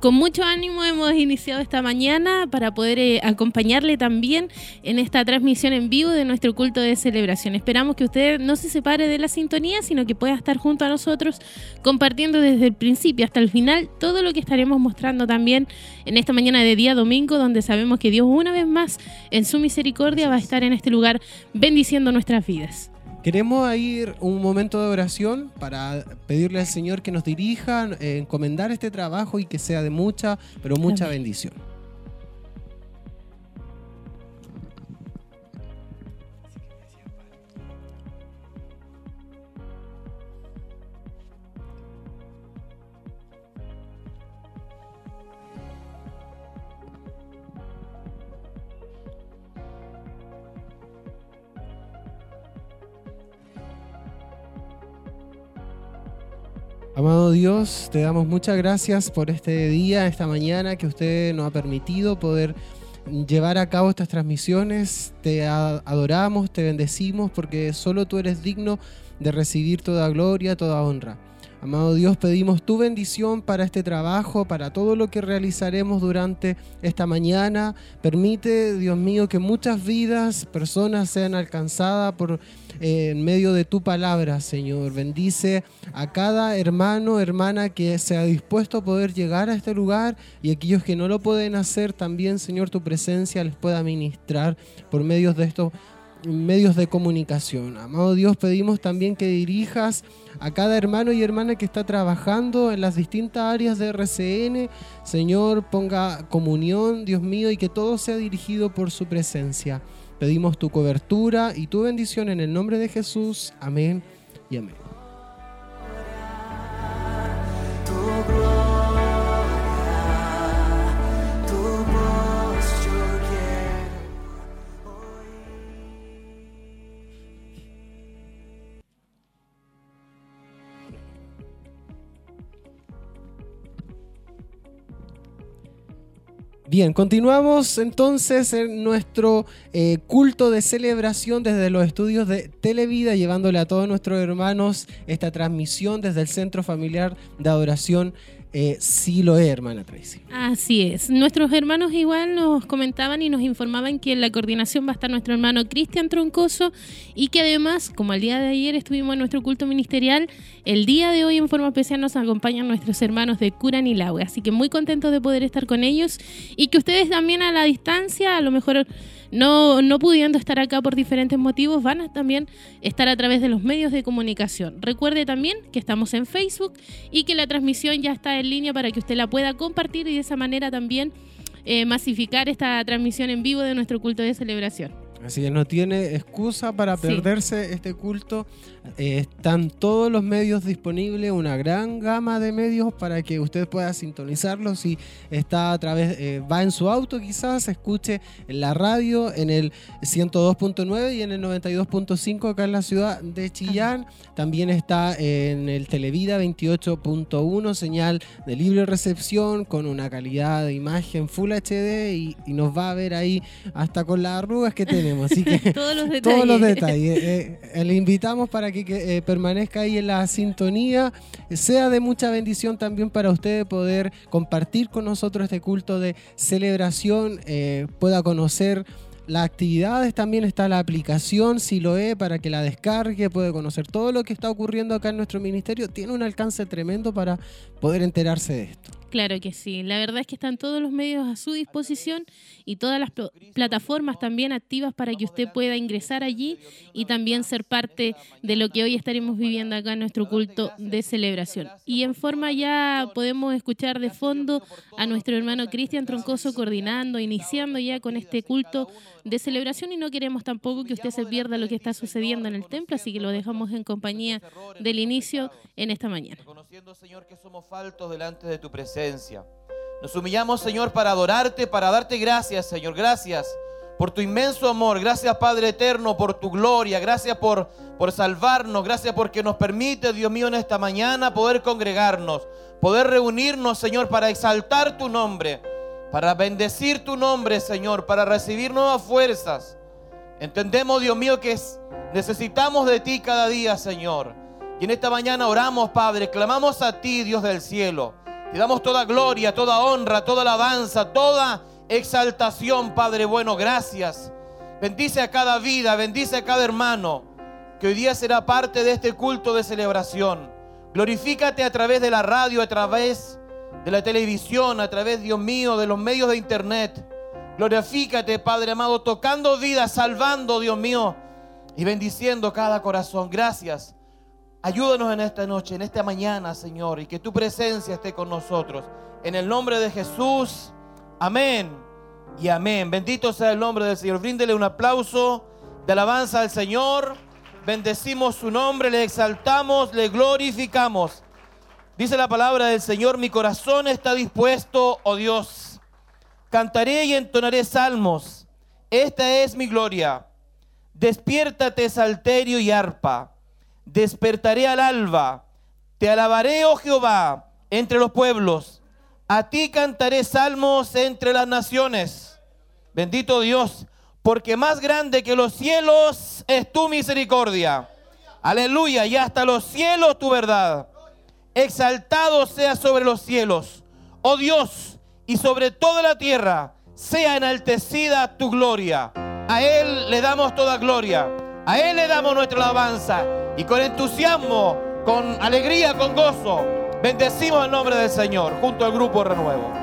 con mucho ánimo hemos iniciado esta mañana para poder eh, acompañarle también en esta transmisión en vivo de nuestro culto de celebración. Esperamos que usted no se separe de la sintonía, sino que pueda estar junto a nosotros compartiendo desde el principio hasta el final todo lo que estaremos mostrando también en esta mañana de día domingo, donde sabemos que Dios una vez más en su misericordia va a estar en este lugar bendiciendo nuestras vidas. Queremos ir un momento de oración para pedirle al Señor que nos dirija, eh, encomendar este trabajo y que sea de mucha, pero mucha bendición. Amado Dios, te damos muchas gracias por este día, esta mañana que usted nos ha permitido poder llevar a cabo estas transmisiones. Te adoramos, te bendecimos porque solo tú eres digno de recibir toda gloria, toda honra. Amado Dios, pedimos tu bendición para este trabajo, para todo lo que realizaremos durante esta mañana. Permite, Dios mío, que muchas vidas, personas sean alcanzadas por eh, en medio de tu palabra, Señor. Bendice a cada hermano, hermana que sea dispuesto a poder llegar a este lugar y aquellos que no lo pueden hacer, también, Señor, tu presencia les pueda ministrar por medios de estos medios de comunicación. Amado Dios, pedimos también que dirijas a cada hermano y hermana que está trabajando en las distintas áreas de RCN. Señor, ponga comunión, Dios mío, y que todo sea dirigido por su presencia. Pedimos tu cobertura y tu bendición en el nombre de Jesús. Amén y amén. Bien, continuamos entonces en nuestro eh, culto de celebración desde los estudios de Televida, llevándole a todos nuestros hermanos esta transmisión desde el Centro Familiar de Adoración eh, sí lo es, hermana Tracy. Así es. Nuestros hermanos igual nos comentaban y nos informaban que en la coordinación va a estar nuestro hermano Cristian Troncoso y que además, como el día de ayer estuvimos en nuestro culto ministerial, el día de hoy en forma especial nos acompañan nuestros hermanos de Curanilahue. Así que muy contentos de poder estar con ellos y que ustedes también a la distancia, a lo mejor no, no pudiendo estar acá por diferentes motivos, van a también estar a través de los medios de comunicación. Recuerde también que estamos en Facebook y que la transmisión ya está en línea para que usted la pueda compartir y de esa manera también eh, masificar esta transmisión en vivo de nuestro culto de celebración. Así que no tiene excusa para perderse este culto. Eh, están todos los medios disponibles, una gran gama de medios para que usted pueda sintonizarlo. Si está a través, eh, va en su auto, quizás escuche en la radio en el 102.9 y en el 92.5 acá en la ciudad de Chillán. También está en el Televida 28.1, señal de libre recepción con una calidad de imagen Full HD y, y nos va a ver ahí hasta con las arrugas que tenemos. Así que todos los detalles. Todos los detalles. Eh, eh, le invitamos para que, eh, permanezca ahí en la sintonía. Sea de mucha bendición también para usted poder compartir con nosotros este culto de celebración, pueda conocer las actividades, también está la aplicación si lo es para que la descargue, puede conocer todo lo que está ocurriendo acá en nuestro ministerio. Tiene un alcance tremendo para poder enterarse de esto. Claro que sí. La verdad es que están todos los medios a su disposición y todas las plataformas también activas para que usted pueda ingresar allí y también ser parte de lo que hoy estaremos viviendo acá en nuestro culto de celebración. Y en forma ya podemos escuchar de fondo a nuestro hermano Cristian Troncoso coordinando, iniciando ya con este culto de celebración y no queremos tampoco que usted se pierda lo que está sucediendo en el templo, así que lo dejamos en compañía del inicio en esta mañana. Señor, que somos faltos delante de tu presencia. Nos humillamos, Señor, para adorarte, para darte gracias, Señor. Gracias por tu inmenso amor. Gracias, Padre eterno, por tu gloria. Gracias por, por salvarnos. Gracias porque nos permite, Dios mío, en esta mañana poder congregarnos, poder reunirnos, Señor, para exaltar tu nombre para bendecir tu nombre, Señor, para recibir nuevas fuerzas. Entendemos, Dios mío, que necesitamos de ti cada día, Señor. Y en esta mañana oramos, Padre, clamamos a ti, Dios del cielo. Te damos toda gloria, toda honra, toda alabanza, toda exaltación, Padre bueno. Gracias. Bendice a cada vida, bendice a cada hermano que hoy día será parte de este culto de celebración. Glorifícate a través de la radio, a través de la televisión, a través, Dios mío, de los medios de internet. Glorifícate, Padre amado, tocando vidas, salvando, Dios mío, y bendiciendo cada corazón. Gracias. Ayúdanos en esta noche, en esta mañana, Señor, y que tu presencia esté con nosotros. En el nombre de Jesús, amén y amén. Bendito sea el nombre del Señor. Bríndele un aplauso de alabanza al Señor. Bendecimos su nombre, le exaltamos, le glorificamos. Dice la palabra del Señor, mi corazón está dispuesto, oh Dios. Cantaré y entonaré salmos. Esta es mi gloria. Despiértate, salterio y arpa despertaré al alba, te alabaré, oh Jehová, entre los pueblos, a ti cantaré salmos entre las naciones. Bendito Dios, porque más grande que los cielos es tu misericordia. Aleluya, y hasta los cielos tu verdad. Exaltado sea sobre los cielos, oh Dios, y sobre toda la tierra sea enaltecida tu gloria. A Él le damos toda gloria. A Él le damos nuestra alabanza y con entusiasmo, con alegría, con gozo, bendecimos el nombre del Señor junto al grupo Renuevo.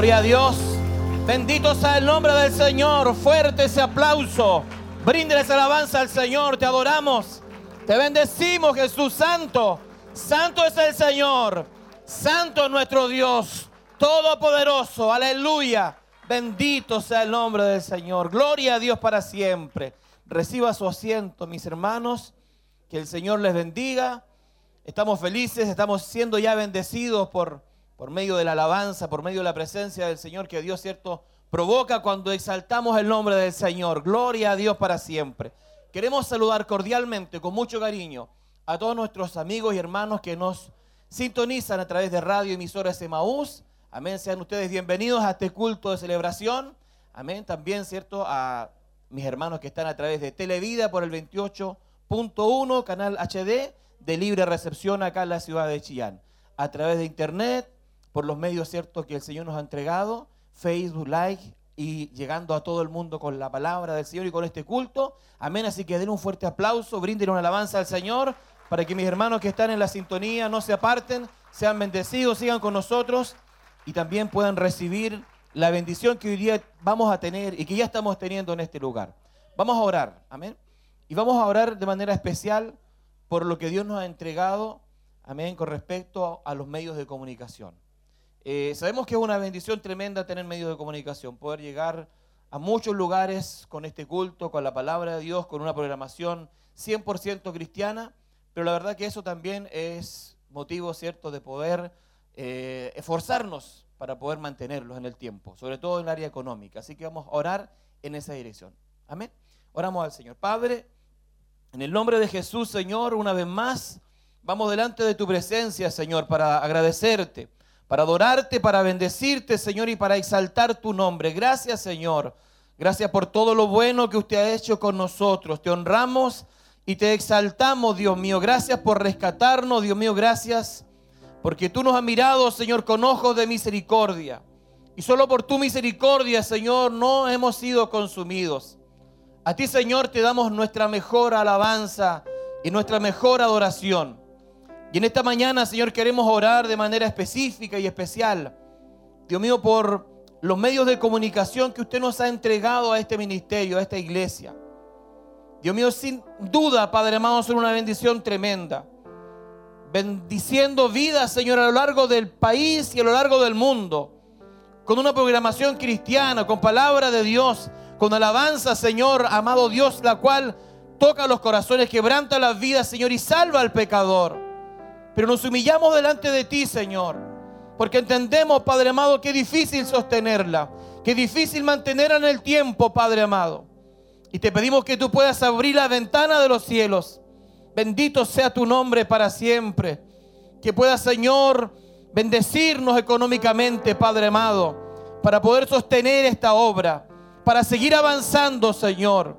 Gloria a Dios. Bendito sea el nombre del Señor. Fuerte ese aplauso. Bríndeles alabanza al Señor. Te adoramos. Te bendecimos, Jesús Santo. Santo es el Señor. Santo es nuestro Dios. Todopoderoso. Aleluya. Bendito sea el nombre del Señor. Gloria a Dios para siempre. Reciba su asiento, mis hermanos. Que el Señor les bendiga. Estamos felices, estamos siendo ya bendecidos por, por medio de la alabanza, por medio de la presencia del Señor que Dios, cierto, provoca cuando exaltamos el nombre del Señor. Gloria a Dios para siempre. Queremos saludar cordialmente, con mucho cariño, a todos nuestros amigos y hermanos que nos sintonizan a través de radio emisoras Emaús. Amén. Sean ustedes bienvenidos a este culto de celebración. Amén. También, cierto, a mis hermanos que están a través de Televida por el 28.1, canal HD de libre recepción acá en la ciudad de Chillán. A través de internet, por los medios ciertos que el Señor nos ha entregado, Facebook, like y llegando a todo el mundo con la palabra del Señor y con este culto. Amén. Así que den un fuerte aplauso, brinden una alabanza al Señor para que mis hermanos que están en la sintonía no se aparten, sean bendecidos, sigan con nosotros y también puedan recibir la bendición que hoy día vamos a tener y que ya estamos teniendo en este lugar. Vamos a orar, amén. Y vamos a orar de manera especial por lo que Dios nos ha entregado, amén, con respecto a, los medios de comunicación. Eh, sabemos que es una bendición tremenda tener medios de comunicación, poder llegar a muchos lugares con este culto, con la palabra de Dios, con una programación 100% cristiana, pero la verdad que eso también es motivo, ¿cierto?, de poder eh, esforzarnos para poder mantenerlos en el tiempo, sobre todo en el área económica. Así que vamos a orar en esa dirección. Amén. Oramos al Señor. Padre, en el nombre de Jesús, Señor, una vez más, vamos delante de tu presencia, Señor, para agradecerte, para adorarte, para bendecirte, Señor, y para exaltar tu nombre. Gracias, Señor. Gracias por todo lo bueno que usted ha hecho con nosotros. Te honramos y te exaltamos, Dios mío. Gracias por rescatarnos, Dios mío. Gracias porque tú nos has mirado, Señor, con ojos de misericordia. Y solo por tu misericordia, Señor, no hemos sido consumidos. A ti, Señor, te damos nuestra mejor alabanza y nuestra mejor adoración. Y en esta mañana, Señor, queremos orar de manera específica y especial, Dios mío, por los medios de comunicación que usted nos ha entregado a este ministerio, a esta iglesia. Dios mío, sin duda, Padre amado, son una bendición tremenda. Bendiciendo vidas, Señor, a lo largo del país y a lo largo del mundo. Con una programación cristiana, con palabra de Dios, con alabanza, Señor, amado Dios, la cual toca los corazones, quebranta las vidas, Señor, y salva al pecador. Pero nos humillamos delante de ti, Señor, porque entendemos, Padre amado, que difícil sostenerla, que difícil mantenerla en el tiempo, Padre amado. Y te pedimos que tú puedas abrir la ventana de los cielos. Bendito sea tu nombre para siempre. Que pueda, Señor, bendecirnos económicamente, Padre amado, para poder sostener esta obra para seguir avanzando, Señor.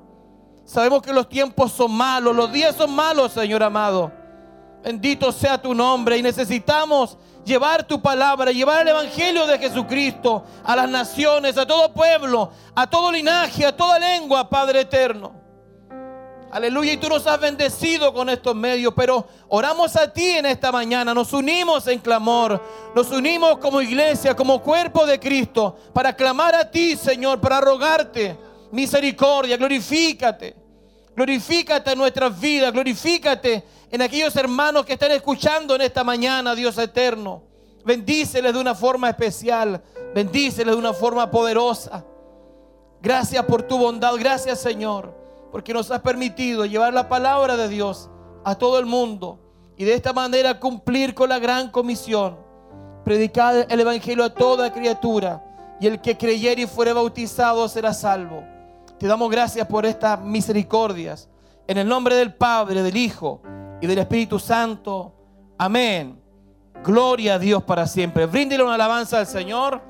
Sabemos que los tiempos son malos, los días son malos, Señor amado. Bendito sea tu nombre. Y necesitamos llevar tu palabra, llevar el Evangelio de Jesucristo a las naciones, a todo pueblo, a todo linaje, a toda lengua, Padre eterno. Aleluya, y tú nos has bendecido con estos medios, pero oramos a ti en esta mañana, nos unimos en clamor, nos unimos como iglesia, como cuerpo de Cristo, para clamar a ti, Señor, para rogarte misericordia, glorifícate, glorifícate en nuestras vidas, glorifícate en aquellos hermanos que están escuchando en esta mañana, Dios eterno. Bendíceles de una forma especial, bendíceles de una forma poderosa. Gracias por tu bondad, gracias Señor porque nos has permitido llevar la palabra de Dios a todo el mundo y de esta manera cumplir con la gran comisión, predicar el Evangelio a toda criatura y el que creyere y fuere bautizado será salvo. Te damos gracias por estas misericordias. En el nombre del Padre, del Hijo y del Espíritu Santo. Amén. Gloria a Dios para siempre. Bríndele una alabanza al Señor.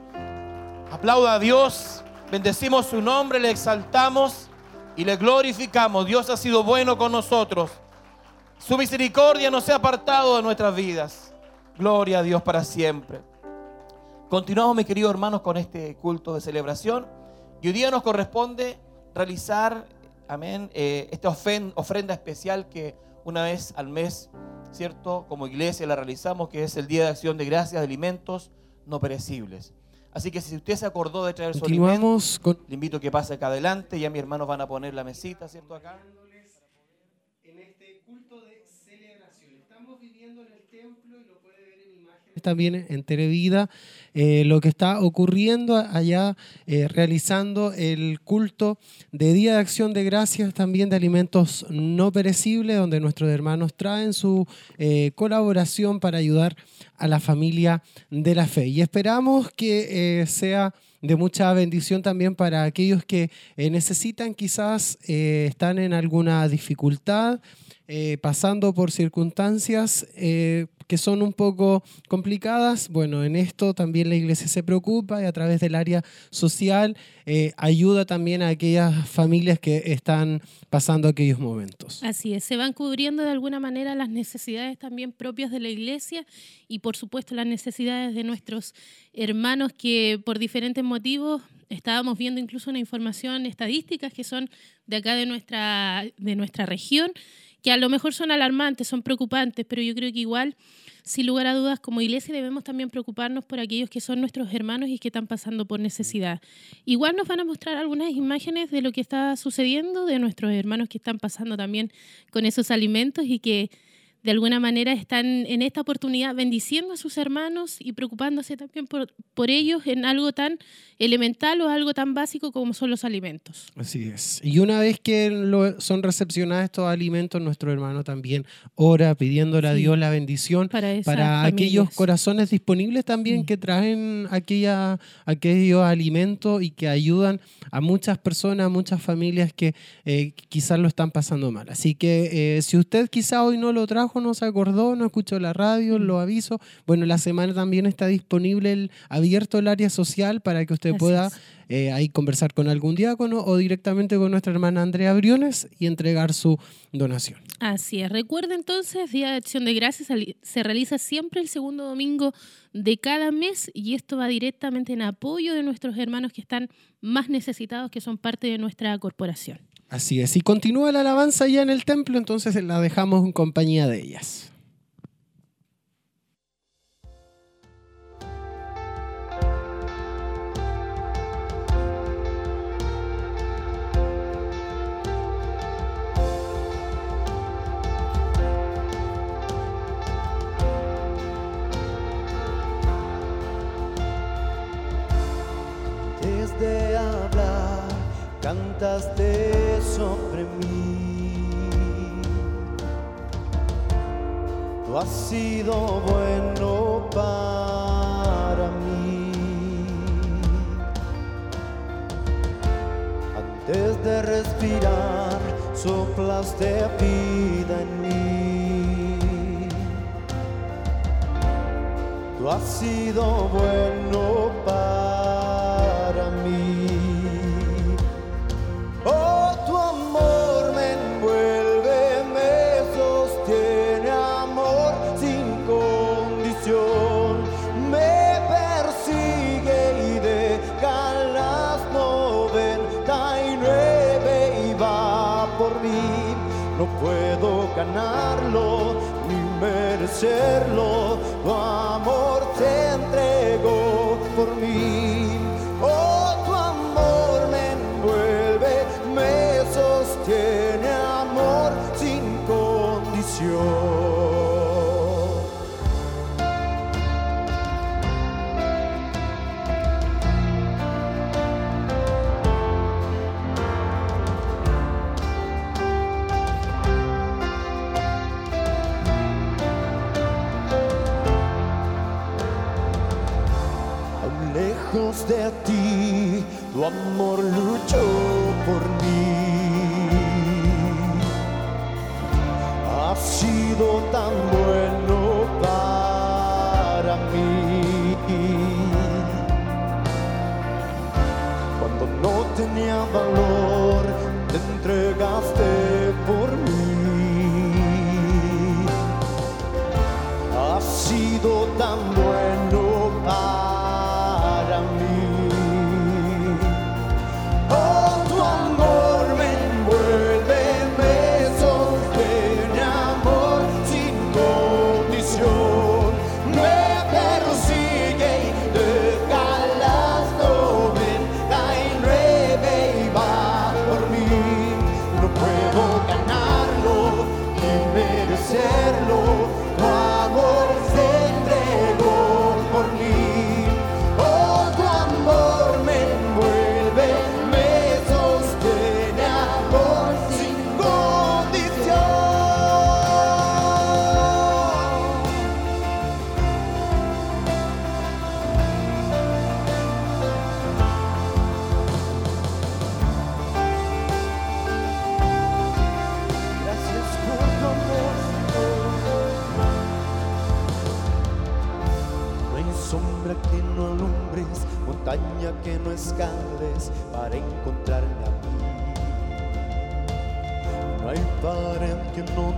Aplauda a Dios. Bendecimos su nombre, le exaltamos y le glorificamos. Dios ha sido bueno con nosotros. Su misericordia no ha apartado de nuestras vidas. Gloria a Dios para siempre. Continuamos, mis queridos hermanos, con este culto de celebración. Y hoy día nos corresponde realizar, amén, eh, esta ofrenda especial que una vez al mes, ¿cierto? Como iglesia la realizamos, que es el Día de Acción de Gracias de Alimentos No Perecibles. Así que si usted se acordó de traer su alimento, con le invito a que pase acá adelante. Ya mis hermanos van a poner la mesita, ¿cierto? Acá. en este culto de celebración. Estamos viviendo en el templo y lo puede ver en imágenes también en Televida, eh, lo que está ocurriendo allá, eh, realizando el culto de Día de Acción de Gracias, también de alimentos no perecibles, donde nuestros hermanos traen su eh, colaboración para ayudar a la familia de la fe. Y esperamos que sea de mucha bendición también para aquellos que necesitan, quizás están en alguna dificultad, pasando por circunstancias que son un poco complicadas. Bueno, en esto también la iglesia se preocupa y a través del área social eh, ayuda también a aquellas familias que están pasando aquellos momentos. Así es, se van cubriendo de alguna manera las necesidades también propias de la iglesia y por supuesto las necesidades de nuestros hermanos que por diferentes motivos estábamos viendo incluso una información estadísticas que son de acá de nuestra, de nuestra región, que a lo mejor son alarmantes, son preocupantes, pero yo creo que igual, sin lugar a dudas, como iglesia debemos también preocuparnos por aquellos que son nuestros hermanos y que están pasando por necesidad. Igual nos van a mostrar algunas imágenes de lo que está sucediendo, de nuestros hermanos que están pasando también con esos alimentos y que de alguna manera están en esta oportunidad bendiciendo a sus hermanos y preocupándose también por, por ellos en algo tan elemental o algo tan básico como son los alimentos. Así es. Y una vez que lo- son recepcionados estos alimentos, nuestro hermano también ora pidiéndole a. Dios la bendición Para, para aquellos corazones disponibles también que traen aquella, aquellos alimentos y que ayudan a muchas personas, a muchas familias que eh, quizás lo están pasando mal. Así que eh, si usted quizá hoy no lo trajo, no se acordó, no escuchó la radio, Mm. lo aviso. Bueno, la semana también está disponible el abierto el área social para que usted Así pueda eh, ahí conversar con algún diácono o directamente con nuestra hermana Andrea Briones y entregar su donación. Así es. Recuerda entonces, Día de Acción de Gracias se realiza siempre el segundo domingo de cada mes y esto va directamente en apoyo de nuestros hermanos que están más necesitados, que son parte de nuestra corporación. Así es. Y continúa la alabanza ya en el templo, entonces la dejamos en compañía de ellas. Cantaste sobre mí. Tú has sido bueno para mí. Antes de respirar, soplaste vida en mí. Tú has sido bueno para merecerlo. Valor, te entregaste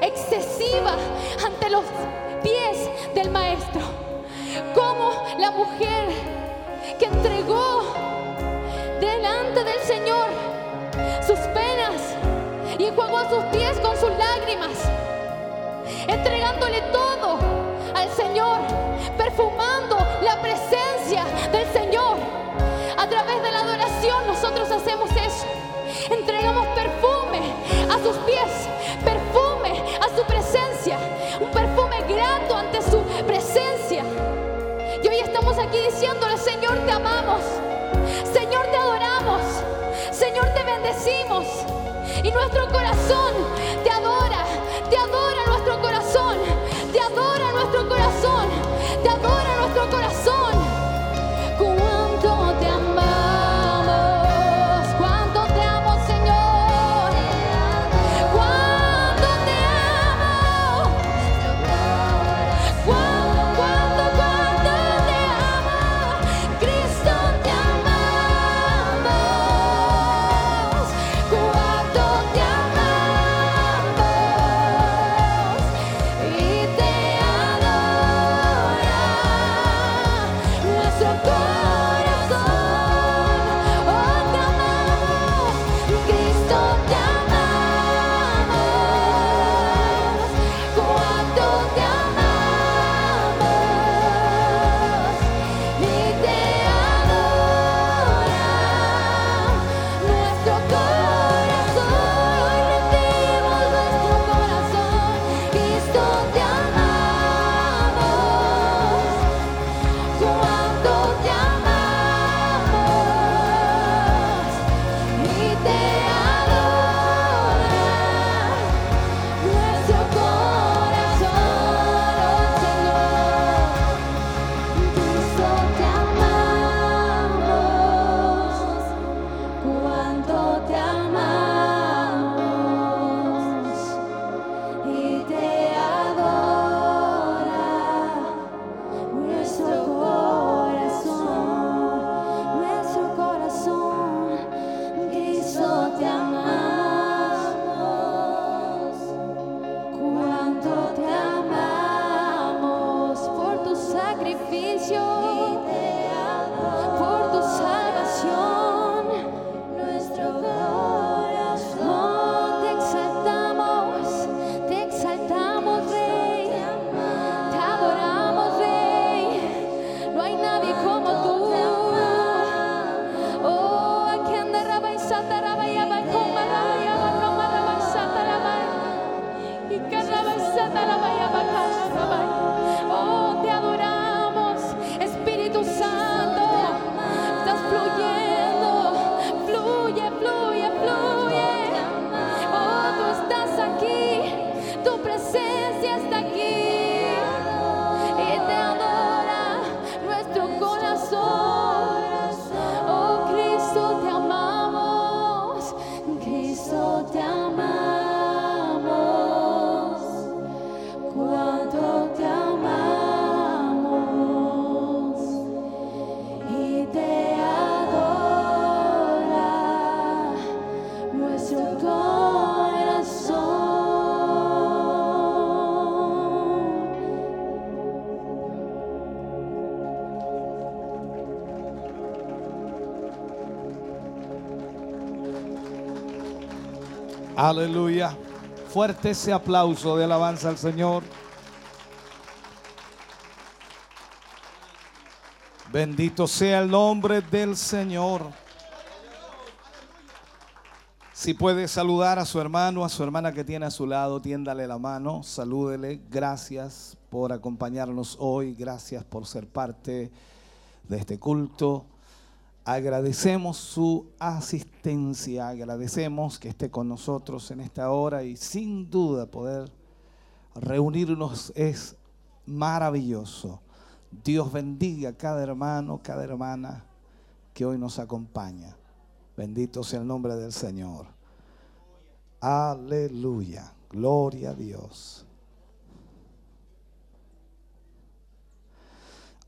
excesiva ante los pies del maestro. Como la mujer que entregó delante del Señor sus penas y enjuagó sus pies con sus lágrimas, entregándole todo al Señor pies, perfume a su presencia, un perfume grato ante su presencia. Y hoy estamos aquí diciéndole, Señor, te amamos, Señor, te adoramos, Señor, te bendecimos. Y nuestro corazón te adora, te adora nuestro corazón, te adora nuestro corazón, te adora nuestro corazón. Aleluya. Fuerte ese aplauso de alabanza al Señor. Bendito sea el nombre del Señor. Si puede saludar a su hermano, a su hermana que tiene a su lado, tiéndale la mano, salúdele. Gracias por acompañarnos hoy, gracias por ser parte de este culto. Agradecemos su asistencia, agradecemos que esté con nosotros en esta hora y sin duda poder reunirnos es maravilloso. Dios bendiga a cada hermano, cada hermana que hoy nos acompaña. Bendito sea el nombre del Señor. Aleluya. Gloria a Dios.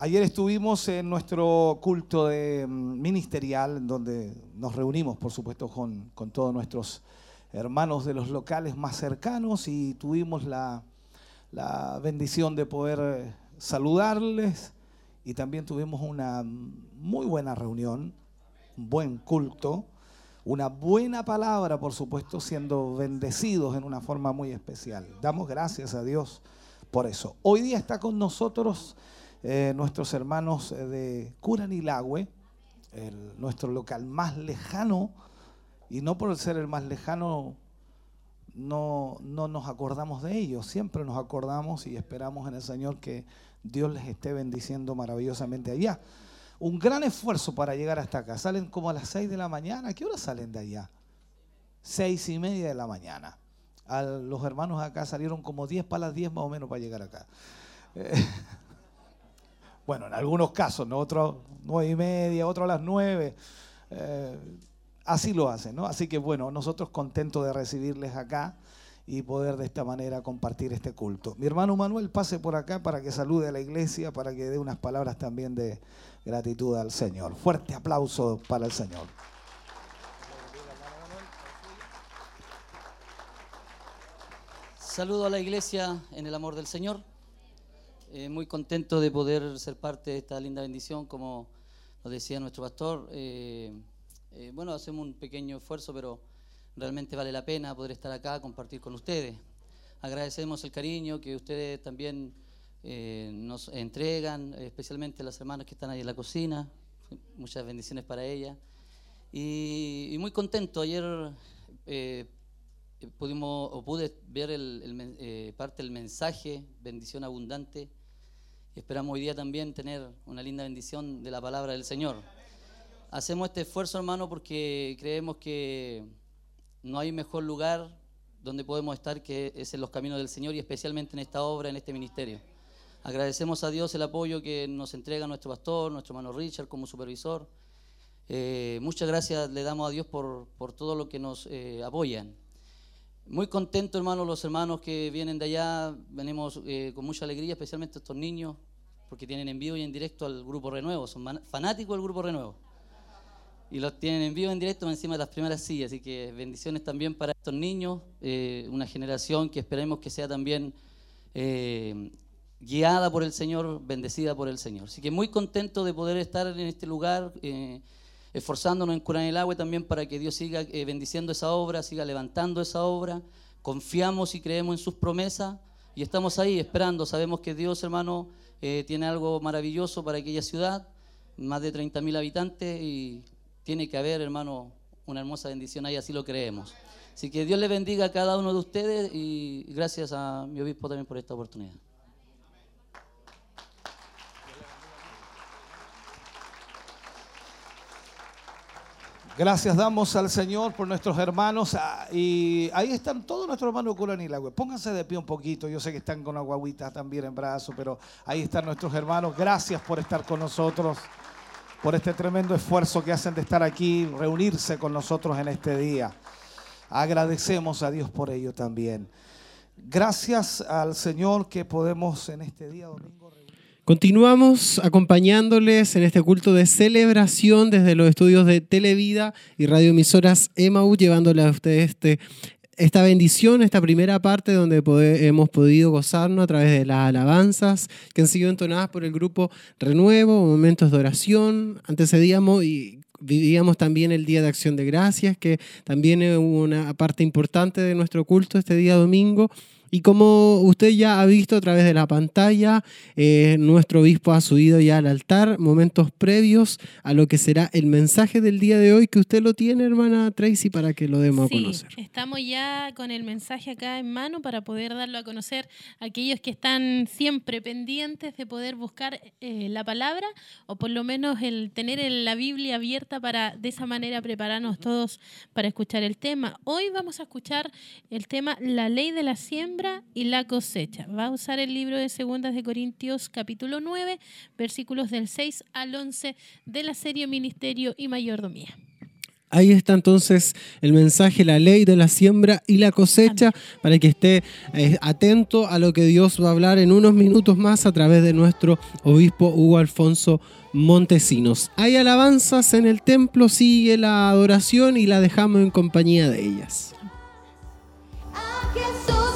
Ayer estuvimos en nuestro culto de, mm, ministerial, donde nos reunimos, por supuesto, con, todos nuestros hermanos de los locales más cercanos y tuvimos la, la bendición de poder eh, saludarles y también tuvimos una muy buena reunión, un buen culto, una buena palabra, por supuesto, siendo bendecidos en una forma muy especial. Damos gracias a Dios por eso. Hoy día está con nosotros eh, nuestros hermanos eh, de Curanilagüe, nuestro local más lejano, y no por ser el más lejano no, no nos acordamos de ellos, siempre nos acordamos y esperamos en el Señor que Dios les esté bendiciendo maravillosamente allá. Un gran esfuerzo para llegar hasta acá. Salen como a las 6 de la mañana. ¿A qué hora salen de allá? Seis y media de la mañana. A los hermanos acá salieron como 10 para las 10 más o menos para llegar acá. Eh, bueno, en algunos casos, ¿no? Otros nueve y media, otros a las 9. Eh, así lo hacen, ¿no? Así que bueno, nosotros contentos de recibirles acá y poder de esta manera compartir este culto. Mi hermano Manuel pase por acá para que salude a la iglesia, para que dé unas palabras también de gratitud al Señor. Fuerte aplauso para el Señor. Saludo a la iglesia en el amor del Señor. Eh, muy contento de poder ser parte de esta linda bendición, como nos decía nuestro pastor. Eh, eh, bueno, hacemos un pequeño esfuerzo, pero realmente vale la pena poder estar acá, compartir con ustedes. Agradecemos el cariño que ustedes también nos entregan, especialmente las hermanas que están ahí en la cocina. Muchas bendiciones para ellas. Y, muy contento. Ayer pudimos pude ver el, parte del mensaje, bendición abundante. Esperamos hoy día también tener una linda bendición de la palabra del Señor. Hacemos este esfuerzo, hermano, porque creemos que no hay mejor lugar donde podemos estar que es en los caminos del Señor y especialmente en esta obra, en este ministerio. Agradecemos a Dios el apoyo que nos entrega nuestro pastor, nuestro hermano Richard como supervisor. Eh, muchas gracias le damos a Dios por, todo lo que nos eh, apoyan. Muy contento, hermano, los hermanos que vienen de allá. Venimos eh, con mucha alegría, especialmente estos niños, porque tienen en y en directo al Grupo Renuevo. Son fanáticos del Grupo Renuevo y los tienen en vivo, en directo, encima de las primeras sillas. Así que bendiciones también para estos niños, eh, una generación que esperemos que sea también eh, guiada por el Señor, bendecida por el Señor. Así que muy contento de poder estar en este lugar, esforzándonos en curar el agua también para que Dios siga bendiciendo esa obra, siga levantando esa obra. Confiamos y creemos en sus promesas y estamos ahí esperando. Sabemos que Dios, hermano, tiene algo maravilloso para aquella ciudad, más de 30.000 habitantes y tiene que haber, hermano, una hermosa bendición ahí, así lo creemos. Así que Dios le bendiga a cada uno de ustedes y gracias a mi obispo también por esta oportunidad. Gracias damos al Señor por nuestros hermanos. Ah, y ahí están todos nuestros hermanos de. Pónganse de pie un poquito. Yo sé que están con aguaguitas también en brazos, pero ahí están nuestros hermanos. Gracias por estar con nosotros por este tremendo esfuerzo que hacen de estar aquí, reunirse con nosotros en este día. Agradecemos a Dios por ello también. Gracias al Señor que podemos en este día domingo. Continuamos acompañándoles en este culto de celebración desde los estudios de Televida y radioemisoras EMAU, llevándole a ustedes este esta bendición, esta primera parte donde hemos podido gozarnos a través de las alabanzas que han sido entonadas por el grupo Renuevo, momentos de oración, antecedíamos y vivíamos también el Día de Acción de Gracias, que también es una parte importante de nuestro culto este día domingo. Y como usted ya ha visto a través de la pantalla, eh, nuestro obispo ha subido ya al altar momentos previos a lo que será el mensaje del día de hoy, que usted lo tiene, hermana Tracy, para que lo demos a conocer. estamos ya con el mensaje acá en mano para poder darlo a conocer a aquellos que están siempre pendientes de poder buscar eh, la palabra o por lo menos el tener la Biblia abierta para de esa manera prepararnos todos para escuchar el tema. Hoy vamos a escuchar el tema La ley de la siembra y la cosecha. Va a usar el libro de Segundas de Corintios capítulo 9, versículos del 6 al 11 de la serie Ministerio y Mayordomía. Ahí está entonces el mensaje, la ley de la siembra y la cosecha, para que esté eh, atento a lo que Dios va a hablar en unos minutos más a través de nuestro obispo Hugo Alfonso Montesinos. Hay alabanzas en el templo, sigue la adoración y la dejamos en compañía de ellas. A Jesús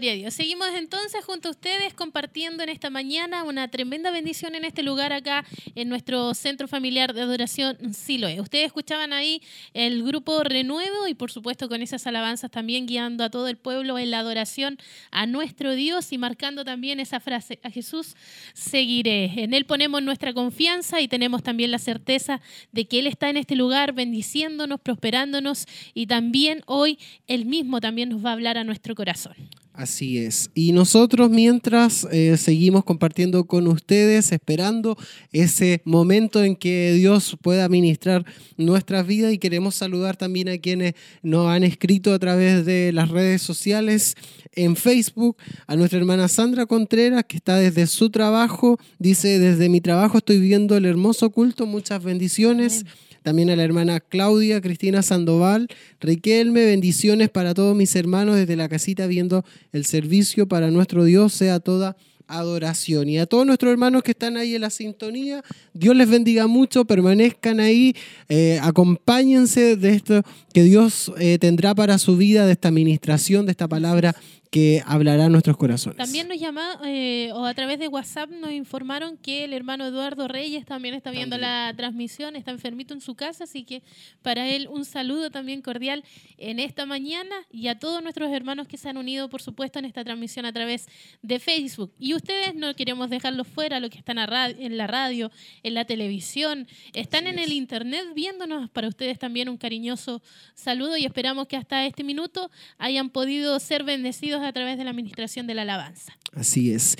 Seguimos entonces junto a ustedes compartiendo en esta mañana una tremenda bendición en este lugar acá en nuestro centro familiar de adoración Siloe. Ustedes escuchaban ahí el grupo Renuevo y por supuesto con esas alabanzas también guiando a todo el pueblo en la adoración a nuestro Dios y marcando también esa frase, a Jesús seguiré. En Él ponemos nuestra confianza y tenemos también la certeza de que Él está en este lugar bendiciéndonos, prosperándonos y también hoy Él mismo también nos va a hablar a nuestro corazón. Así es. Y nosotros mientras eh, seguimos compartiendo con ustedes, esperando ese momento en que Dios pueda ministrar nuestras vidas y queremos saludar también a quienes nos han escrito a través de las redes sociales en Facebook, a nuestra hermana Sandra Contreras, que está desde su trabajo, dice, desde mi trabajo estoy viendo el hermoso culto, muchas bendiciones. También a la hermana Claudia, Cristina Sandoval, Riquelme, bendiciones para todos mis hermanos desde la casita viendo el servicio para nuestro Dios, sea toda adoración. Y a todos nuestros hermanos que están ahí en la sintonía, Dios les bendiga mucho, permanezcan ahí, eh, acompáñense de esto que Dios eh, tendrá para su vida, de esta administración, de esta palabra que hablará en nuestros corazones. También nos llama, eh, o a través de WhatsApp nos informaron que el hermano Eduardo Reyes también está viendo la transmisión, está enfermito en su casa, así que para él un saludo también cordial en esta mañana y a todos nuestros hermanos que se han unido, por supuesto, en esta transmisión a través de Facebook. Y ustedes no queremos dejarlos fuera, los que están en la radio, en la televisión, están en el internet viéndonos, para ustedes también un cariñoso saludo y esperamos que hasta este minuto hayan podido ser bendecidos a través de la administración de la alabanza. Así es.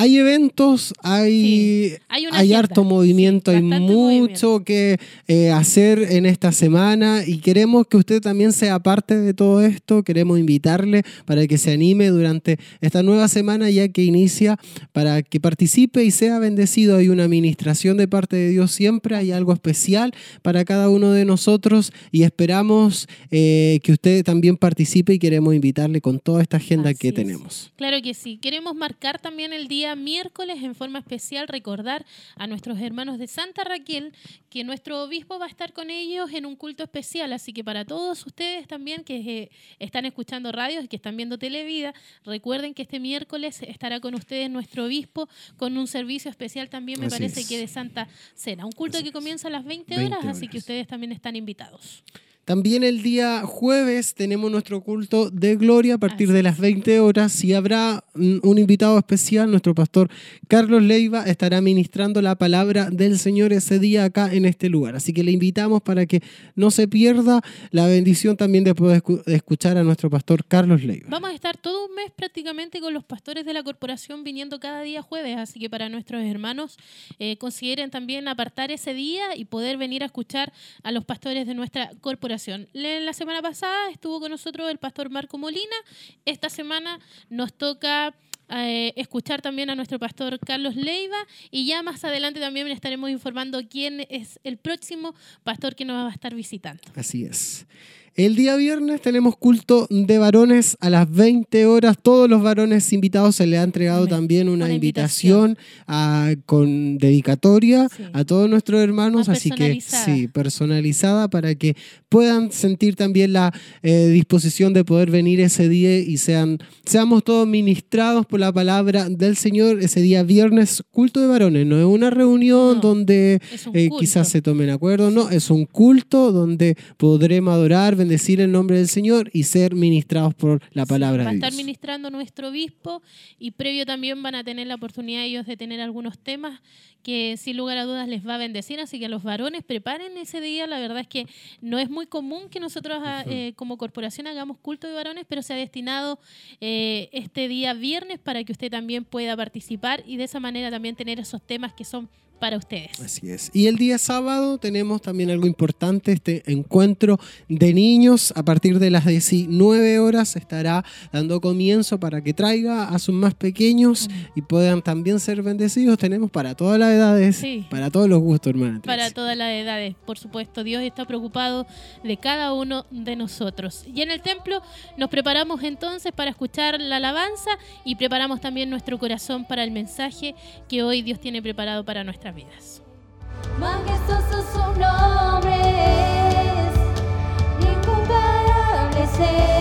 Hay eventos, hay, Sí, hay harto movimiento, sí, hay mucho movimiento. que eh, hacer en esta semana y queremos que usted también sea parte de todo esto. Queremos invitarle para que se anime durante esta nueva semana ya que inicia, para que participe y sea bendecido. Hay una administración de parte de Dios siempre, hay algo especial para cada uno de nosotros y esperamos eh, que usted también participe y queremos invitarle con toda esta agenda Así que es. tenemos. Claro que sí. Queremos marcar también el día miércoles en forma especial, recordar a nuestros hermanos de Santa Raquel que nuestro obispo va a estar con ellos en un culto especial. Así que para todos ustedes también que eh, están escuchando radios y que están viendo Televida, recuerden que este miércoles estará con ustedes nuestro obispo con un servicio especial también, me Así parece es. que de Santa Cena. Un culto Así que comienza a las 20 20 horas, así que ustedes también están invitados. También el día jueves tenemos nuestro culto de gloria a partir de las 20 horas y habrá un invitado especial, nuestro pastor Carlos Leiva estará ministrando la palabra del Señor ese día acá en este lugar. Así que le invitamos para que no se pierda la bendición también de poder escu- de escuchar a nuestro pastor Carlos Leiva. Vamos a estar todo un mes prácticamente con los pastores de la corporación viniendo cada día jueves, así que para nuestros hermanos eh, consideren también apartar ese día y poder venir a escuchar a los pastores de nuestra corporación. La semana pasada estuvo con nosotros el pastor Marco Molina, esta semana nos toca... eh, escuchar también a nuestro pastor Carlos Leiva y ya más adelante también estaremos informando quién es el próximo pastor que nos va a estar visitando. Así es. El día viernes tenemos culto de varones a las 20 horas. Todos los varones invitados se les ha entregado también una, Una invitación, a- con dedicatoria Sí. a todos nuestros hermanos. Más Así que personalizada. sí, personalizada para que puedan sentir también la eh, disposición de poder venir ese día y sean, seamos todos ministrados por la palabra del Señor ese día viernes, culto de varones. No es una reunión No, donde un eh, quizás se tomen acuerdo, no, es un culto donde podremos adorar, bendecir el nombre del Señor y ser ministrados por la Sí, palabra va a de estar Dios. ministrando nuestro obispo y previo también van a tener la oportunidad ellos de tener algunos temas que sin lugar a dudas les va a bendecir, así que a los varones preparen ese día, la verdad es que no es muy común que nosotros ah, eh, como corporación hagamos culto de varones, pero se ha destinado eh, este día viernes para que usted también pueda participar y de esa manera también tener esos temas que son para ustedes. Así es. Y el día sábado tenemos también algo importante, este encuentro de niños. A partir de las 19 horas estará dando comienzo para que traiga a sus más pequeños y puedan también ser bendecidos. Tenemos para todas las edades, Sí. para todos los gustos, hermana. Para todas las edades, por supuesto. Dios está preocupado de cada uno de nosotros. Y en el templo nos preparamos entonces para escuchar la alabanza y preparamos también nuestro corazón para el mensaje que hoy Dios tiene preparado para nuestras vidas. Majestuoso su nombre es, incomparable ser.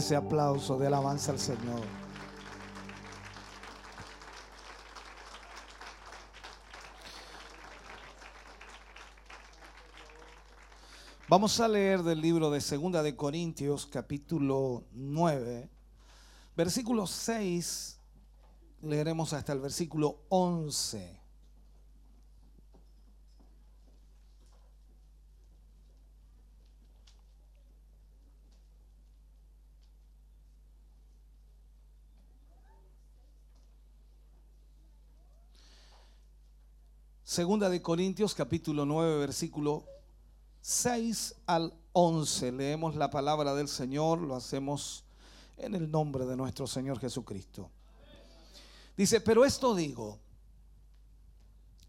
Ese aplauso de alabanza al Señor. Vamos a leer del libro de Segunda de Corintios, capítulo 9, versículo 6, leeremos hasta el versículo 11. Segunda de Corintios capítulo 9 versículo 6 al 11. Leemos la palabra del Señor, lo hacemos en el nombre de nuestro Señor Jesucristo. Dice, pero esto digo,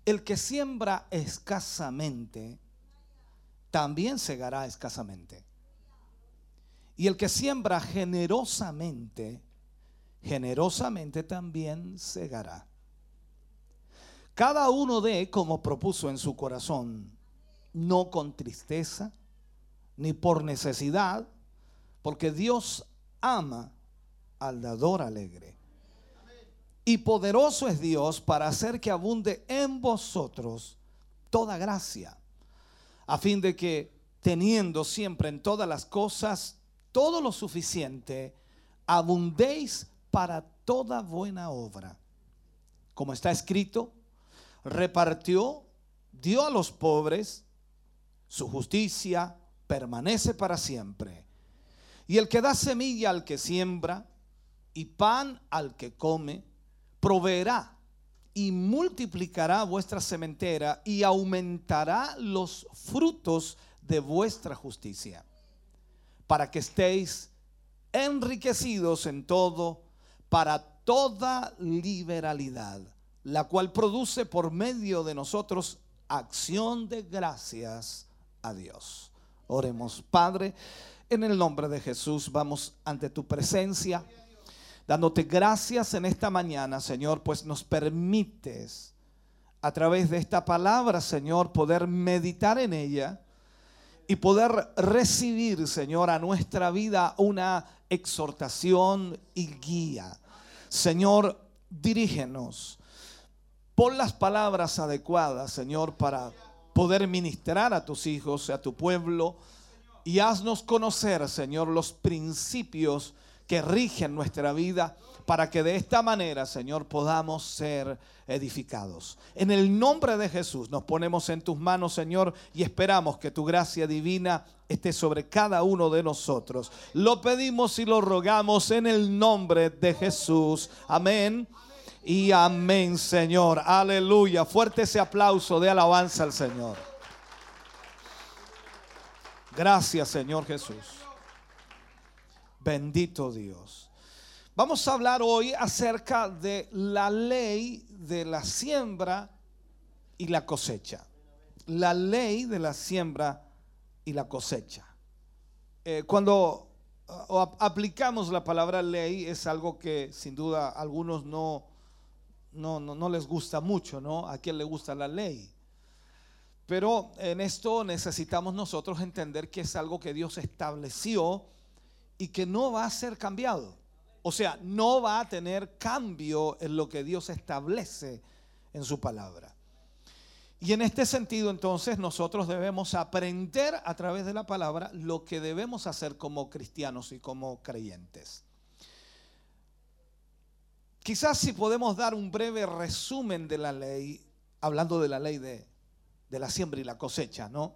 el que siembra escasamente, también segará escasamente. Y el que siembra generosamente, generosamente también segará. Cada uno de como propuso en su corazón, no con tristeza, ni por necesidad, porque Dios ama al dador alegre. Y poderoso es Dios para hacer que abunde en vosotros toda gracia, a fin de que teniendo siempre en todas las cosas todo lo suficiente, abundéis para toda buena obra. Como está escrito, repartió, dio a los pobres, su justicia permanece para siempre. Y el que da semilla al que siembra y pan al que come, proveerá y multiplicará vuestra sementera y aumentará los frutos de vuestra justicia, para que estéis enriquecidos en todo, para toda liberalidad, la cual produce por medio de nosotros acción de gracias a Dios. Oremos, Padre, en el nombre de Jesús vamos ante tu presencia, dándote gracias en esta mañana, Señor, pues nos permites a través de esta palabra, Señor, poder meditar en ella y poder recibir, Señor, a nuestra vida una exhortación y guía. Señor, dirígenos. Pon las palabras adecuadas, Señor, para poder ministrar a tus hijos, a tu pueblo, y haznos conocer, Señor, los principios que rigen nuestra vida para que de esta manera, Señor, podamos ser edificados. En el nombre de Jesús nos ponemos en tus manos, Señor, y esperamos que tu gracia divina esté sobre cada uno de nosotros. Lo pedimos y lo rogamos en el nombre de Jesús. Amén y amén, Señor. Aleluya. Fuerte ese aplauso de alabanza al Señor. Gracias, Señor Jesús. Bendito Dios. Vamos a hablar hoy acerca de la ley de la siembra y la cosecha. La ley de la siembra y la cosecha. Eh, cuando uh, aplicamos la palabra ley es algo que sin duda algunos no, no, no, les gusta mucho, ¿no? A quién le gusta la ley. Pero en esto necesitamos nosotros entender que es algo que Dios estableció y que no va a ser cambiado. O sea, no va a tener cambio en lo que Dios establece en su palabra. Y en este sentido entonces nosotros debemos aprender a través de la palabra lo que debemos hacer como cristianos y como creyentes. Quizás si podemos dar un breve resumen de la ley, hablando de la ley de, de la siembra y la cosecha, ¿no?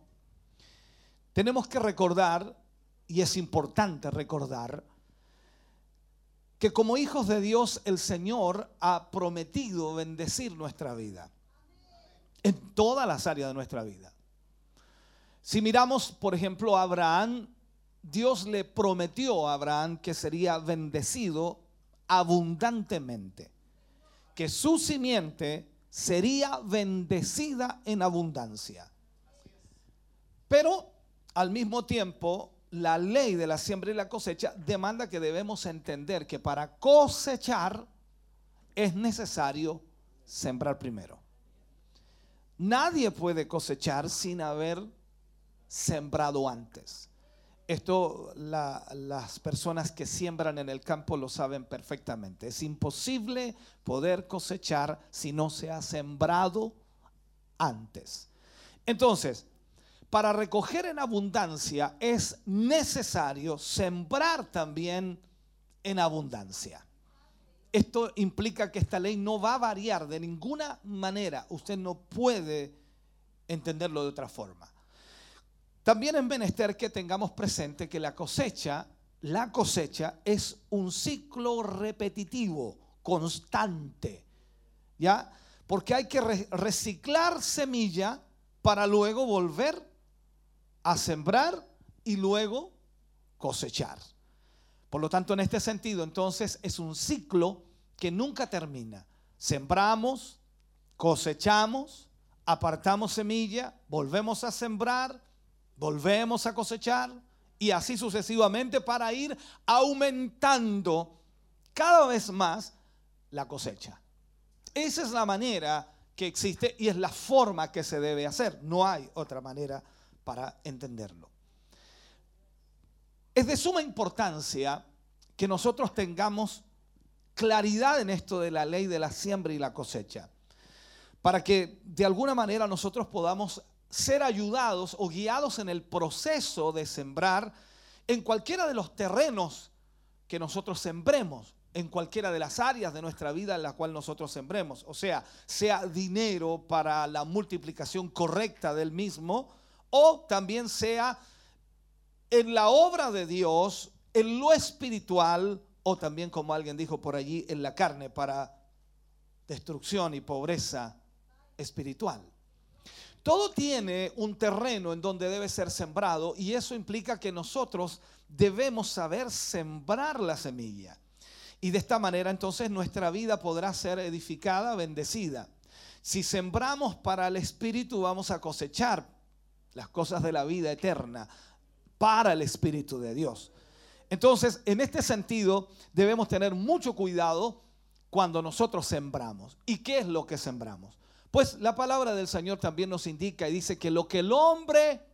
Tenemos que recordar, y es importante recordar, que como hijos de Dios el Señor ha prometido bendecir nuestra vida, en todas las áreas de nuestra vida. Si miramos, por ejemplo, a Abraham, Dios le prometió a Abraham que sería bendecido abundantemente, que su simiente sería bendecida en abundancia. Pero al mismo tiempo, la ley de la siembra y la cosecha demanda que debemos entender que para cosechar es necesario sembrar primero. Nadie puede cosechar sin haber sembrado antes. Esto la- las personas que siembran en el campo lo saben perfectamente. Es imposible poder cosechar si no se ha sembrado antes. Entonces, para recoger en abundancia es necesario sembrar también en abundancia. Esto implica que esta ley no va a variar de ninguna manera. Usted no puede entenderlo de otra forma. También es menester que tengamos presente que la cosecha, la cosecha es un ciclo repetitivo, constante. ¿Ya? Porque hay que re- reciclar semilla para luego volver a sembrar y luego cosechar. Por lo tanto, en este sentido, entonces es un ciclo que nunca termina. Sembramos, cosechamos, apartamos semilla, volvemos a sembrar, volvemos a cosechar y así sucesivamente para ir aumentando cada vez más la cosecha. Esa es la manera que existe y es la forma que se debe hacer. No hay otra manera para entenderlo. Es de suma importancia que nosotros tengamos claridad en esto de la ley de la siembra y la cosecha, para que de alguna manera nosotros podamos ser ayudados o guiados en el proceso de sembrar en cualquiera de los terrenos que nosotros sembremos, en cualquiera de las áreas de nuestra vida en la cual nosotros sembremos. O sea, sea dinero para la multiplicación correcta del mismo, o también sea en la obra de Dios, en lo espiritual, o también como alguien dijo por allí, en la carne para destrucción y pobreza espiritual. Todo tiene un terreno en donde debe ser sembrado y eso implica que nosotros debemos saber sembrar la semilla. Y de esta manera entonces nuestra vida podrá ser edificada, bendecida. Si sembramos para el Espíritu vamos a cosechar las cosas de la vida eterna para el Espíritu de Dios. Entonces, en este sentido, debemos tener mucho cuidado cuando nosotros sembramos. ¿Y qué es lo que sembramos? Pues la palabra del Señor también nos indica y dice que lo que el hombre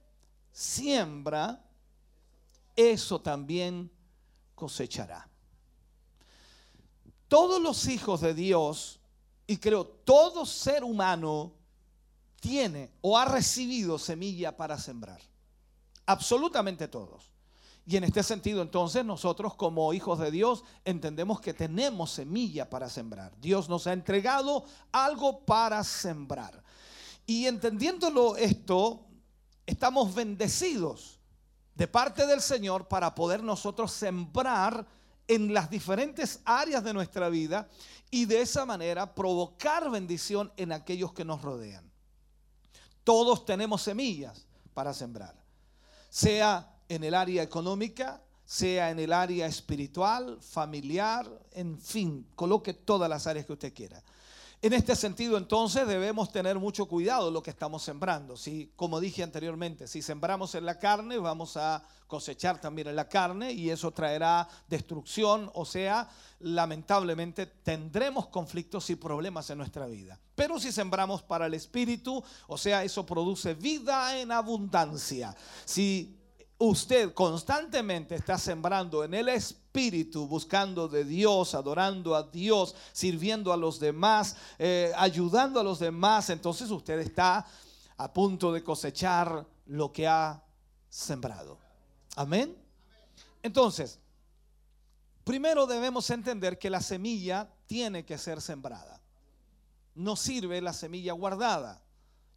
siembra, eso también cosechará. Todos los hijos de Dios, y creo todo ser humano, tiene o ha recibido semilla para sembrar. Absolutamente todos. Y en este sentido, entonces, nosotros como hijos de Dios entendemos que tenemos semilla para sembrar. Dios nos ha entregado algo para sembrar. Y entendiéndolo esto, estamos bendecidos de parte del Señor para poder nosotros sembrar en las diferentes áreas de nuestra vida y de esa manera provocar bendición en aquellos que nos rodean. Todos tenemos semillas para sembrar, sea en el área económica, sea en el área espiritual, familiar, en fin, coloque todas las áreas que usted quiera. En este sentido, entonces, debemos tener mucho cuidado lo que estamos sembrando. Si, como dije anteriormente, si sembramos en la carne, vamos a cosechar también en la carne y eso traerá destrucción, o sea, lamentablemente tendremos conflictos y problemas en nuestra vida. Pero si sembramos para el espíritu, o sea, eso produce vida en abundancia. Si usted constantemente está sembrando en el espíritu, buscando de Dios, adorando a Dios, sirviendo a los demás, eh, ayudando a los demás, entonces usted está a punto de cosechar lo que ha sembrado. Amén. Entonces, primero debemos entender que la semilla tiene que ser sembrada. No sirve la semilla guardada.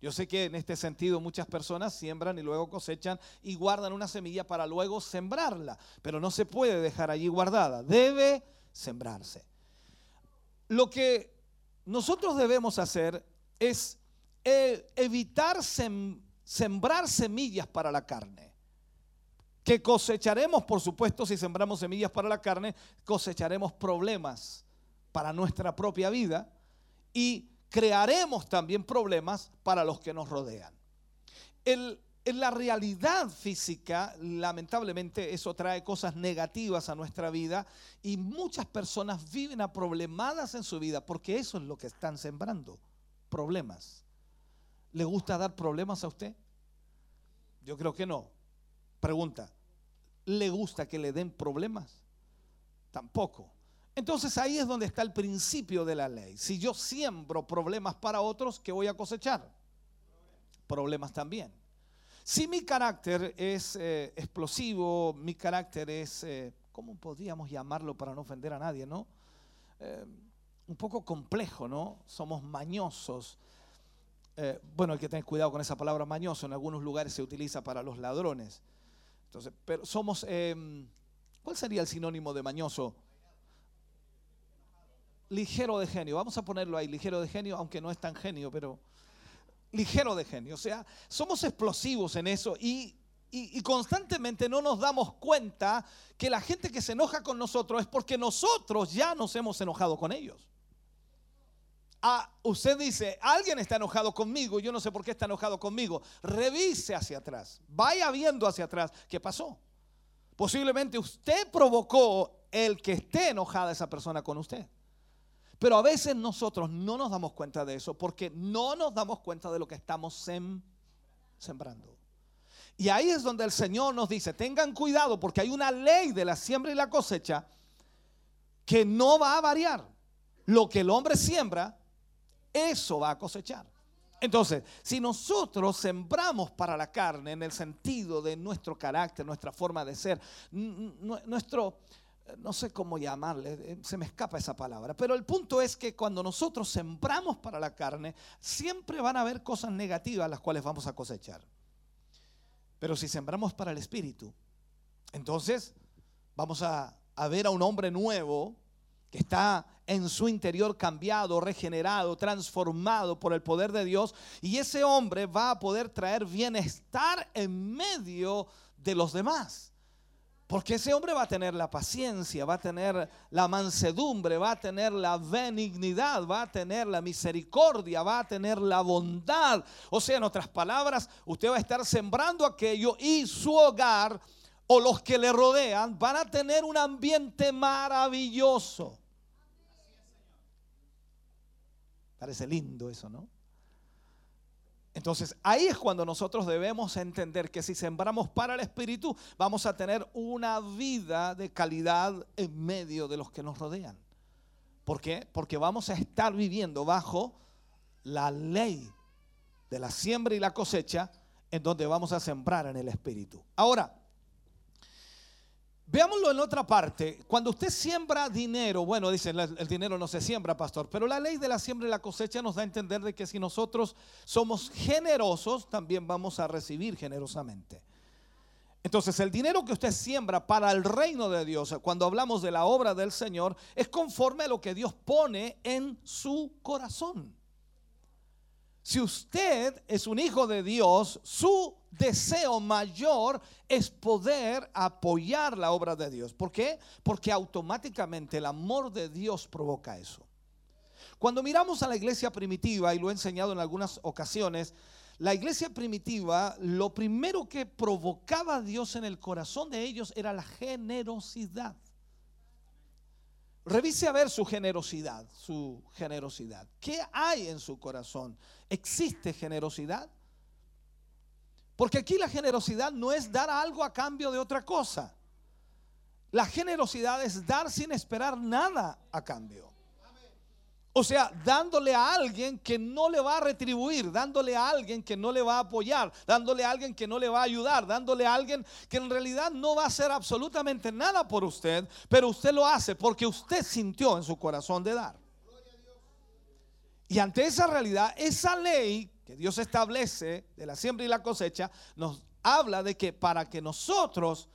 Yo sé que en este sentido muchas personas siembran y luego cosechan y guardan una semilla para luego sembrarla, pero no se puede dejar allí guardada, debe sembrarse. Lo que nosotros debemos hacer es eh, evitar sem- sembrar semillas para la carne. Que cosecharemos, por supuesto, si sembramos semillas para la carne, cosecharemos problemas para nuestra propia vida y crearemos también problemas para los que nos rodean. En la realidad física, lamentablemente, eso trae cosas negativas a nuestra vida y muchas personas viven a problemadas en su vida porque eso es lo que están sembrando, problemas. ¿Le gusta dar problemas a usted? Yo creo que no. Pregunta, le gusta que le den problemas? Tampoco. Entonces ahí es donde está el principio de la ley. Si yo siembro problemas para otros, ¿qué voy a cosechar? Problemas también. Si mi carácter es eh, explosivo, mi carácter es, eh, ¿cómo podríamos llamarlo para no ofender a nadie, no? Eh, un poco complejo, ¿no? Somos mañosos. Bueno, hay que tener cuidado con esa palabra mañoso. En algunos lugares se utiliza para los ladrones. Entonces, pero somos, em, ¿cuál sería el sinónimo de mañoso? Ligero de genio. Vamos a ponerlo ahí, ligero de genio, aunque no es tan genio, pero ligero de genio. O sea, somos explosivos en eso y, y- constantemente no nos damos cuenta que la gente que se enoja con nosotros es porque nosotros ya nos hemos enojado con ellos. Ah, usted dice, alguien está enojado conmigo, yo no sé por qué está enojado conmigo. Revise hacia atrás, vaya viendo hacia atrás qué pasó. Posiblemente usted provocó el que esté enojada esa persona con usted. Pero a veces nosotros no nos damos cuenta de eso porque no nos damos cuenta de lo que estamos sem- sembrando. Y ahí es donde el Señor nos dice, tengan cuidado porque hay una ley de la siembra y la cosecha que no va a variar. Lo que el hombre siembra, eso va a cosechar. Entonces, si nosotros sembramos para la carne en el sentido de nuestro carácter, nuestra forma de ser, nuestro, no sé cómo llamarle, eh, se me escapa esa palabra, pero el punto es que cuando nosotros sembramos para la carne, siempre van a haber cosas negativas las cuales vamos a cosechar. Pero si sembramos para el espíritu, entonces vamos a ver a un hombre nuevo que está en su interior cambiado, regenerado, transformado por el poder de Dios. Y ese hombre va a poder traer bienestar en medio de los demás. Porque ese hombre va a tener la paciencia, va a tener la mansedumbre, va a tener la benignidad, va a tener la misericordia, va a tener la bondad. O sea, en otras palabras, usted va a estar sembrando aquello y su hogar o los que le rodean van a tener un ambiente maravilloso. Parece lindo eso, ¿no? Entonces ahí es cuando nosotros debemos entender que si sembramos para el Espíritu, vamos a tener una vida de calidad en medio de los que nos rodean. ¿Por qué? Porque vamos a estar viviendo bajo la ley de la siembra y la cosecha, en donde vamos a sembrar en el Espíritu. Ahora, Veámoslo en otra parte. Cuando usted siembra dinero, bueno, dicen, "La- el dinero no se siembra, pastor, pero la ley de la siembra y la cosecha nos da a entender de que si nosotros somos generosos, también vamos a recibir generosamente. Entonces, el dinero que usted siembra para el reino de Dios, cuando hablamos de la obra del Señor, es conforme a lo que Dios pone en su corazón. Si usted es un hijo de Dios, su deseo mayor es poder apoyar la obra de Dios. ¿Por qué? Porque automáticamente el amor de Dios provoca eso. Cuando miramos a la iglesia primitiva, y lo he enseñado en algunas ocasiones, la iglesia primitiva, lo primero que provocaba a Dios en el corazón de ellos era la generosidad. Revise a ver su generosidad, su generosidad. ¿Qué hay en su corazón? ¿Existe generosidad? Porque aquí la generosidad no es dar algo a cambio de otra cosa. La generosidad es dar sin esperar nada a cambio. O sea, dándole a alguien que no le va a retribuir, dándole a alguien que no le va a apoyar, dándole a alguien que no le va a ayudar, dándole a alguien que en realidad no va a hacer absolutamente nada por usted, pero usted lo hace porque usted sintió en su corazón de dar. Y ante esa realidad, esa ley que Dios establece de la siembra y la cosecha, nos habla de que para que nosotros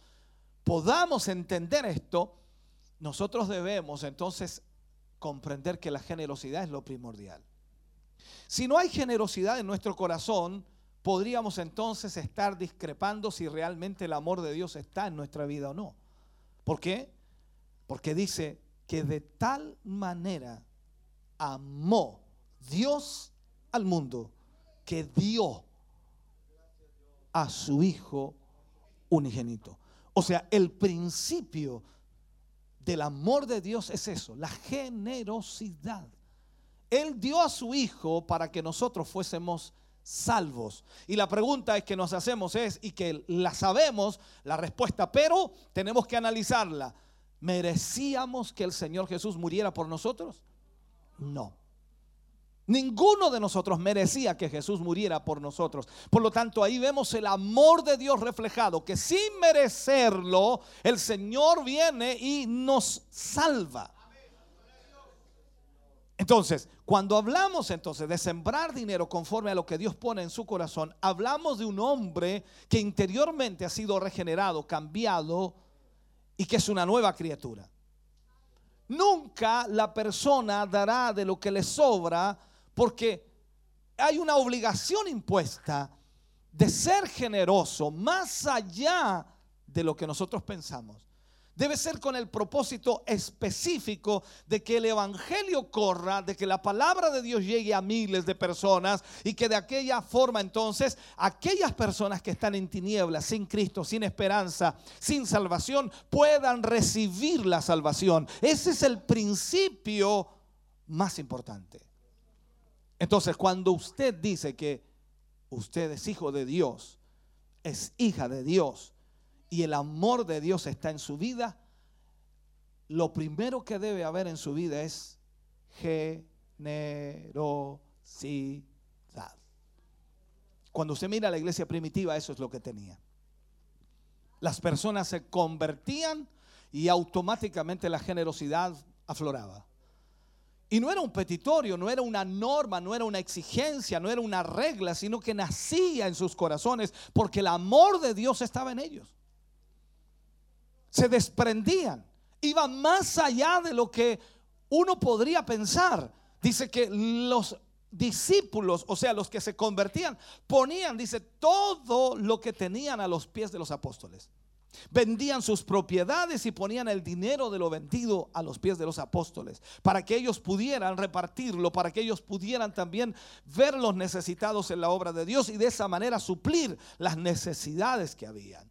podamos entender esto, nosotros debemos entonces comprender que la generosidad es lo primordial. Si no hay generosidad en nuestro corazón, podríamos entonces estar discrepando si realmente el amor de Dios está en nuestra vida o no. ¿Por qué? Porque dice que de tal manera amó Dios al mundo que dio a su Hijo unigénito. O sea, el principio del amor de Dios es eso, la generosidad. Él dio a su Hijo para que nosotros fuésemos salvos. Y la pregunta es que nos hacemos es, y que la sabemos, la respuesta, pero tenemos que analizarla. ¿Merecíamos que el Señor Jesús muriera por nosotros? No. Ninguno de nosotros merecía que Jesús muriera por nosotros. Por lo tanto, ahí vemos el amor de Dios reflejado, que sin merecerlo, el Señor viene y nos salva. Entonces, cuando hablamos entonces de sembrar dinero conforme a lo que Dios pone en su corazón, hablamos de un hombre que interiormente ha sido regenerado, cambiado y que es una nueva criatura. Nunca la persona dará de lo que le sobra porque hay una obligación impuesta de ser generoso más allá de lo que nosotros pensamos. Debe ser con el propósito específico de que el Evangelio corra, de que la palabra de Dios llegue a miles de personas y que de aquella forma entonces aquellas personas que están en tinieblas, sin Cristo, sin esperanza, sin salvación, puedan recibir la salvación. Ese es el principio más importante. Entonces, cuando usted dice que usted es hijo de Dios, es hija de Dios y el amor de Dios está en su vida, lo primero que debe haber en su vida es generosidad. Cuando usted mira la iglesia primitiva, eso es lo que tenía. Las personas se convertían y automáticamente la generosidad afloraba. Y no era un petitorio, no era una norma, no era una exigencia, no era una regla, sino que nacía en sus corazones porque el amor de Dios estaba en ellos. Se desprendían, iban más allá de lo que uno podría pensar. Dice que los discípulos, o sea, los que se convertían, ponían, dice, todo lo que tenían a los pies de los apóstoles. Vendían sus propiedades y ponían el dinero de lo vendido a los pies de los apóstoles, para que ellos pudieran repartirlo, para que ellos pudieran también ver los necesitados en la obra de Dios y de esa manera suplir las necesidades que habían.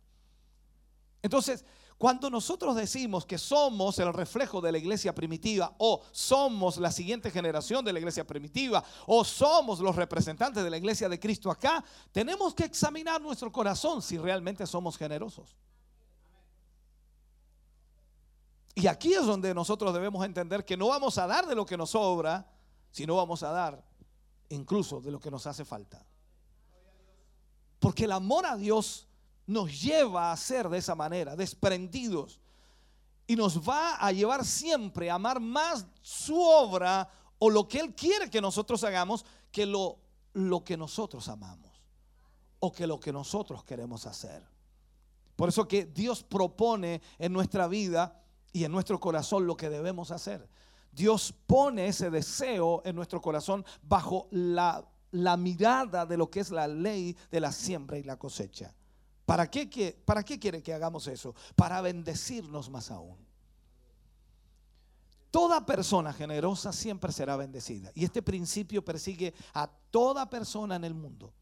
Entonces, cuando nosotros decimos que somos el reflejo de la iglesia primitiva o somos la siguiente generación de la iglesia primitiva o somos los representantes de la iglesia de Cristo acá, tenemos que examinar nuestro corazón si realmente somos generosos. Y aquí es donde nosotros debemos entender que no vamos a dar de lo que nos sobra, sino vamos a dar incluso de lo que nos hace falta. Porque el amor a Dios nos lleva a ser de esa manera, desprendidos. Y nos va a llevar siempre a amar más su obra o lo que Él quiere que nosotros hagamos que lo, lo que nosotros amamos o que lo que nosotros queremos hacer. Por eso que Dios propone en nuestra vida y en nuestro corazón lo que debemos hacer. Dios pone ese deseo en nuestro corazón bajo la, mirada de lo que es la ley de la siembra y la cosecha. ¿Para qué, ¿Para qué quiere que hagamos eso? Para bendecirnos más aún. Toda persona generosa siempre será bendecida. Y este principio persigue a toda persona en el mundo.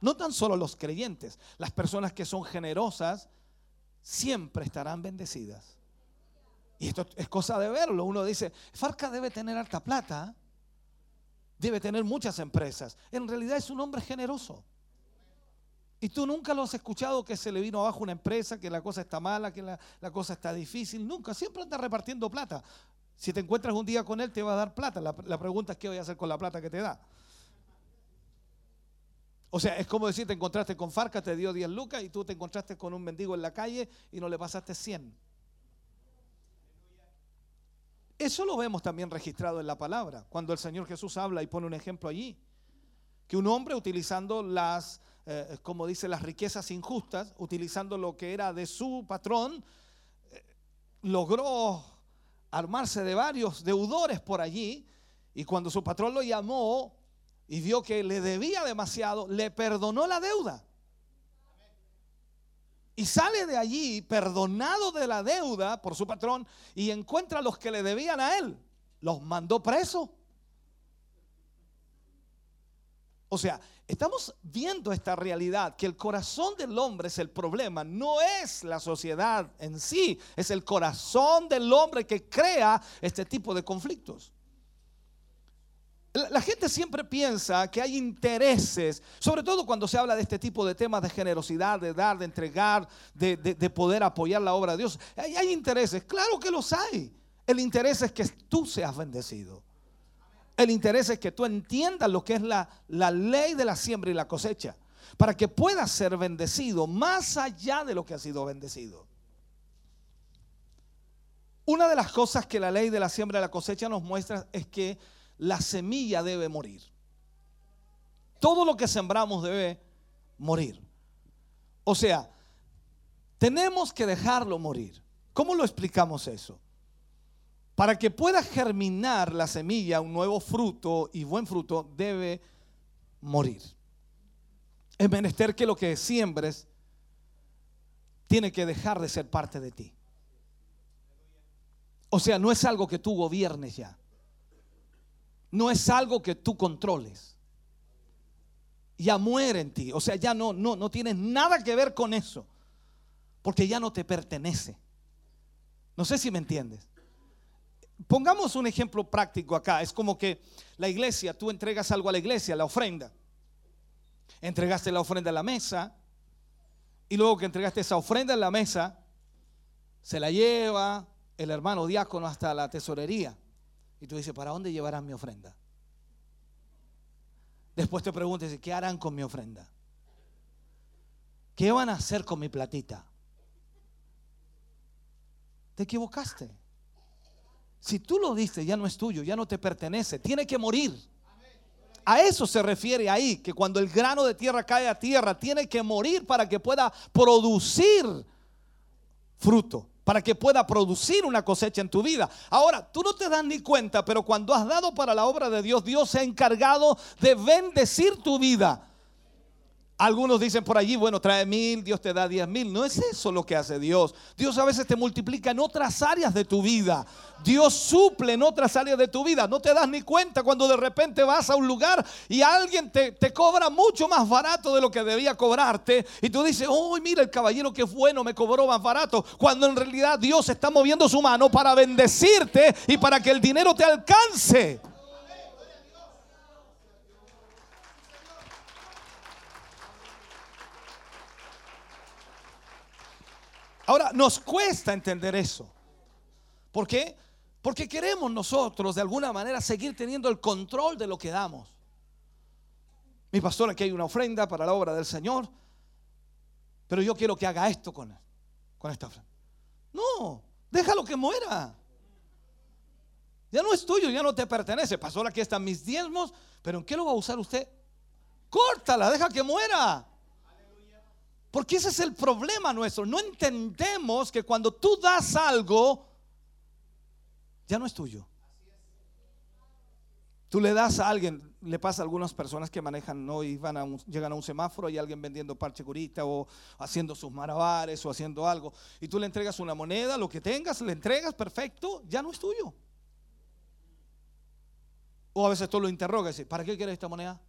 No tan solo los creyentes. Las personas que son generosas siempre estarán bendecidas. Y esto es cosa de verlo. Uno dice, Farca debe tener alta plata, debe tener muchas empresas. En realidad es un hombre generoso. Y tú nunca lo has escuchado que se le vino abajo una empresa, que la cosa está mala, que la, cosa está difícil. Nunca, siempre anda repartiendo plata. Si te encuentras un día con él, te va a dar plata. La, la pregunta es qué voy a hacer con la plata que te da. O sea, es como decir, te encontraste con Farca, te dio 10 lucas y tú te encontraste con un mendigo en la calle y no le pasaste 100. Eso lo vemos también registrado en la palabra, cuando el Señor Jesús habla y pone un ejemplo allí. Que un hombre utilizando las, eh, como dice, las riquezas injustas, utilizando lo que era de su patrón, eh, logró armarse de varios deudores por allí. Y cuando su patrón lo llamó y vio que le debía demasiado, le perdonó la deuda. Y sale de allí perdonado de la deuda por su patrón y encuentra a los que le debían a él. Los mandó preso. O sea, estamos viendo esta realidad, que el corazón del hombre es el problema, no es la sociedad en sí, es el corazón del hombre que crea este tipo de conflictos. La, gente siempre piensa que hay intereses, sobre todo cuando se habla de este tipo de temas de generosidad, de dar, de entregar, de, de- de poder apoyar la obra de Dios. Hay, hay intereses, claro que los hay. El interés es que tú seas bendecido. El interés es que tú entiendas lo que es la, la ley de la siembra y la cosecha, para que puedas ser bendecido más allá de lo que ha sido bendecido. Una de las cosas que la ley de la siembra y la cosecha nos muestra es que la semilla debe morir. Todo lo que sembramos debe morir. O sea, tenemos que dejarlo morir. ¿Cómo lo explicamos eso? Para que pueda germinar la semilla, un nuevo fruto y buen fruto, debe morir. Es menester que lo que siembres tiene que dejar de ser parte de ti. O sea, no es algo que tú gobiernes ya. No es algo que tú controles. Ya muere en ti. O sea, ya no, no, no tienes nada que ver con eso. Porque ya no te pertenece. No sé si me entiendes. Pongamos un ejemplo práctico acá. Es como que la iglesia, tú entregas algo a la iglesia, la ofrenda. Entregaste la ofrenda a la mesa. Y luego que entregaste esa ofrenda en la mesa, se la lleva el hermano diácono hasta la tesorería. Y tú dices, ¿para dónde llevarán mi ofrenda? Después te preguntas, ¿qué harán con mi ofrenda? ¿Qué van a hacer con mi platita? Te equivocaste. Si tú lo diste, ya no es tuyo, ya no te pertenece, tiene que morir. A eso se refiere ahí, que cuando el grano de tierra cae a tierra, tiene que morir para que pueda producir fruto, para que pueda producir una cosecha en tu vida. Ahora, tú no te das ni cuenta, pero cuando has dado para la obra de Dios, Dios se ha encargado de bendecir tu vida. Algunos dicen por allí, bueno, trae mil, Dios te da diez mil. No es eso lo que hace Dios. Dios a veces te multiplica en otras áreas de tu vida. Dios suple en otras áreas de tu vida. No te das ni cuenta cuando de repente vas a un lugar y alguien te, te cobra mucho más barato de lo que debía cobrarte. Y tú dices, oh, mira el caballero que bueno me cobró más barato. Cuando en realidad Dios está moviendo su mano para bendecirte y para que el dinero te alcance. Ahora, nos cuesta entender eso. ¿Por qué? Porque queremos nosotros de alguna manera seguir teniendo el control de lo que damos. Mi pastor, aquí hay una ofrenda para la obra del Señor, pero yo quiero que haga esto con, con esta ofrenda. No, déjalo que muera. Ya no es tuyo, ya no te pertenece. Pastor, aquí están mis diezmos, pero ¿en qué lo va a usar usted? Córtala, deja que muera. Porque ese es el problema nuestro. No entendemos que cuando tú das algo, ya no es tuyo. Tú le das a alguien, le pasa a algunas personas que manejan, ¿no? Y van a un- llegan a un semáforo y alguien vendiendo parche curita o haciendo sus malabares o haciendo algo. Y tú le entregas una moneda, lo que tengas, le entregas, perfecto, ya no es tuyo. O a veces tú lo interrogas y dices, ¿para qué quieres esta moneda?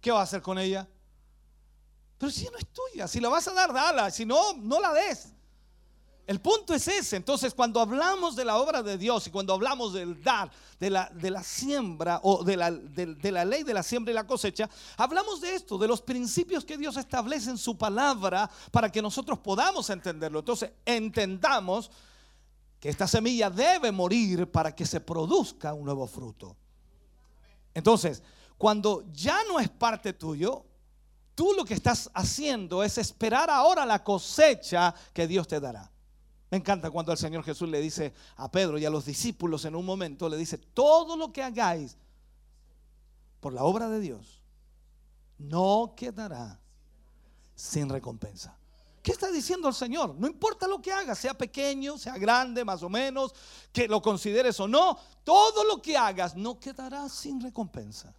¿Qué va a hacer con ella? Pero si no es tuya, si la vas a dar, dala. Si no, no la des. El punto es ese. Entonces, cuando hablamos de la obra de Dios y cuando hablamos del dar, de la, de la siembra o de la, de- de la ley de la siembra y la cosecha, hablamos de esto, de los principios que Dios establece en su palabra para que nosotros podamos entenderlo. Entonces, entendamos que esta semilla debe morir para que se produzca un nuevo fruto. Entonces, cuando ya no es parte tuyo, tú lo que estás haciendo es esperar ahora la cosecha que Dios te dará. Me encanta cuando el Señor Jesús le dice a Pedro y a los discípulos en un momento, le dice, todo lo que hagáis por la obra de Dios, no quedará sin recompensa. ¿Qué está diciendo el Señor? No importa lo que hagas, sea pequeño, sea grande, más o menos, que lo consideres o no, todo lo que hagas no quedará sin recompensa.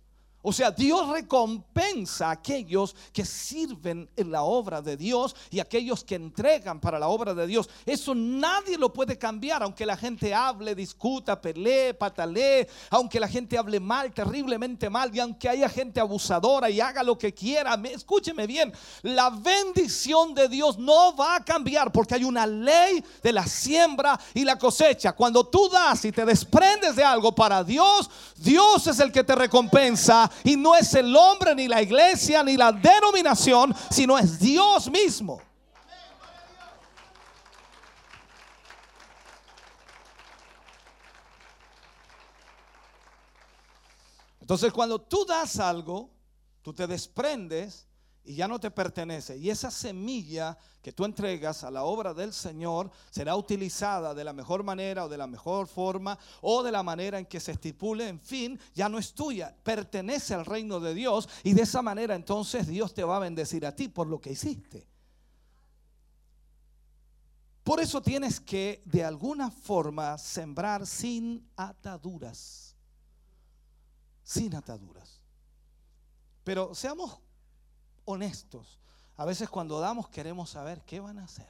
O sea, Dios recompensa a aquellos que sirven en la obra de Dios y aquellos que entregan para la obra de Dios. Eso nadie lo puede cambiar, aunque la gente hable, discuta, pelee, patalee, aunque la gente hable mal, terriblemente mal, y aunque haya gente abusadora y haga lo que quiera. Me- Escúcheme bien, la bendición de Dios no va a cambiar porque hay una ley de la siembra y la cosecha. Cuando tú das y te desprendes de algo para Dios, Dios es el que te recompensa y no es el hombre, ni la iglesia, ni la denominación, sino es Dios mismo. Entonces cuando tú das algo, tú te desprendes y ya no te pertenece. Y esa semilla que tú entregas a la obra del Señor será utilizada de la mejor manera o de la mejor forma o de la manera en que se estipule. En fin, ya no es tuya, pertenece al reino de Dios y de esa manera entonces Dios te va a bendecir a ti por lo que hiciste. Por eso tienes que de alguna forma sembrar sin ataduras sin ataduras. Pero seamos honestos. A veces cuando damos queremos saber qué van a hacer.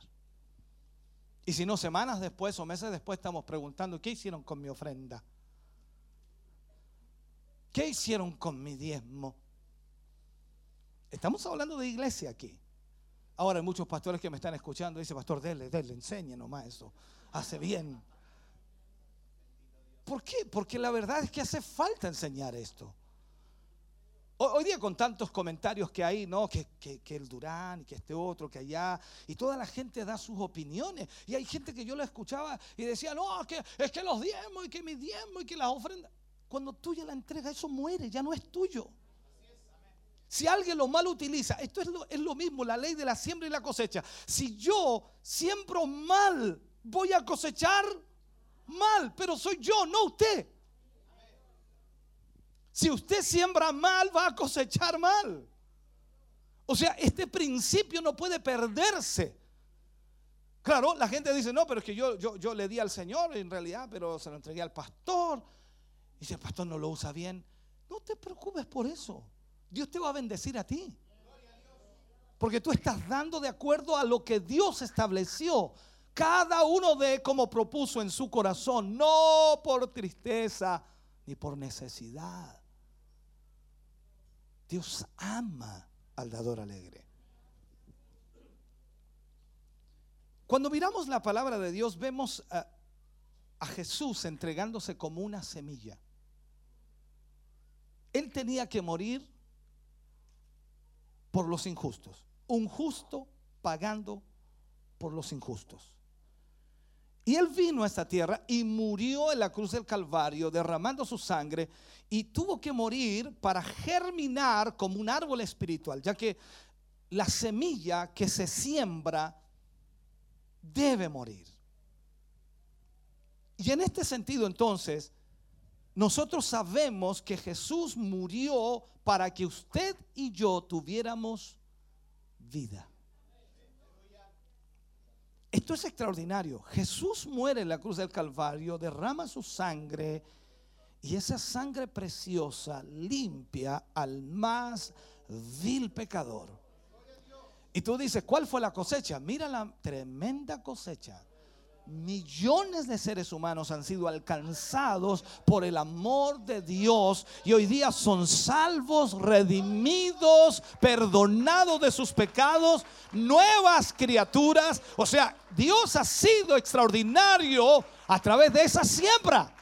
Y si no, semanas después o meses después estamos preguntando, ¿qué hicieron con mi ofrenda? ¿Qué hicieron con mi diezmo? Estamos hablando de iglesia aquí. Ahora hay muchos pastores que me están escuchando. Dice, pastor, dele, dele, enseñe nomás eso. Hace bien. ¿Por qué? Porque la verdad es que hace falta enseñar esto. Hoy, día con tantos comentarios que hay, ¿no? Que, el Durán y que este otro, que allá, y toda la gente da sus opiniones. Y hay gente que yo la escuchaba y decía, no, es que, es que los diezmos y que mi diezmo y que las ofrendas. Cuando tú ya la entregas, eso muere, ya no es tuyo. Si alguien lo mal utiliza, esto es lo, es lo mismo, la ley de la siembra y la cosecha. Si yo siembro mal, voy a cosechar mal, pero soy yo, no usted. Si usted siembra mal, va a cosechar mal. O sea, este principio no puede perderse. Claro, la gente dice, no, pero es que yo, yo, yo le di al Señor en realidad, pero se lo entregué al pastor. Y si el pastor no lo usa bien, no te preocupes por eso. Dios te va a bendecir a ti. Porque tú estás dando de acuerdo a lo que Dios estableció. Cada uno de como propuso en su corazón, no por tristeza ni por necesidad. Dios ama al dador alegre. Cuando miramos la palabra de Dios, vemos a, Jesús entregándose como una semilla. Él tenía que morir por los injustos. Un justo pagando por los injustos. Y él vino a esta tierra y murió en la cruz del Calvario, derramando su sangre, y tuvo que morir para germinar como un árbol espiritual, ya que la semilla que se siembra debe morir. Y en este sentido, entonces, nosotros sabemos que Jesús murió para que usted y yo tuviéramos vida. Esto es extraordinario. Jesús muere en la cruz del Calvario, derrama su sangre y esa sangre preciosa limpia al más vil pecador. Y tú dices, ¿cuál fue la cosecha? Mira la tremenda cosecha. Millones de seres humanos han sido alcanzados por el amor de Dios y hoy día son salvos, redimidos, perdonados de sus pecados, nuevas criaturas. O sea, Dios ha sido extraordinario a través de esa siembra.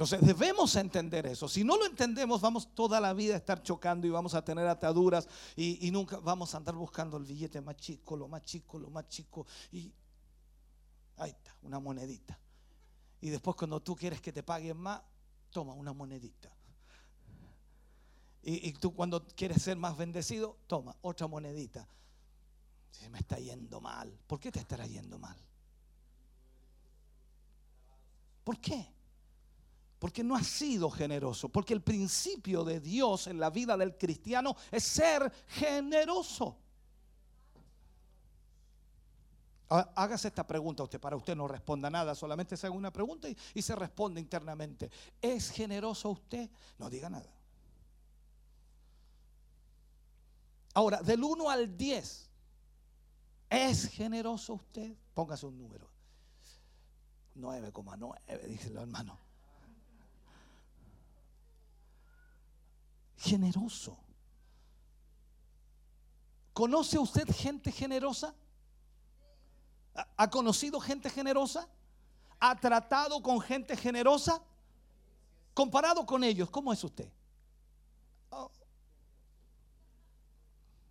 Entonces debemos entender eso. Si no lo entendemos, vamos toda la vida a estar chocando y vamos a tener ataduras y, y nunca vamos a andar buscando el billete más chico, lo más chico, lo más chico. Y ahí está, una monedita. Y después cuando tú quieres que te paguen más, toma una monedita. Y, y tú cuando quieres ser más bendecido, toma otra monedita. Se me está yendo mal. ¿Por qué te estará yendo mal? ¿Por qué? Porque no has sido generoso. Porque el principio de Dios en la vida del cristiano es ser generoso. Há- Hágase esta pregunta usted, para usted no responda nada, solamente se haga una pregunta y, y se responde internamente. ¿Es generoso usted? No diga nada. Ahora, del 1 al 10, ¿es generoso usted? Póngase un número. 9,9, dice el hermano. Generoso. ¿Conoce usted gente generosa? ¿Ha- ¿Ha conocido gente generosa? ¿Ha tratado con gente generosa? Comparado con ellos, ¿cómo es usted? Oh.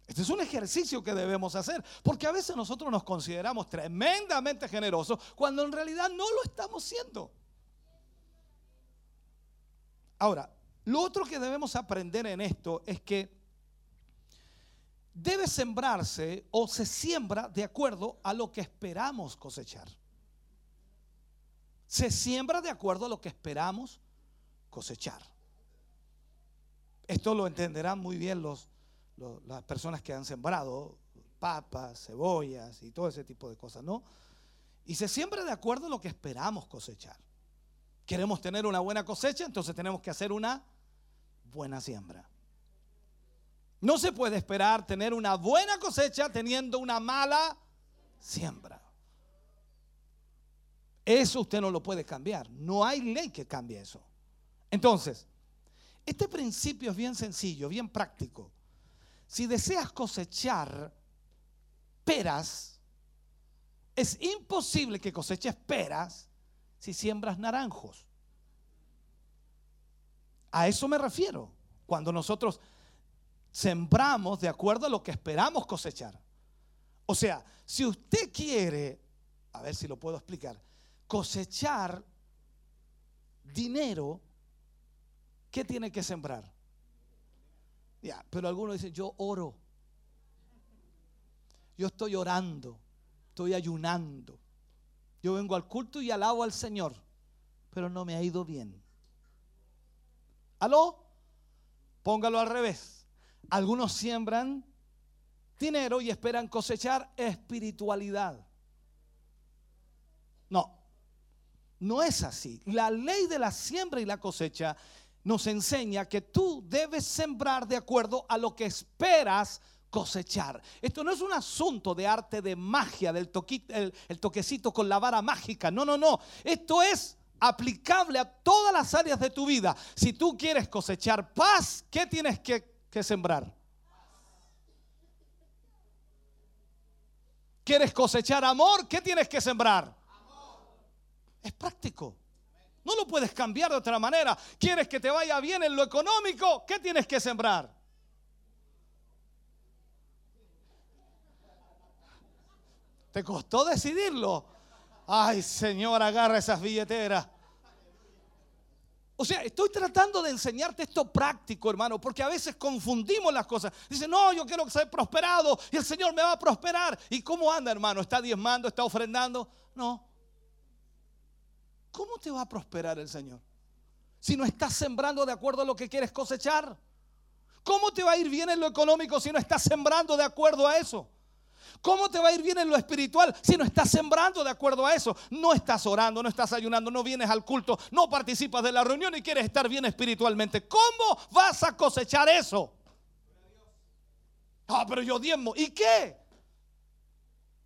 Este es un ejercicio que debemos hacer, porque a veces nosotros nos consideramos tremendamente generosos cuando en realidad no lo estamos siendo. Ahora, lo otro que debemos aprender en esto es que debe sembrarse o se siembra de acuerdo a lo que esperamos cosechar. Se siembra de acuerdo a lo que esperamos cosechar. Esto lo entenderán muy bien los, las personas que han sembrado papas, cebollas y todo ese tipo de cosas, ¿no? Y se siembra de acuerdo a lo que esperamos cosechar. Queremos tener una buena cosecha, entonces tenemos que hacer una buena siembra. No se puede esperar tener una buena cosecha teniendo una mala siembra. Eso usted no lo puede cambiar. No hay ley que cambie eso. Entonces, este principio es bien sencillo, bien práctico. Si deseas cosechar peras, es imposible que coseches peras si siembras naranjos. A eso me refiero. Cuando nosotros sembramos de acuerdo a lo que esperamos cosechar. O sea, si usted quiere, a ver si lo puedo explicar, cosechar dinero, ¿qué tiene que sembrar? Ya, pero algunos dicen, yo oro. Yo estoy orando, estoy ayunando. Yo vengo al culto y alabo al Señor, pero no me ha ido bien. ¿Aló? Póngalo al revés. Algunos siembran dinero y esperan cosechar espiritualidad. No, no es así. La ley de la siembra y la cosecha nos enseña que tú debes sembrar de acuerdo a lo que esperas cosechar. Esto no es un asunto de arte de magia, del el toquecito con la vara mágica. No, no, no. Esto es aplicable a todas las áreas de tu vida. Si tú quieres cosechar paz, ¿qué tienes que, sembrar? ¿Quieres cosechar amor? ¿Qué tienes que sembrar? Es práctico. No lo puedes cambiar de otra manera. ¿Quieres que te vaya bien en lo económico? ¿Qué tienes que sembrar? ¿Te costó decidirlo? Ay, Señor, agarra esas billeteras. O sea, estoy tratando de enseñarte esto práctico, hermano, porque a veces confundimos las cosas. Dice, no, yo quiero ser prosperado y el Señor me va a prosperar. ¿Y cómo anda, hermano? ¿Está diezmando? ¿Está ofrendando? No. ¿Cómo te va a prosperar el Señor? Si no estás sembrando de acuerdo a lo que quieres cosechar. ¿Cómo te va a ir bien en lo económico si no estás sembrando de acuerdo a eso? ¿Cómo te va a ir bien en lo espiritual si no estás sembrando de acuerdo a eso? No estás orando, no estás ayunando, no vienes al culto, no participas de la reunión y quieres estar bien espiritualmente. ¿Cómo vas a cosechar eso? Ah, pero yo diezmo. ¿Y qué?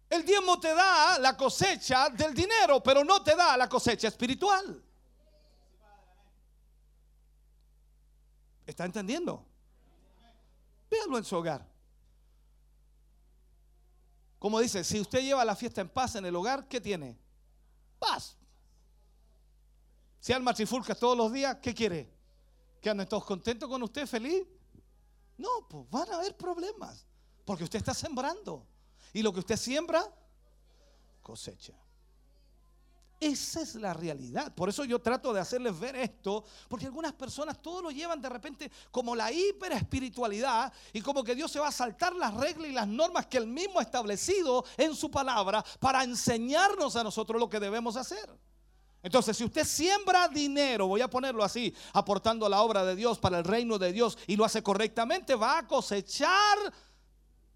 El diezmo te da la cosecha del dinero, pero no te da la cosecha espiritual. ¿Está entendiendo? Véanlo en su hogar. Como dice, si usted lleva la fiesta en paz en el hogar, ¿qué tiene? Paz. Si alma trifulcas todos los días, ¿qué quiere? ¿Que anden todos contentos con usted, feliz? No, pues van a haber problemas. Porque usted está sembrando. Y lo que usted siembra, cosecha. Esa es la realidad. Por eso yo trato de hacerles ver esto, porque algunas personas todo lo llevan de repente como la hiper espiritualidad y como que Dios se va a saltar las reglas y las normas que Él mismo ha establecido en su palabra para enseñarnos a nosotros lo que debemos hacer. Entonces, si usted siembra dinero, voy a ponerlo así, aportando la obra de Dios para el reino de Dios y lo hace correctamente, va a cosechar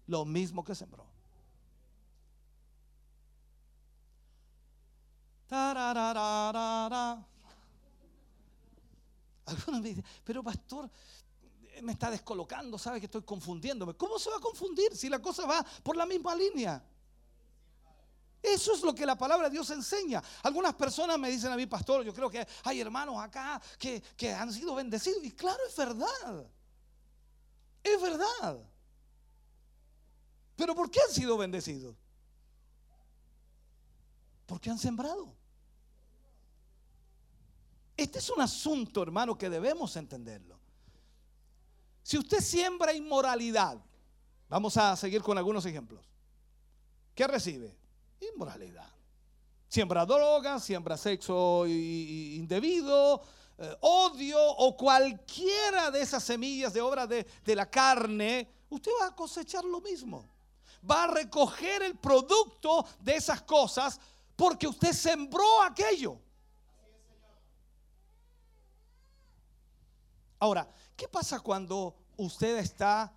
lo mismo que sembró. Algunos me dicen, pero pastor, me está descolocando, sabe que estoy confundiéndome. ¿Cómo se va a confundir si la cosa va por la misma línea? Eso es lo que la palabra de Dios enseña. Algunas personas me dicen a mí, pastor, yo creo que hay hermanos acá que, que han sido bendecidos. Y claro, es verdad. Es verdad. Pero ¿por qué han sido bendecidos? Porque han sembrado. Este es un asunto, hermano, que debemos entenderlo. Si usted siembra inmoralidad, vamos a seguir con algunos ejemplos. ¿Qué recibe? Inmoralidad. Siembra drogas, siembra sexo indebido, eh, odio o cualquiera de esas semillas de obra de, de la carne, usted va a cosechar lo mismo. Va a recoger el producto de esas cosas porque usted sembró aquello. Ahora, ¿qué pasa cuando usted está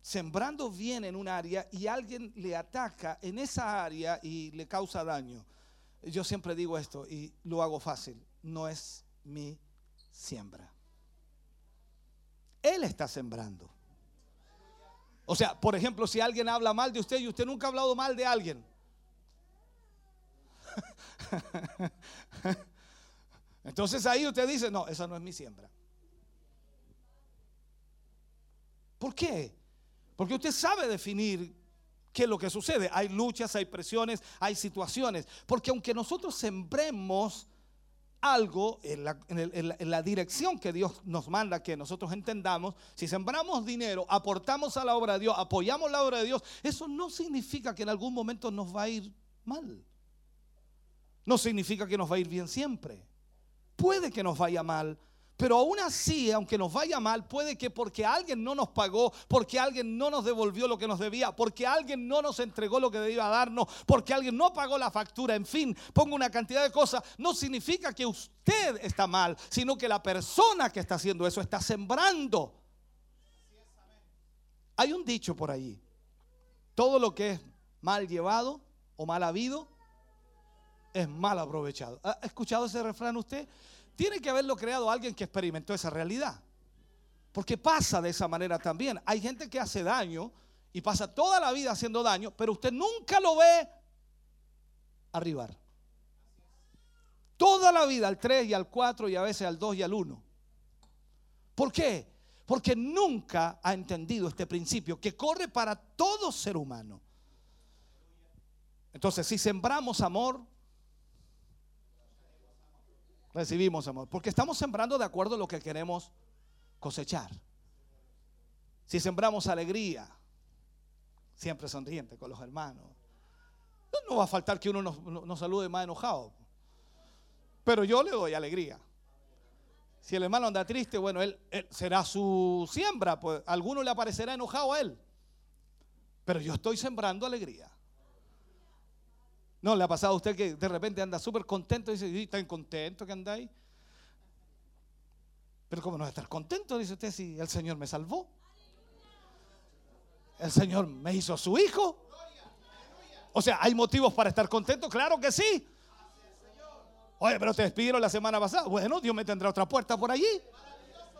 sembrando bien en un área y alguien le ataca en esa área y le causa daño? Yo siempre digo esto y lo hago fácil, no es mi siembra. Él está sembrando. O sea, por ejemplo, si alguien habla mal de usted y usted nunca ha hablado mal de alguien. Entonces ahí usted dice, no, esa no es mi siembra. ¿Por qué? Porque usted sabe definir qué es lo que sucede. Hay luchas, hay presiones, hay situaciones. Porque aunque nosotros sembremos algo en la, en la dirección que Dios nos manda que nosotros entendamos, si sembramos dinero, aportamos a la obra de Dios, apoyamos la obra de Dios, eso no significa que en algún momento nos va a ir mal. No significa que nos va a ir bien siempre. Puede que nos vaya mal, pero aún así, aunque nos vaya mal, puede que porque alguien no nos pagó, porque alguien no nos devolvió lo que nos debía, porque alguien no nos entregó lo que debía darnos, porque alguien no pagó la factura, en fin, pongo una cantidad de cosas, no significa que usted está mal, sino que la persona que está haciendo eso está sembrando. Hay un dicho por allí, todo lo que es mal llevado o mal habido es mal aprovechado. ¿Ha escuchado ese refrán usted? Tiene que haberlo creado alguien que experimentó esa realidad. Porque pasa de esa manera también. Hay gente que hace daño y pasa toda la vida haciendo daño, pero usted nunca lo ve arribar. Toda la vida al 3 y al 4 y a veces al 2 y al 1. ¿Por qué? Porque nunca ha entendido este principio que corre para todo ser humano. Entonces, si sembramos amor, recibimos amor. Porque estamos sembrando de acuerdo a lo que queremos cosechar. Si sembramos alegría, siempre sonriente con los hermanos. No va a faltar que uno nos, nos salude más enojado. Pero yo le doy alegría. Si el hermano anda triste, bueno, él, será su siembra, pues alguno le aparecerá enojado a él. Pero yo estoy sembrando alegría. ¿No le ha pasado a usted que de repente anda súper contento y dice, "Sí, ¿están contento que andáis? Pero ¿cómo no estar contento? Dice usted, si el Señor me salvó. El Señor me hizo su hijo. O sea, ¿hay motivos para estar contento? Claro que sí. Oye, pero te despidieron la semana pasada. Bueno, Dios me tendrá otra puerta por allí.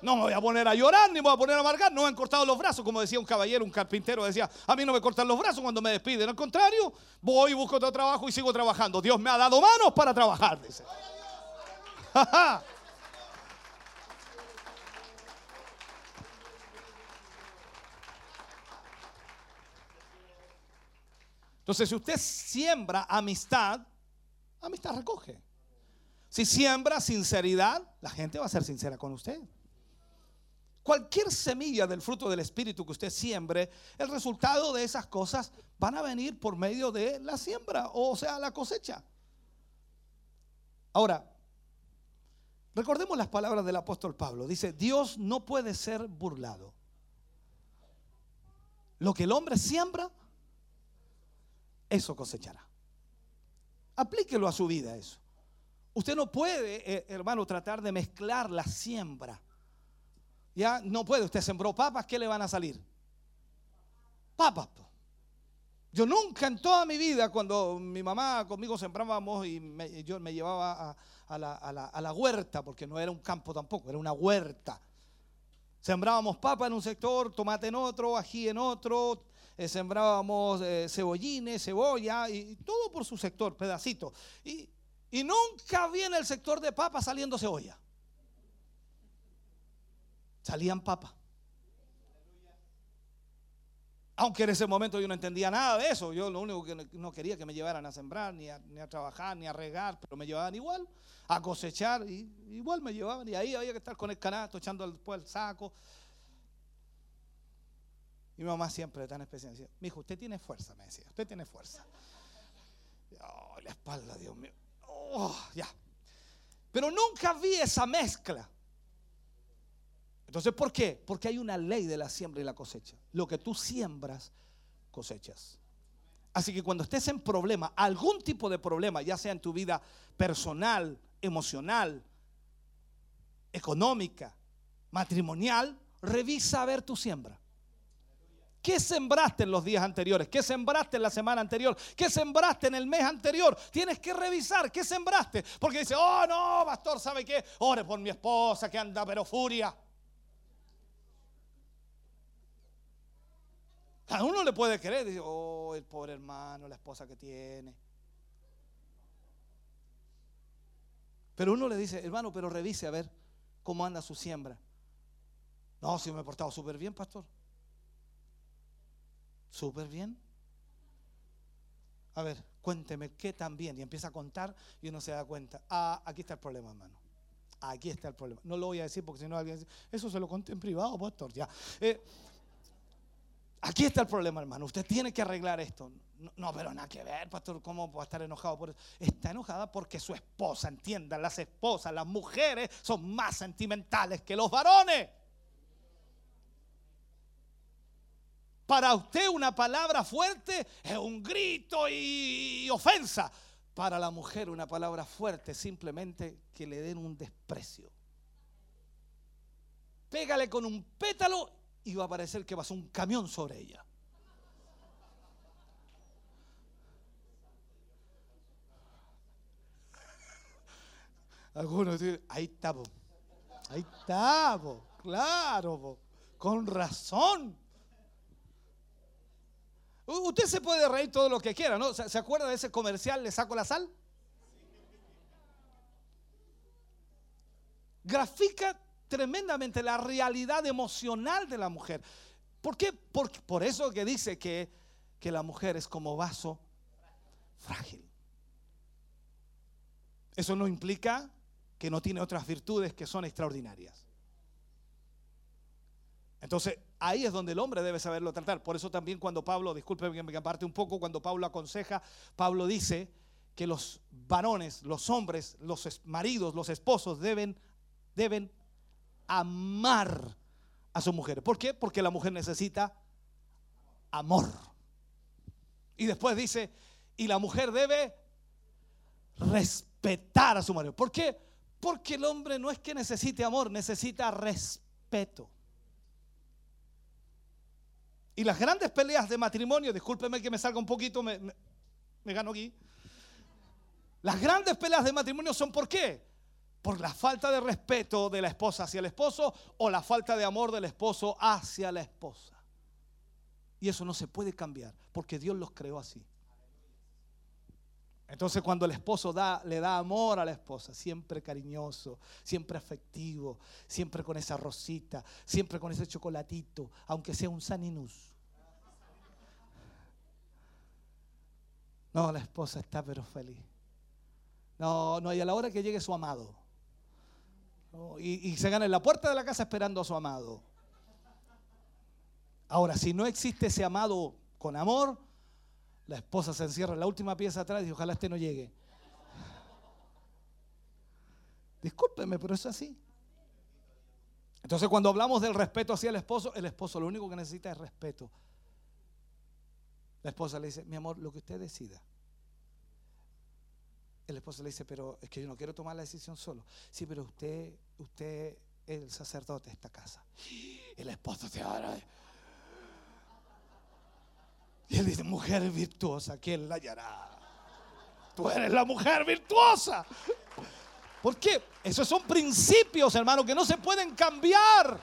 No me voy a poner a llorar ni me voy a poner a amargar. No me han cortado los brazos, como decía un caballero, un carpintero. Decía, a mí no me cortan los brazos cuando me despiden. Al contrario, voy y busco otro trabajo y sigo trabajando. Dios me ha dado manos para trabajar, dice. Entonces, si usted siembra amistad, amistad recoge. Si siembra sinceridad, la gente va a ser sincera con usted. Cualquier semilla del fruto del Espíritu que usted siembre, el resultado de esas cosas van a venir por medio de la siembra, o sea, la cosecha. Ahora, recordemos las palabras del apóstol Pablo. Dice, Dios no puede ser burlado. Lo que el hombre siembra, eso cosechará. Aplíquelo a su vida eso. Usted no puede, eh, hermano, tratar de mezclar la siembra. Ya no puede. Usted sembró papas, ¿qué le van a salir? Papas. Yo nunca en toda mi vida, cuando mi mamá conmigo sembrábamos y yo me llevaba a, la, huerta, porque no era un campo tampoco, era una huerta. Sembrábamos papa en un sector, tomate en otro, ají en otro, eh, sembrábamos eh, cebollines, cebolla, y, todo por su sector, pedacito. Y, y nunca vi en el sector de papa saliendo cebolla. Salían papas. Aunque en ese momento yo no entendía nada de eso. Yo lo único que no- quería que me llevaran a sembrar, ni a, trabajar, ni a regar, pero me llevaban igual a cosechar, y igual me llevaban. Y ahí había que estar con el canasto, echando después el saco. Y mi mamá siempre tan especial decía, mi hijo, usted tiene fuerza, me decía, usted tiene fuerza. Oh, la espalda, Dios mío. Oh, ya. Pero nunca vi esa mezcla. Entonces, ¿por qué? Porque hay una ley de la siembra y la cosecha. Lo que tú siembras, cosechas. Así que cuando estés en problema, algún tipo de problema, ya sea en tu vida personal, emocional, económica, matrimonial, revisa a ver tu siembra. ¿Qué sembraste en los días anteriores? ¿Qué sembraste en la semana anterior? ¿Qué sembraste en el mes anterior? Tienes que revisar qué sembraste. Porque dice, oh no, pastor, ¿sabe qué? Ore por mi esposa que anda pero furia. A uno le puede creer, dice, oh, el pobre hermano, la esposa que tiene. Pero uno le dice, hermano, pero revise a ver cómo anda su siembra. No, si me he portado súper bien, pastor. Súper bien. A ver, cuénteme qué tan bien. Y empieza a contar y uno se da cuenta. Ah, aquí está el problema, hermano. Aquí está el problema. No lo voy a decir porque si no alguien dice, eso se lo conté en privado, pastor. Ya. Eh, Aquí está el problema, hermano. Usted tiene que arreglar esto. No, pero nada que ver, pastor. ¿Cómo va a estar enojado por eso? Está enojada porque su esposa, entiendan, las esposas, las mujeres son más sentimentales que los varones. Para usted una palabra fuerte es un grito y ofensa. Para la mujer una palabra fuerte simplemente que le den un desprecio. Pégale con un pétalo y va a parecer que pasó un camión sobre ella. Algunos dicen, ahí está, po. ahí está, po. claro, po. con razón. Usted se puede reír todo lo que quiera, ¿no? ¿Se se acuerda de ese comercial, le saco la sal? Grafica tremendamente la realidad emocional de la mujer. ¿Por qué? Por, eso que dice que, que la mujer es como vaso frágil. Eso no implica que no tiene otras virtudes que son extraordinarias. Entonces, ahí es donde el hombre debe saberlo tratar. Por eso también cuando Pablo, disculpe que me aparte un poco, cuando Pablo aconseja, Pablo dice que los varones, los hombres, los maridos, los esposos deben, deben amar a su mujer. ¿Por qué? Porque la mujer necesita amor. Y después dice, y la mujer debe respetar a su marido. ¿Por qué? Porque el hombre no es que necesite amor, necesita respeto. Y las grandes peleas de matrimonio, discúlpeme que me salga un poquito, me, me- gano aquí. Las grandes peleas de matrimonio son ¿por qué? Por la falta de respeto de la esposa hacia el esposo o la falta de amor del esposo hacia la esposa. Y eso no se puede cambiar porque Dios los creó así. Entonces cuando el esposo da, le da amor a la esposa, siempre cariñoso, siempre afectivo, siempre con esa rosita, siempre con ese chocolatito, aunque sea un saninus. No, la esposa está pero feliz. No, no, y a la hora que llegue su amado. Y, se gana en la puerta de la casa esperando a su amado. Ahora, si no existe ese amado con amor, la esposa se encierra en la última pieza atrás y ojalá este no llegue. Discúlpeme, pero es así. Entonces cuando hablamos del respeto hacia el esposo, el esposo lo único que necesita es respeto. La esposa le dice, mi amor, lo que usted decida. El esposo le dice, pero es que yo no quiero tomar la decisión solo. Sí, pero usted, usted es el sacerdote de esta casa. El esposo se ahora. Y él dice, mujer virtuosa, ¿quién la hallará? Tú eres la mujer virtuosa. ¿Por qué? Esos son principios, hermano, que no se pueden cambiar.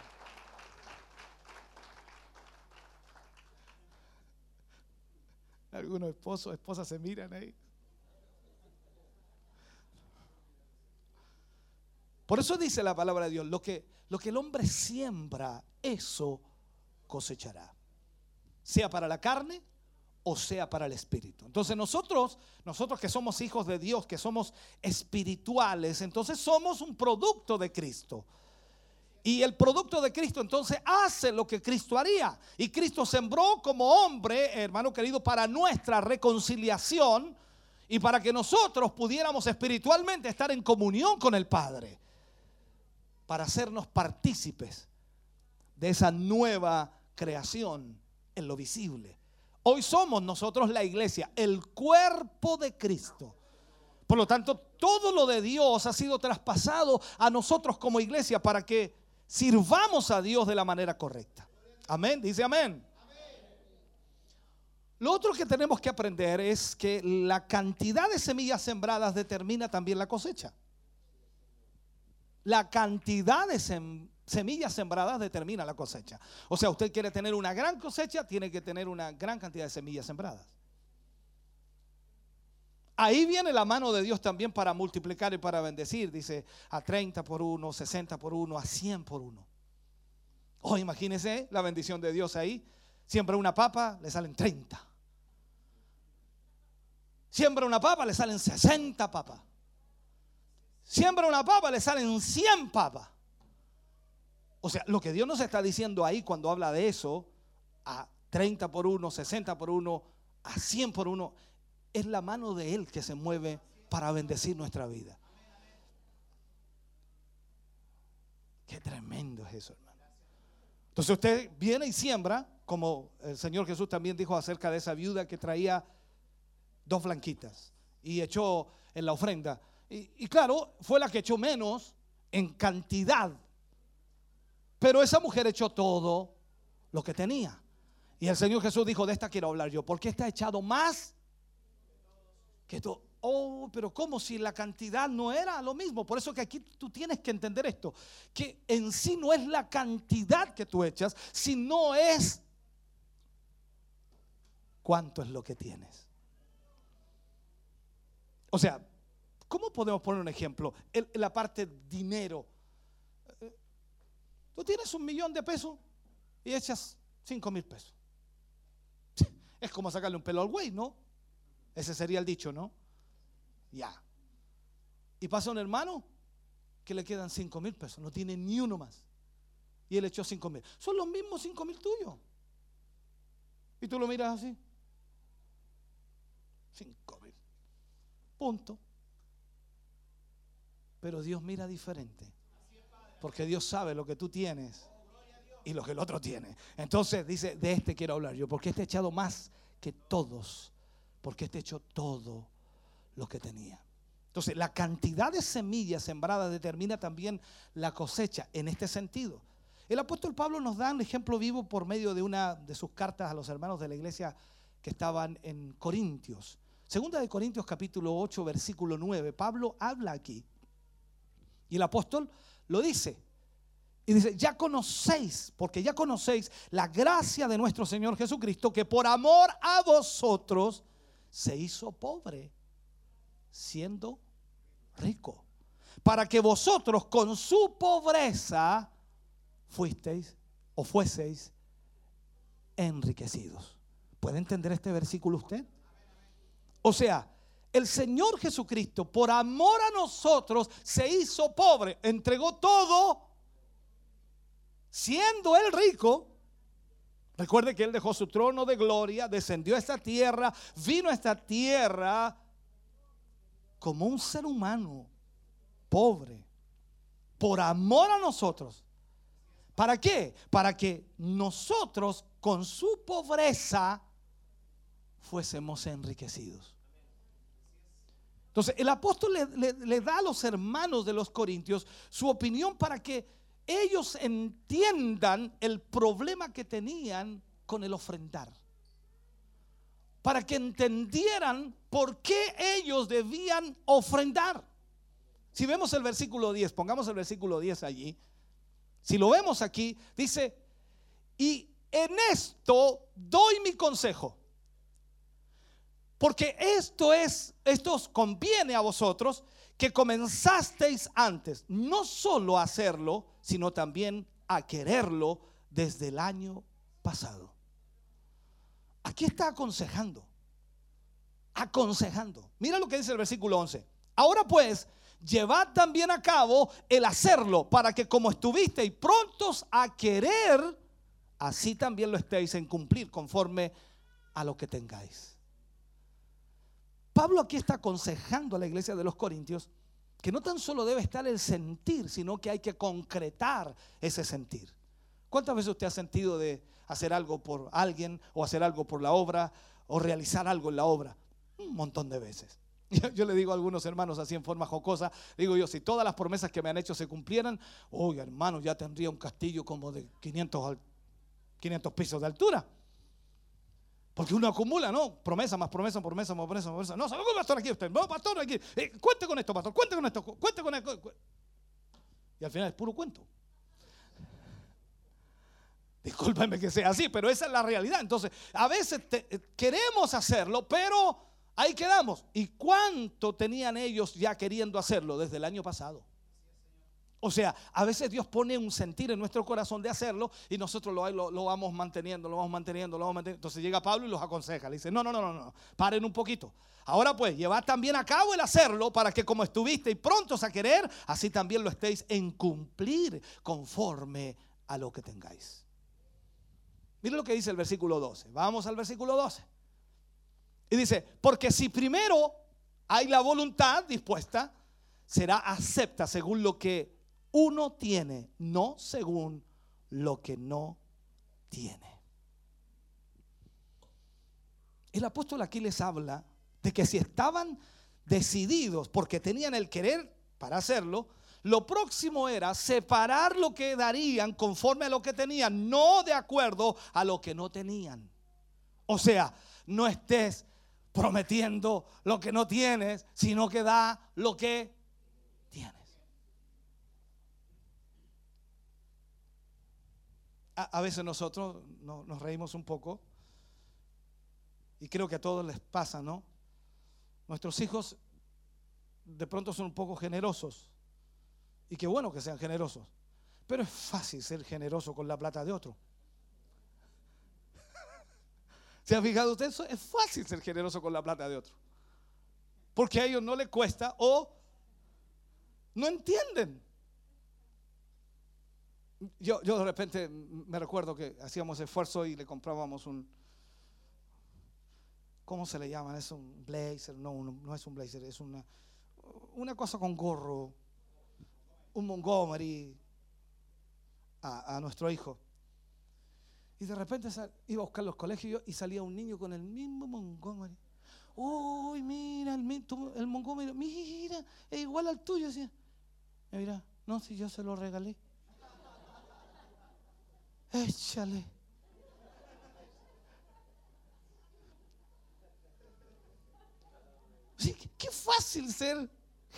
Algunos esposos, esposas se miran ahí. Por eso dice la palabra de Dios, lo que, lo que el hombre siembra, eso cosechará. Sea para la carne o sea para el espíritu. Entonces nosotros, nosotros que somos hijos de Dios, que somos espirituales, entonces somos un producto de Cristo. Y el producto de Cristo entonces hace lo que Cristo haría. Y Cristo sembró como hombre, hermano querido, para nuestra reconciliación y para que nosotros pudiéramos espiritualmente estar en comunión con el Padre. Para hacernos partícipes de esa nueva creación en lo visible. Hoy somos nosotros la iglesia, el cuerpo de Cristo. Por lo tanto, todo lo de Dios ha sido traspasado a nosotros como iglesia para que sirvamos a Dios de la manera correcta. Amén, dice amén. Lo otro que tenemos que aprender es que la cantidad de semillas sembradas determina también la cosecha. La cantidad de semillas sembradas determina la cosecha. O sea, usted quiere tener una gran cosecha, tiene que tener una gran cantidad de semillas sembradas. Ahí viene la mano de Dios también para multiplicar y para bendecir. Dice a 30 por 1, 60 por 1, a 100 por 1. Oh, imagínese la bendición de Dios ahí. Siembra una papa, le salen 30. Siembra una papa, le salen 60 papas. Siembra una papa, le salen 100 papas. O sea, lo que Dios nos está diciendo ahí cuando habla de eso, a 30 por 1, 60 por 1, a 100 por 1, es la mano de Él que se mueve para bendecir nuestra vida. Qué tremendo es eso, hermano. Entonces usted viene y siembra, como el Señor Jesús también dijo acerca de esa viuda que traía dos blanquitas y echó en la ofrenda. Y, claro, fue la que echó menos en cantidad pero esa mujer echó todo lo que tenía. Y el Señor Jesús dijo, de esta quiero hablar yo, porque está echado más que todo. Oh, pero ¿cómo si la cantidad no era lo mismo? Por eso que aquí tú tienes que entender esto, que en sí no es la cantidad que tú echas, sino es cuánto es lo que tienes. O sea, ¿cómo podemos poner un ejemplo? la parte dinero Tú tienes un millón de pesos y echas cinco mil pesos. Es como sacarle un pelo al güey, ¿no? Ese sería el dicho, ¿no? Ya. Y pasa un hermano que le quedan cinco mil pesos, no tiene ni uno más. Y él echó cinco mil. Son los mismos cinco mil tuyos. Y tú lo miras así. Cinco mil. Punto. Pero Dios mira diferente. Porque Dios sabe lo que tú tienes y lo que el otro tiene. Entonces dice, de este quiero hablar yo, porque este ha echado más que todos, porque este echó todo lo que tenía. Entonces, la cantidad de semillas sembradas determina también la cosecha en este sentido. El apóstol Pablo nos da un ejemplo vivo por medio de una de sus cartas a los hermanos de la iglesia que estaban en Corintios. Segunda de Corintios capítulo 8 versículo 9. Pablo habla aquí. Y el apóstol lo dice. Y dice, ya conocéis, porque ya conocéis la gracia de nuestro Señor Jesucristo, que por amor a vosotros se hizo pobre, siendo rico, para que vosotros con su pobreza fuisteis o fueseis enriquecidos. ¿Puede entender este versículo usted? O sea, el Señor Jesucristo, por amor a nosotros, se hizo pobre, entregó todo, siendo él rico. Recuerde que él dejó su trono de gloria, descendió a esta tierra, vino a esta tierra como un ser humano pobre, por amor a nosotros. ¿Para qué? Para que nosotros con su pobreza fuésemos enriquecidos. Entonces, el apóstol le, da a los hermanos de los corintios su opinión para que ellos entiendan el problema que tenían con el ofrendar. para que entendieran por qué ellos debían ofrendar. Si vemos el versículo 10, pongamos el versículo 10 allí. Si lo vemos aquí, dice, y en esto doy mi consejo. Porque esto es, esto os conviene a vosotros que comenzasteis antes, no solo a hacerlo, sino también a quererlo desde el año pasado. Aquí está aconsejando. Aconsejando. Mira lo que dice el versículo 11. Ahora pues, llevad también a cabo el hacerlo, para que como estuvisteis prontos a querer, así también lo estéis en cumplir conforme a lo que tengáis. Pablo aquí está aconsejando a la iglesia de los Corintios que no tan solo debe estar el sentir, sino que hay que concretar ese sentir. ¿Cuántas veces usted ha sentido de hacer algo por alguien o hacer algo por la obra o realizar algo en la obra? Un montón de veces. Yo, le digo a algunos hermanos así en forma jocosa, digo yo, si todas las promesas que me han hecho se cumplieran, oye hermano, ya tendría un castillo como de 500, al- 500 pisos de altura. Porque uno acumula, ¿no? Promesa más promesa, promesa más promesa, promesa. No, ¿sabe cómo pastor aquí usted? No, pastor aquí. Eh, cuente con esto, pastor. Cuente con esto. cu- Cuente con esto. Y al final es puro cuento. Discúlpenme que sea así, pero esa es la realidad. Entonces, a veces eh, queremos hacerlo, pero ahí quedamos. ¿Y cuánto tenían ellos ya queriendo hacerlo desde el año pasado? O sea, a veces Dios pone un sentir en nuestro corazón de hacerlo y nosotros lo, vamos manteniendo, lo vamos manteniendo, lo vamos manteniendo. Entonces llega Pablo y los aconseja. Le dice, no, no, no, no, no, paren un poquito. Ahora pues, llevad también a cabo el hacerlo para que como estuvisteis prontos a querer, así también lo estéis en cumplir conforme a lo que tengáis. Mire lo que dice el versículo 12. Vamos al versículo 12. Y dice, porque si primero hay la voluntad dispuesta, será acepta según lo que uno tiene, no según lo que no tiene. El apóstol aquí les habla de que si estaban decididos porque tenían el querer para hacerlo, lo próximo era separar lo que darían conforme a lo que tenían, no de acuerdo a lo que no tenían. O sea, no estés prometiendo lo que no tienes, sino que da lo que tienes. A, veces nosotros no- nos reímos un poco y creo que a todos les pasa, ¿no? Nuestros hijos de pronto son un poco generosos y qué bueno que sean generosos, pero es fácil ser generoso con la plata de otro. ¿Se ha fijado usted eso? Es fácil ser generoso con la plata de otro. Porque a ellos no les cuesta o no entienden. Yo, yo de repente me recuerdo que hacíamos esfuerzo y le comprábamos un, ¿cómo se le llama? Es un blazer, no, no es un blazer, es una, una cosa con gorro, un Montgomery a, a nuestro hijo. Y de repente iba a buscar los colegios y salía un niño con el mismo Montgomery. Uy, mira, el, el Montgomery, mira, es igual al tuyo. Decía. Y mira, no, si yo se lo regalé. Échale. Qué fácil ser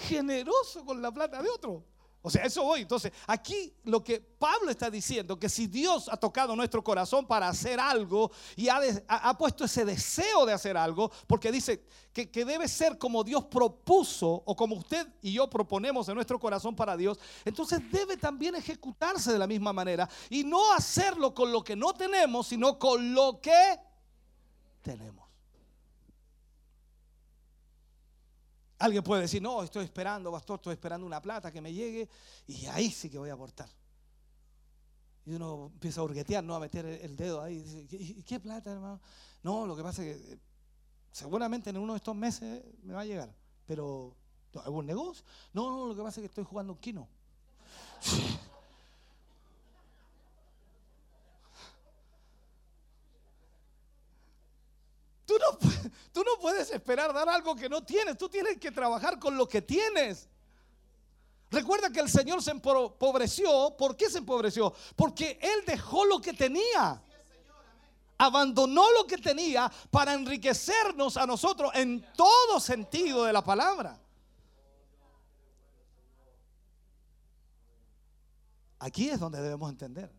generoso con la plata de otro. O sea, eso voy. Entonces, aquí lo que Pablo está diciendo, que si Dios ha tocado nuestro corazón para hacer algo y ha, ha puesto ese deseo de hacer algo, porque dice que, que debe ser como Dios propuso o como usted y yo proponemos en nuestro corazón para Dios, entonces debe también ejecutarse de la misma manera y no hacerlo con lo que no tenemos, sino con lo que tenemos. Alguien puede decir, no, estoy esperando, pastor, estoy esperando una plata que me llegue y ahí sí que voy a aportar. Y uno empieza a hurguetear, ¿no? A meter el dedo ahí. y dice, ¿y qué plata, hermano? No, lo que pasa es que eh, seguramente en uno de estos meses me va a llegar. Pero, ¿no, ¿algún negocio? No, no, lo que pasa es que estoy jugando un kino. Tú no, pu- tú puedes esperar dar algo que no tienes. Tú tienes que trabajar con lo que tienes. Recuerda que el Señor se empobreció. ¿Por qué se empobreció? Porque Él dejó lo que tenía. abandonó lo que tenía para enriquecernos a nosotros en todo sentido de la palabra. Aquí es donde debemos entender.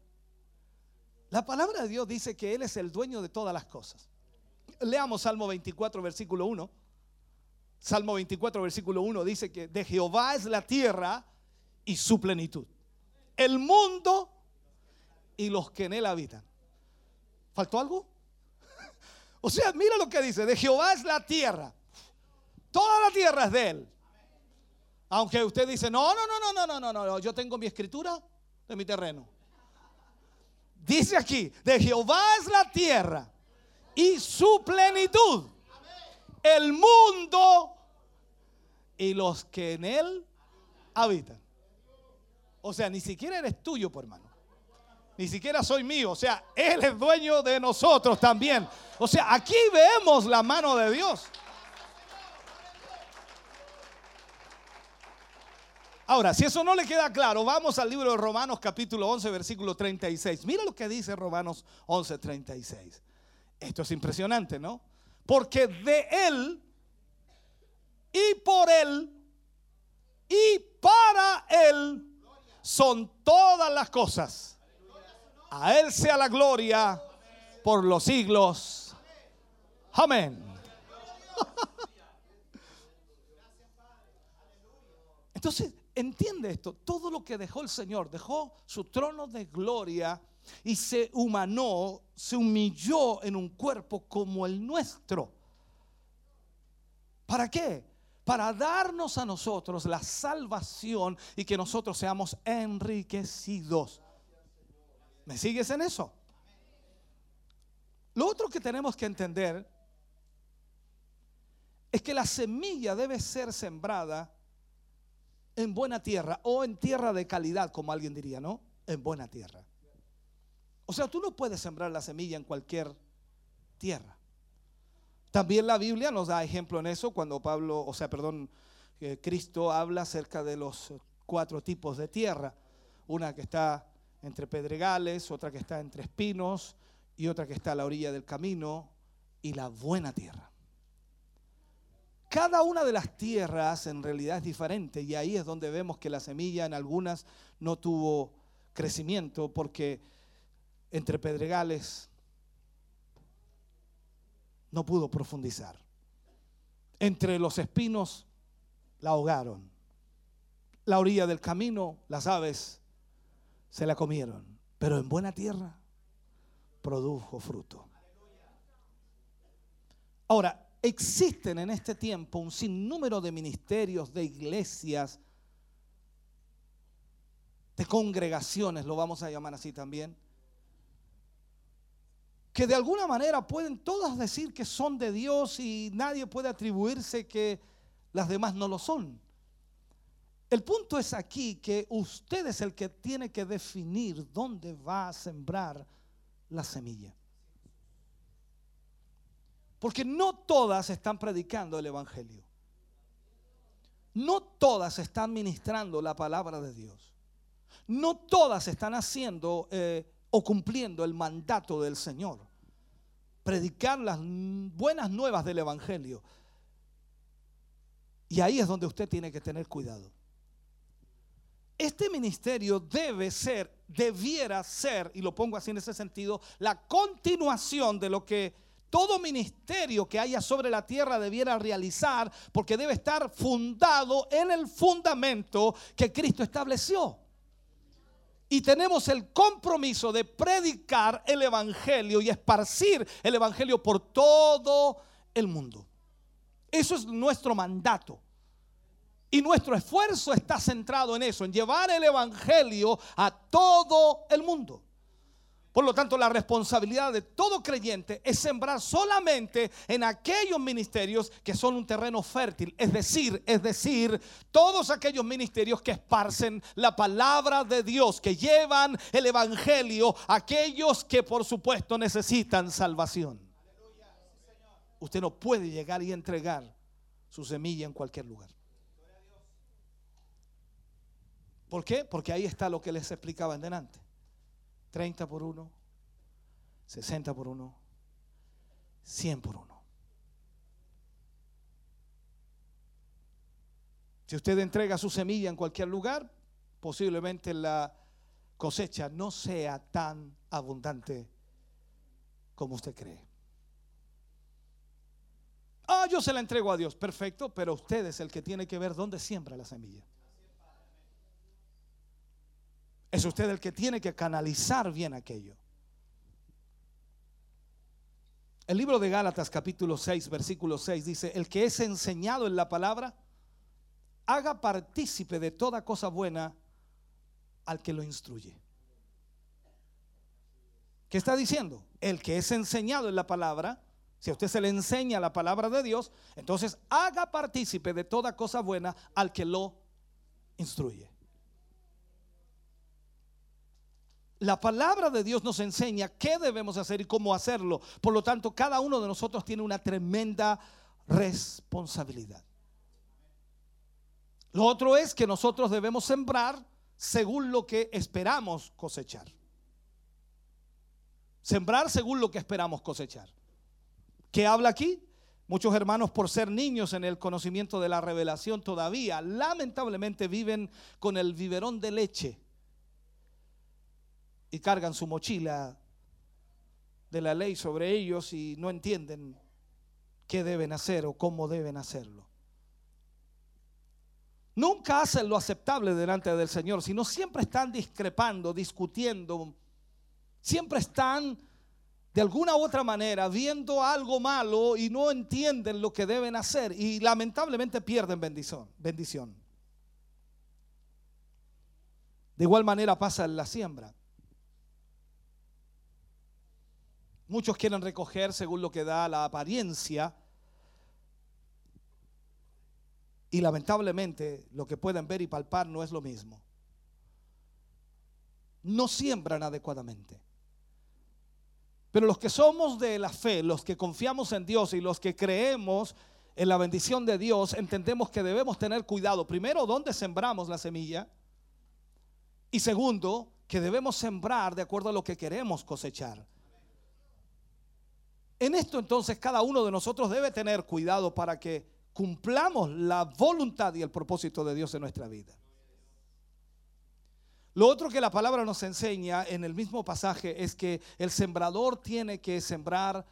La palabra de Dios dice que Él es el dueño de todas las cosas. Leamos Salmo 24, versículo 1. Salmo 24, versículo 1 dice que de Jehová es la tierra y su plenitud. El mundo y los que en él habitan. ¿Faltó algo? O sea, mira lo que dice, de Jehová es la tierra. Toda la tierra es de él. Aunque usted dice, no, no, no, no, no, no, no, no, yo tengo mi escritura de mi terreno. Dice aquí, de Jehová es la tierra y su plenitud, el mundo y los que en él habitan. O sea, ni siquiera eres tuyo, por hermano. Ni siquiera soy mío. O sea, Él es dueño de nosotros también. O sea, aquí vemos la mano de Dios. Ahora, si eso no le queda claro, vamos al libro de Romanos capítulo 11, versículo 36. Mira lo que dice Romanos 11, 36. Esto es impresionante, ¿no? Porque de Él y por Él y para Él son todas las cosas. A Él sea la gloria por los siglos. Amén. Entonces, entiende esto, todo lo que dejó el Señor, dejó su trono de gloria y se humanó, se humilló en un cuerpo como el nuestro. ¿Para qué? Para darnos a nosotros la salvación y que nosotros seamos enriquecidos. ¿Me sigues en eso? Lo otro que tenemos que entender es que la semilla debe ser sembrada en buena tierra o en tierra de calidad, como alguien diría, ¿no? En buena tierra. O sea, tú no puedes sembrar la semilla en cualquier tierra. También la Biblia nos da ejemplo en eso cuando Pablo, o sea, perdón, eh, Cristo habla acerca de los cuatro tipos de tierra. Una que está entre pedregales, otra que está entre espinos y otra que está a la orilla del camino y la buena tierra. Cada una de las tierras en realidad es diferente y ahí es donde vemos que la semilla en algunas no tuvo crecimiento porque entre pedregales no pudo profundizar. Entre los espinos la ahogaron. La orilla del camino, las aves se la comieron. Pero en buena tierra produjo fruto. Ahora, existen en este tiempo un sinnúmero de ministerios, de iglesias, de congregaciones, lo vamos a llamar así también, que de alguna manera pueden todas decir que son de Dios y nadie puede atribuirse que las demás no lo son. El punto es aquí que usted es el que tiene que definir dónde va a sembrar la semilla. Porque no todas están predicando el Evangelio. No todas están ministrando la palabra de Dios. No todas están haciendo eh, o cumpliendo el mandato del Señor. Predicar las buenas nuevas del Evangelio. Y ahí es donde usted tiene que tener cuidado. Este ministerio debe ser, debiera ser, y lo pongo así en ese sentido, la continuación de lo que todo ministerio que haya sobre la tierra debiera realizar, porque debe estar fundado en el fundamento que Cristo estableció. Y tenemos el compromiso de predicar el Evangelio y esparcir el Evangelio por todo el mundo. Eso es nuestro mandato. Y nuestro esfuerzo está centrado en eso, en llevar el Evangelio a todo el mundo. Por lo tanto, la responsabilidad de todo creyente es sembrar solamente en aquellos ministerios que son un terreno fértil, es decir, es decir, todos aquellos ministerios que esparcen la palabra de Dios, que llevan el evangelio a aquellos que por supuesto necesitan salvación. Usted no puede llegar y entregar su semilla en cualquier lugar. ¿Por qué? Porque ahí está lo que les explicaba en delante. 30 por 1, 60 por 1, 100 por uno. Si usted entrega su semilla en cualquier lugar, posiblemente la cosecha no sea tan abundante como usted cree. Ah, yo se la entrego a Dios, perfecto, pero usted es el que tiene que ver dónde siembra la semilla. Es usted el que tiene que canalizar bien aquello. El libro de Gálatas capítulo 6, versículo 6 dice, el que es enseñado en la palabra, haga partícipe de toda cosa buena al que lo instruye. ¿Qué está diciendo? El que es enseñado en la palabra, si a usted se le enseña la palabra de Dios, entonces haga partícipe de toda cosa buena al que lo instruye. La palabra de Dios nos enseña qué debemos hacer y cómo hacerlo. Por lo tanto, cada uno de nosotros tiene una tremenda responsabilidad. Lo otro es que nosotros debemos sembrar según lo que esperamos cosechar. Sembrar según lo que esperamos cosechar. ¿Qué habla aquí? Muchos hermanos por ser niños en el conocimiento de la revelación todavía, lamentablemente viven con el biberón de leche y cargan su mochila de la ley sobre ellos y no entienden qué deben hacer o cómo deben hacerlo. Nunca hacen lo aceptable delante del Señor, sino siempre están discrepando, discutiendo, siempre están de alguna u otra manera viendo algo malo y no entienden lo que deben hacer y lamentablemente pierden bendición. bendición. De igual manera pasa en la siembra. Muchos quieren recoger según lo que da la apariencia. Y lamentablemente lo que pueden ver y palpar no es lo mismo. No siembran adecuadamente. Pero los que somos de la fe, los que confiamos en Dios y los que creemos en la bendición de Dios, entendemos que debemos tener cuidado. Primero, ¿dónde sembramos la semilla? Y segundo, que debemos sembrar de acuerdo a lo que queremos cosechar. En esto entonces cada uno de nosotros debe tener cuidado para que cumplamos la voluntad y el propósito de Dios en nuestra vida. Lo otro que la palabra nos enseña en el mismo pasaje es que el sembrador tiene que sembrar,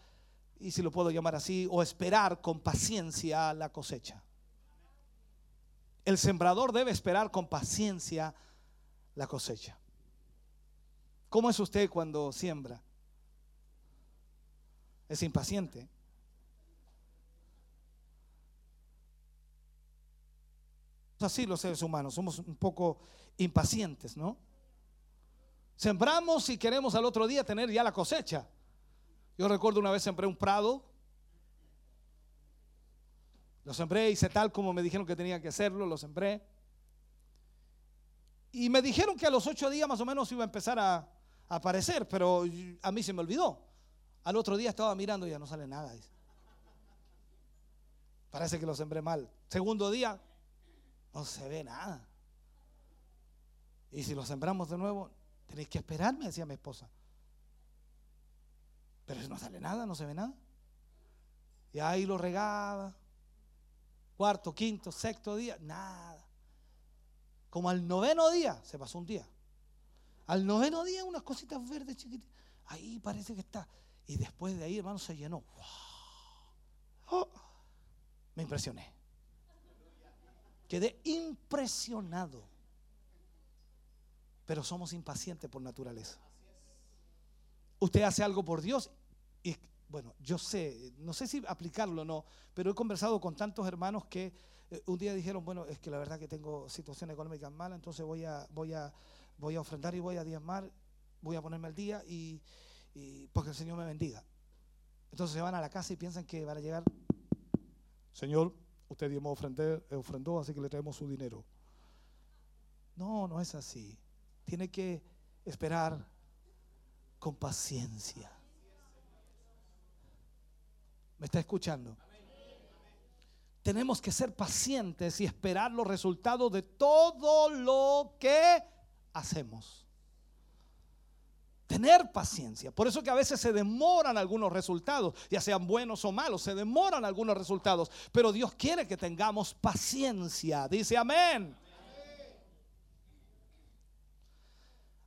y si lo puedo llamar así, o esperar con paciencia la cosecha. El sembrador debe esperar con paciencia la cosecha. ¿Cómo es usted cuando siembra? Es impaciente. Así los seres humanos, somos un poco impacientes, ¿no? Sembramos y queremos al otro día tener ya la cosecha. Yo recuerdo una vez sembré un prado. Lo sembré, hice tal como me dijeron que tenía que hacerlo, lo sembré. Y me dijeron que a los ocho días más o menos iba a empezar a, a aparecer, pero a mí se me olvidó. Al otro día estaba mirando y ya no sale nada. Parece que lo sembré mal. Segundo día, no se ve nada. Y si lo sembramos de nuevo, tenéis que esperarme, decía mi esposa. Pero no sale nada, no se ve nada. Y ahí lo regaba. Cuarto, quinto, sexto día, nada. Como al noveno día, se pasó un día. Al noveno día, unas cositas verdes chiquititas. Ahí parece que está. Y después de ahí, hermano, se llenó. Oh, me impresioné. Quedé impresionado. Pero somos impacientes por naturaleza. Usted hace algo por Dios y bueno, yo sé, no sé si aplicarlo o no, pero he conversado con tantos hermanos que eh, un día dijeron, bueno, es que la verdad que tengo situación económica mala, entonces voy a, voy a, voy a ofrendar y voy a diezmar, voy a ponerme al día y, porque el Señor me bendiga. Entonces se van a la casa y piensan que van a llegar, Señor, usted dio ofrendó, así que le traemos su dinero. No, no es así. Tiene que esperar con paciencia. ¿Me está escuchando? Tenemos que ser pacientes y esperar los resultados de todo lo que hacemos. Tener paciencia. Por eso que a veces se demoran algunos resultados, ya sean buenos o malos, se demoran algunos resultados. Pero Dios quiere que tengamos paciencia. Dice amén.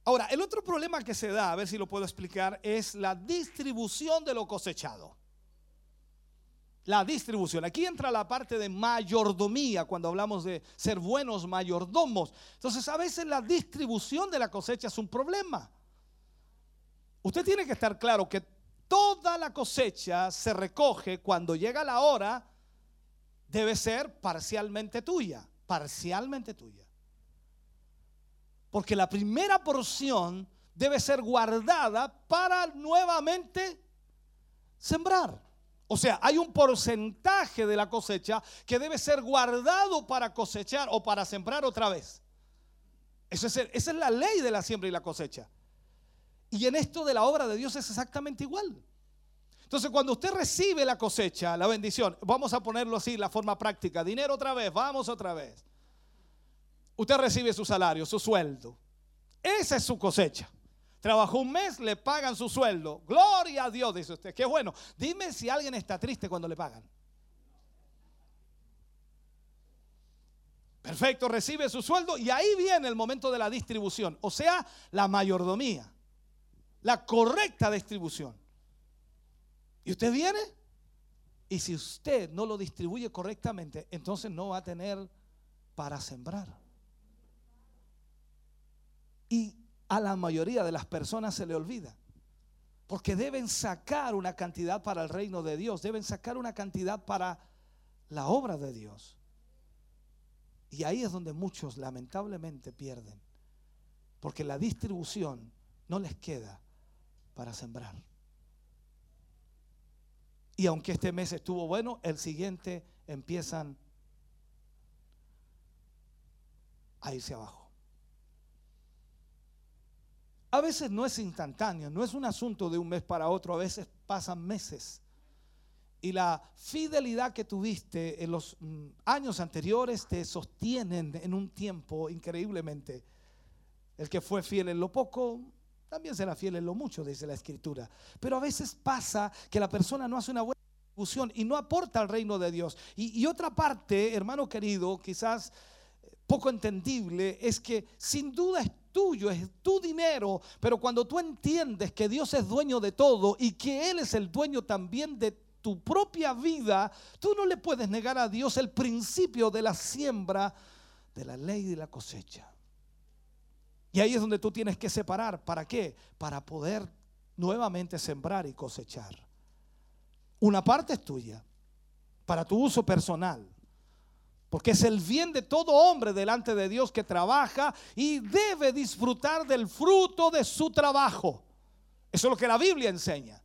Ahora, el otro problema que se da, a ver si lo puedo explicar, es la distribución de lo cosechado. La distribución. Aquí entra la parte de mayordomía cuando hablamos de ser buenos mayordomos. Entonces, a veces la distribución de la cosecha es un problema. Usted tiene que estar claro que toda la cosecha se recoge cuando llega la hora, debe ser parcialmente tuya, parcialmente tuya. Porque la primera porción debe ser guardada para nuevamente sembrar. O sea, hay un porcentaje de la cosecha que debe ser guardado para cosechar o para sembrar otra vez. Eso es, esa es la ley de la siembra y la cosecha. Y en esto de la obra de Dios es exactamente igual. Entonces, cuando usted recibe la cosecha, la bendición, vamos a ponerlo así, la forma práctica, dinero otra vez, vamos otra vez. Usted recibe su salario, su sueldo. Esa es su cosecha. Trabajó un mes, le pagan su sueldo. Gloria a Dios, dice usted. Qué bueno. Dime si alguien está triste cuando le pagan. Perfecto, recibe su sueldo y ahí viene el momento de la distribución, o sea, la mayordomía, la correcta distribución. Y usted viene y si usted no lo distribuye correctamente, entonces no va a tener para sembrar. Y a la mayoría de las personas se le olvida. Porque deben sacar una cantidad para el reino de Dios, deben sacar una cantidad para la obra de Dios. Y ahí es donde muchos lamentablemente pierden. Porque la distribución no les queda para sembrar. Y aunque este mes estuvo bueno, el siguiente empiezan a irse abajo. A veces no es instantáneo, no es un asunto de un mes para otro, a veces pasan meses. Y la fidelidad que tuviste en los mm, años anteriores te sostienen en un tiempo increíblemente. El que fue fiel en lo poco, también será fiel en lo mucho, dice la escritura. Pero a veces pasa que la persona no hace una buena distribución y no aporta al reino de Dios. Y, y otra parte, hermano querido, quizás poco entendible, es que sin duda es tuyo, es tu dinero, pero cuando tú entiendes que Dios es dueño de todo y que Él es el dueño también de tu propia vida, tú no le puedes negar a Dios el principio de la siembra, de la ley de la cosecha. Y ahí es donde tú tienes que separar. ¿Para qué? Para poder nuevamente sembrar y cosechar. Una parte es tuya, para tu uso personal. Porque es el bien de todo hombre delante de Dios que trabaja y debe disfrutar del fruto de su trabajo. Eso es lo que la Biblia enseña.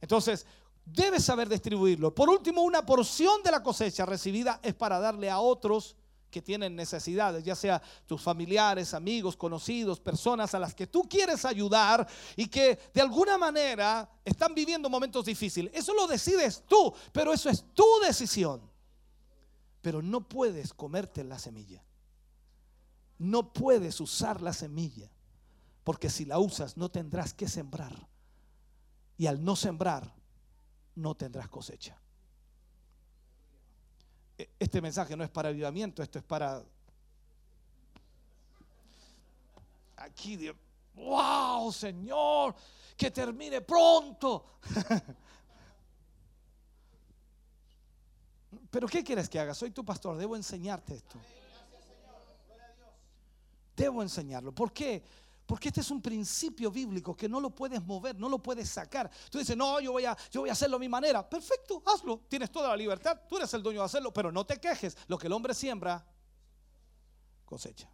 Entonces, debes saber distribuirlo. Por último, una porción de la cosecha recibida es para darle a otros que tienen necesidades, ya sea tus familiares, amigos, conocidos, personas a las que tú quieres ayudar y que de alguna manera están viviendo momentos difíciles. Eso lo decides tú, pero eso es tu decisión pero no puedes comerte la semilla. No puedes usar la semilla, porque si la usas no tendrás que sembrar. Y al no sembrar, no tendrás cosecha. Este mensaje no es para avivamiento, esto es para... Aquí, wow, Señor, que termine pronto. Pero ¿qué quieres que haga? Soy tu pastor, debo enseñarte esto. Debo enseñarlo. ¿Por qué? Porque este es un principio bíblico que no lo puedes mover, no lo puedes sacar. Tú dices, no, yo voy, a, yo voy a hacerlo a mi manera. Perfecto, hazlo. Tienes toda la libertad. Tú eres el dueño de hacerlo, pero no te quejes. Lo que el hombre siembra, cosecha.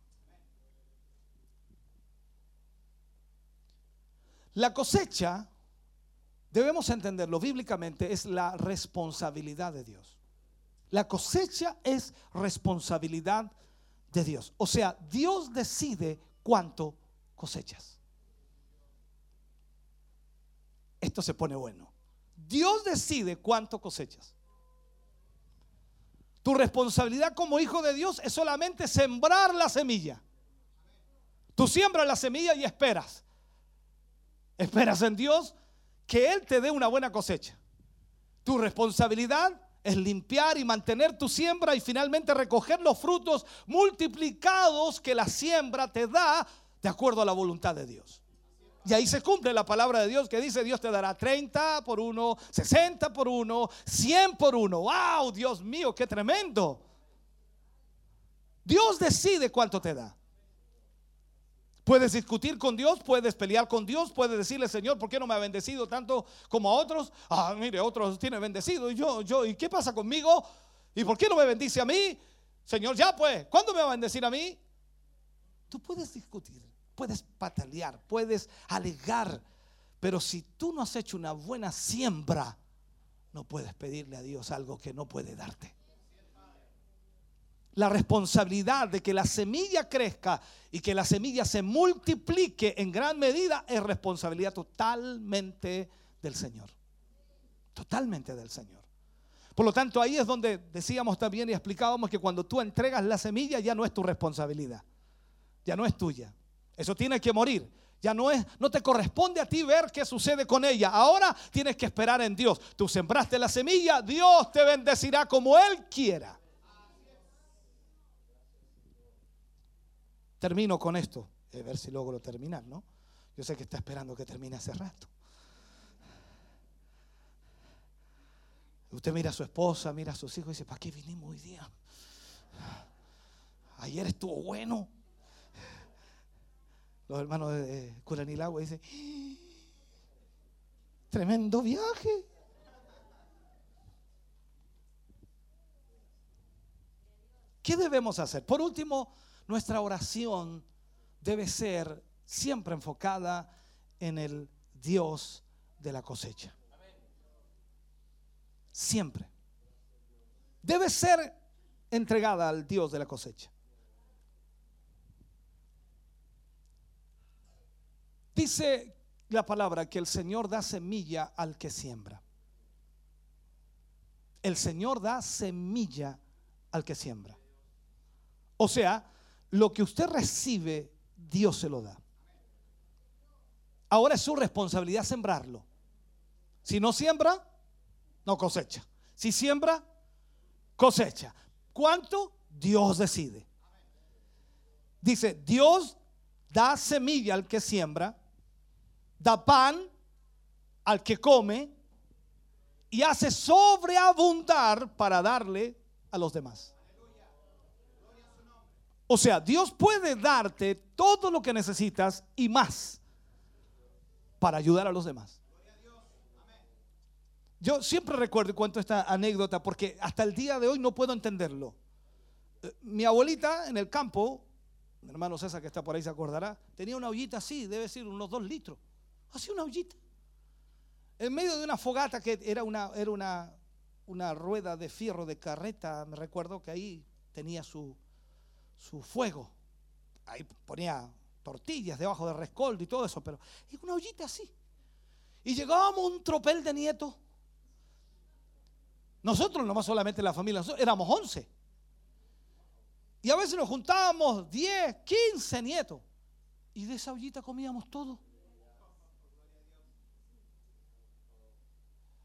La cosecha, debemos entenderlo bíblicamente, es la responsabilidad de Dios. La cosecha es responsabilidad de Dios. O sea, Dios decide cuánto cosechas. Esto se pone bueno. Dios decide cuánto cosechas. Tu responsabilidad como hijo de Dios es solamente sembrar la semilla. Tú siembras la semilla y esperas. Esperas en Dios que Él te dé una buena cosecha. Tu responsabilidad es limpiar y mantener tu siembra y finalmente recoger los frutos multiplicados que la siembra te da de acuerdo a la voluntad de Dios. Y ahí se cumple la palabra de Dios que dice, Dios te dará 30 por uno, 60 por uno, 100 por uno. ¡Wow! Dios mío, qué tremendo. Dios decide cuánto te da. Puedes discutir con Dios, puedes pelear con Dios, puedes decirle, Señor, ¿por qué no me ha bendecido tanto como a otros? Ah, mire, otros tienen bendecido y yo, yo, ¿y qué pasa conmigo? ¿Y por qué no me bendice a mí? Señor, ya pues, ¿cuándo me va a bendecir a mí? Tú puedes discutir, puedes patalear, puedes alegar, pero si tú no has hecho una buena siembra, no puedes pedirle a Dios algo que no puede darte la responsabilidad de que la semilla crezca y que la semilla se multiplique en gran medida es responsabilidad totalmente del Señor. Totalmente del Señor. Por lo tanto, ahí es donde decíamos también y explicábamos que cuando tú entregas la semilla ya no es tu responsabilidad. Ya no es tuya. Eso tiene que morir. Ya no es, no te corresponde a ti ver qué sucede con ella. Ahora tienes que esperar en Dios. Tú sembraste la semilla, Dios te bendecirá como Él quiera. Termino con esto. A ver si logro terminar, ¿no? Yo sé que está esperando que termine hace rato. Usted mira a su esposa, mira a sus hijos y dice, ¿para qué vinimos hoy día? Ayer estuvo bueno. Los hermanos de Curanilagua dicen, tremendo viaje. ¿Qué debemos hacer? Por último, nuestra oración debe ser siempre enfocada en el Dios de la cosecha. Siempre. Debe ser entregada al Dios de la cosecha. Dice la palabra que el Señor da semilla al que siembra. El Señor da semilla al que siembra. O sea, lo que usted recibe, Dios se lo da. Ahora es su responsabilidad sembrarlo. Si no siembra, no cosecha. Si siembra, cosecha. ¿Cuánto? Dios decide. Dice, Dios da semilla al que siembra, da pan al que come y hace sobreabundar para darle a los demás. O sea, Dios puede darte todo lo que necesitas y más para ayudar a los demás. Yo siempre recuerdo y cuento esta anécdota porque hasta el día de hoy no puedo entenderlo. Eh, mi abuelita en el campo, mi hermano César que está por ahí se acordará, tenía una ollita así, debe ser unos dos litros. Así una ollita. En medio de una fogata que era una, era una, una rueda de fierro de carreta, me recuerdo que ahí tenía su, su fuego. Ahí ponía tortillas debajo de rescoldo y todo eso, pero es una ollita así. Y llegábamos un tropel de nietos. Nosotros, nomás solamente la familia, éramos 11. Y a veces nos juntábamos 10, 15 nietos. Y de esa ollita comíamos todo.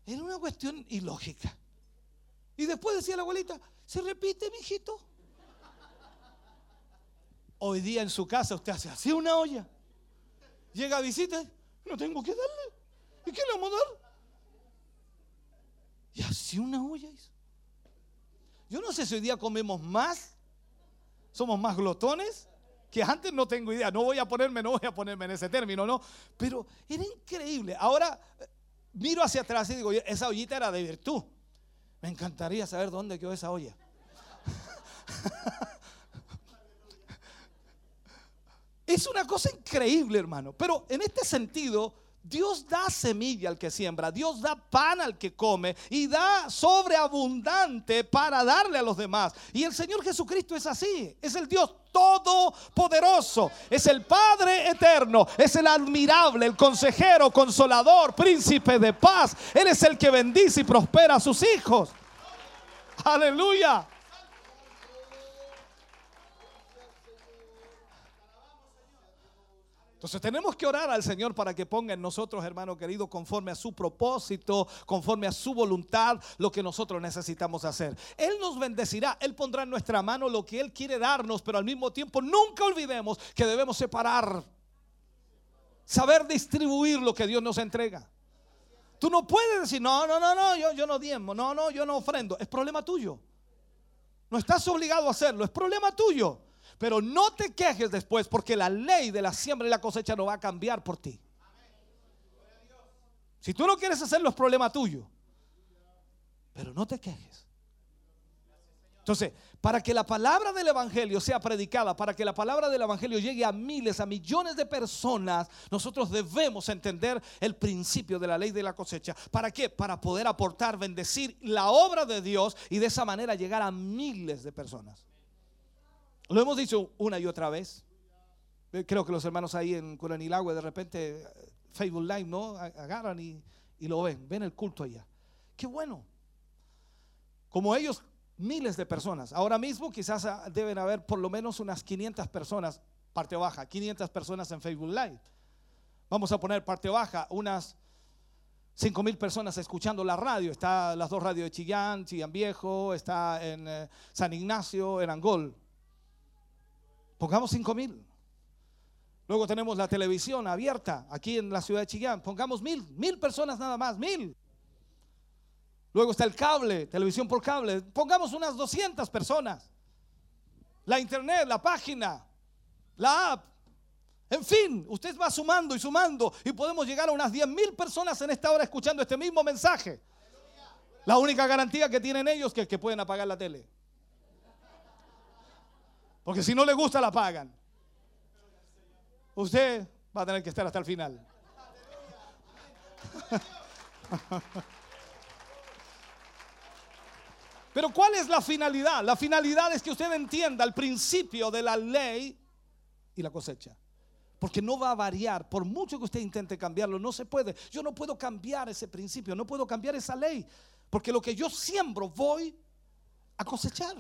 Era una cuestión ilógica. Y después decía la abuelita, se repite, mijito. Hoy día en su casa usted hace así una olla. Llega a visita, no tengo que darle. ¿Y qué le vamos a dar? Y así una olla. Yo no sé si hoy día comemos más, somos más glotones, que antes no tengo idea. No voy a ponerme, no voy a ponerme en ese término, no. Pero era increíble. Ahora miro hacia atrás y digo, esa ollita era de virtud. Me encantaría saber dónde quedó esa olla. Es una cosa increíble, hermano. Pero en este sentido, Dios da semilla al que siembra, Dios da pan al que come y da sobreabundante para darle a los demás. Y el Señor Jesucristo es así, es el Dios todopoderoso, es el Padre eterno, es el admirable, el consejero, consolador, príncipe de paz. Él es el que bendice y prospera a sus hijos. Aleluya. Entonces tenemos que orar al Señor para que ponga en nosotros, hermano querido, conforme a su propósito, conforme a su voluntad, lo que nosotros necesitamos hacer. Él nos bendecirá, Él pondrá en nuestra mano lo que Él quiere darnos, pero al mismo tiempo nunca olvidemos que debemos separar, saber distribuir lo que Dios nos entrega. Tú no puedes decir, no, no, no, no, yo, yo no diezmo, no, no, yo no ofrendo. Es problema tuyo. No estás obligado a hacerlo, es problema tuyo. Pero no te quejes después porque la ley de la siembra y la cosecha no va a cambiar por ti. Si tú no quieres hacerlo es problema tuyo. Pero no te quejes. Entonces, para que la palabra del Evangelio sea predicada, para que la palabra del Evangelio llegue a miles, a millones de personas, nosotros debemos entender el principio de la ley de la cosecha. ¿Para qué? Para poder aportar, bendecir la obra de Dios y de esa manera llegar a miles de personas. Lo hemos dicho una y otra vez. Eh, Creo que los hermanos ahí en Curanilagüe de repente, eh, Facebook Live, ¿no? Agarran y, y lo ven, ven el culto allá. Qué bueno. Como ellos, miles de personas. Ahora mismo quizás ah, deben haber por lo menos unas 500 personas, parte baja, 500 personas en Facebook Live. Vamos a poner parte baja, unas 5 mil personas escuchando la radio. Está las dos radios de Chillán, Chillán Viejo, está en eh, San Ignacio, en Angol. Pongamos 5 mil. Luego tenemos la televisión abierta aquí en la ciudad de Chillán. Pongamos mil, mil personas nada más, mil. Luego está el cable, televisión por cable. Pongamos unas 200 personas. La internet, la página, la app. En fin, usted va sumando y sumando y podemos llegar a unas 10 mil personas en esta hora escuchando este mismo mensaje. La única garantía que tienen ellos es que pueden apagar la tele. Porque si no le gusta, la pagan. Usted va a tener que estar hasta el final. Pero ¿cuál es la finalidad? La finalidad es que usted entienda el principio de la ley y la cosecha. Porque no va a variar. Por mucho que usted intente cambiarlo, no se puede. Yo no puedo cambiar ese principio, no puedo cambiar esa ley. Porque lo que yo siembro voy a cosechar.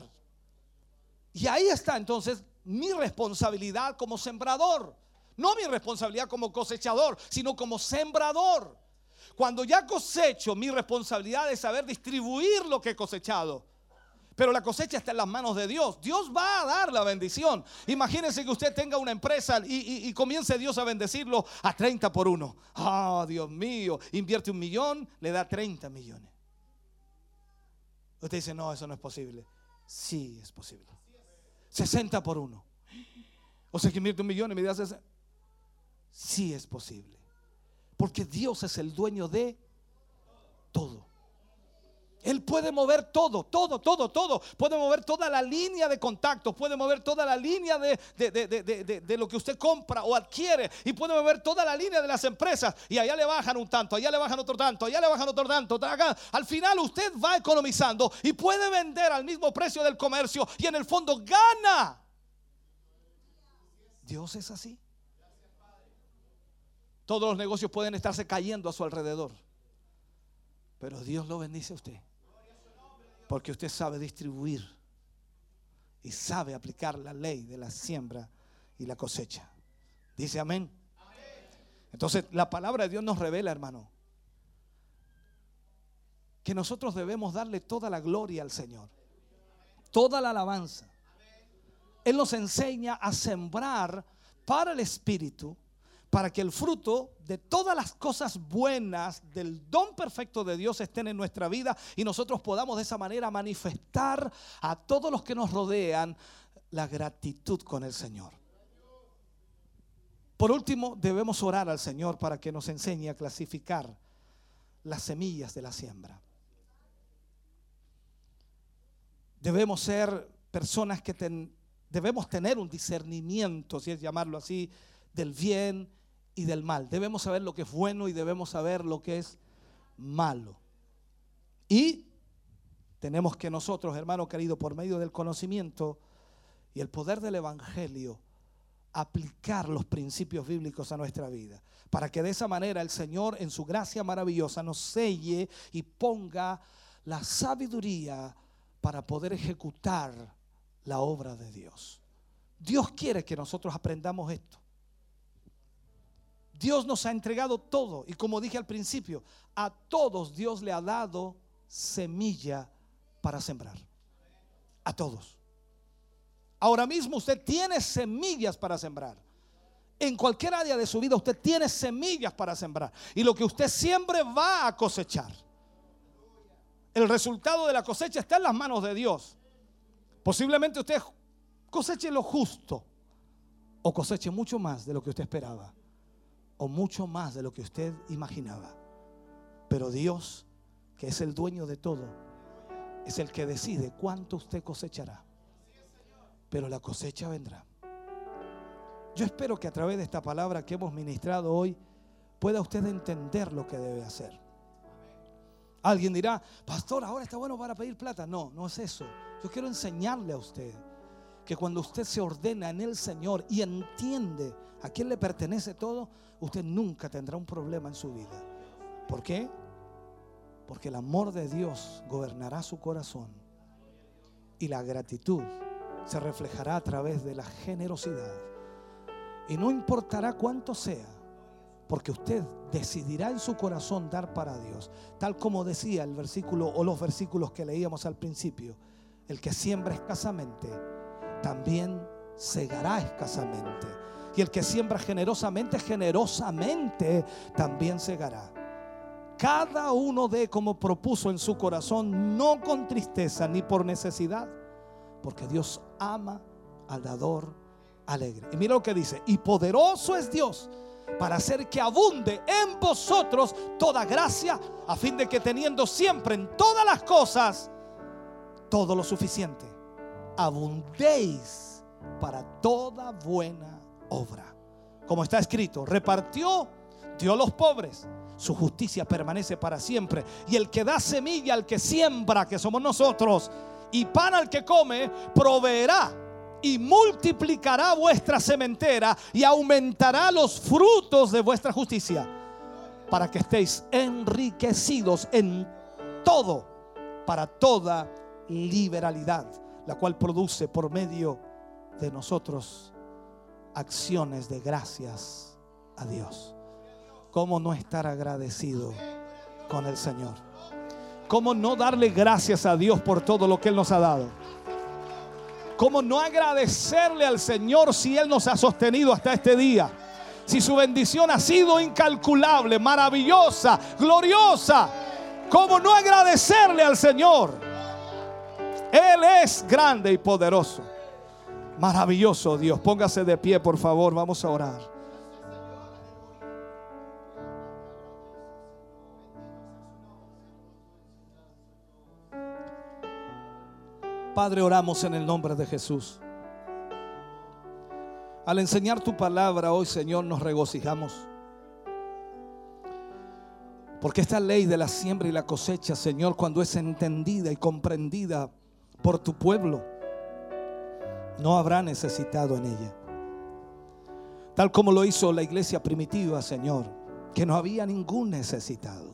Y ahí está entonces mi responsabilidad como sembrador. No mi responsabilidad como cosechador, sino como sembrador. Cuando ya cosecho, mi responsabilidad es saber distribuir lo que he cosechado. Pero la cosecha está en las manos de Dios. Dios va a dar la bendición. Imagínense que usted tenga una empresa y, comience Dios a bendecirlo a 30 por uno. Ah, Dios mío, invierte un millón, le da 30 millones. Usted dice, no, eso no es posible. Sí, es posible. 60 por uno. O sea que invierte un millón y me da 60. Sí es posible. Porque Dios es el dueño de todo. Él puede mover todo, todo, todo, todo. Puede mover toda la línea de contactos, puede mover toda la línea de- de- de- de lo que usted compra o adquiere y puede mover toda la línea de las empresas. Y allá le bajan un tanto, allá le bajan otro tanto, allá le bajan otro tanto. acá. Al final usted va economizando y puede vender al mismo precio del comercio y en el fondo gana. Dios es así. Todos los negocios pueden estarse cayendo a su alrededor. Pero Dios lo bendice a usted. Porque usted sabe distribuir y sabe aplicar la ley de la siembra y la cosecha. Dice amén. Entonces la palabra de Dios nos revela, hermano, que nosotros debemos darle toda la gloria al Señor. Toda la alabanza. Él nos enseña a sembrar para el Espíritu, para que el fruto de todas las cosas buenas del don perfecto de Dios estén en nuestra vida y nosotros podamos de esa manera manifestar a todos los que nos rodean la gratitud con el Señor. Por último, debemos orar al Señor para que nos enseñe a clasificar las semillas de la siembra. Debemos ser personas que ten- debemos tener un discernimiento, si es llamarlo así, del bien y del mal. Debemos saber lo que es bueno y debemos saber lo que es malo. Y tenemos que nosotros, hermano querido, por medio del conocimiento y el poder del Evangelio, aplicar los principios bíblicos a nuestra vida. Para que de esa manera el Señor en su gracia maravillosa nos selle y ponga la sabiduría para poder ejecutar la obra de Dios. Dios quiere que nosotros aprendamos esto. Dios nos ha entregado todo y como dije al principio, a todos Dios le ha dado semilla para sembrar. A todos. Ahora mismo usted tiene semillas para sembrar. En cualquier área de su vida usted tiene semillas para sembrar. Y lo que usted siempre va a cosechar. El resultado de la cosecha está en las manos de Dios. Posiblemente usted coseche lo justo o coseche mucho más de lo que usted esperaba o mucho más de lo que usted imaginaba. Pero Dios, que es el dueño de todo, es el que decide cuánto usted cosechará. Pero la cosecha vendrá. Yo espero que a través de esta palabra que hemos ministrado hoy pueda usted entender lo que debe hacer. Alguien dirá, pastor, ahora está bueno para pedir plata. No, no es eso. Yo quiero enseñarle a usted que cuando usted se ordena en el Señor y entiende a quién le pertenece todo, usted nunca tendrá un problema en su vida. ¿Por qué? Porque el amor de Dios gobernará su corazón y la gratitud se reflejará a través de la generosidad. Y no importará cuánto sea, porque usted decidirá en su corazón dar para Dios, tal como decía el versículo o los versículos que leíamos al principio. El que siembra escasamente, también segará escasamente. Y el que siembra generosamente, generosamente también segará. Cada uno de como propuso en su corazón, no con tristeza ni por necesidad, porque Dios ama al dador alegre. Y mira lo que dice, y poderoso es Dios para hacer que abunde en vosotros toda gracia, a fin de que teniendo siempre en todas las cosas todo lo suficiente, abundéis para toda buena obra. Como está escrito, repartió, dio a los pobres, su justicia permanece para siempre. Y el que da semilla al que siembra, que somos nosotros, y pan al que come, proveerá y multiplicará vuestra sementera y aumentará los frutos de vuestra justicia, para que estéis enriquecidos en todo, para toda liberalidad, la cual produce por medio de nosotros acciones de gracias a Dios. ¿Cómo no estar agradecido con el Señor? ¿Cómo no darle gracias a Dios por todo lo que Él nos ha dado? ¿Cómo no agradecerle al Señor si Él nos ha sostenido hasta este día? Si su bendición ha sido incalculable, maravillosa, gloriosa. ¿Cómo no agradecerle al Señor? Él es grande y poderoso. Maravilloso Dios. Póngase de pie, por favor. Vamos a orar. Padre, oramos en el nombre de Jesús. Al enseñar tu palabra hoy, Señor, nos regocijamos. Porque esta ley de la siembra y la cosecha, Señor, cuando es entendida y comprendida por tu pueblo, no habrá necesitado en ella. Tal como lo hizo la iglesia primitiva, Señor, que no había ningún necesitado.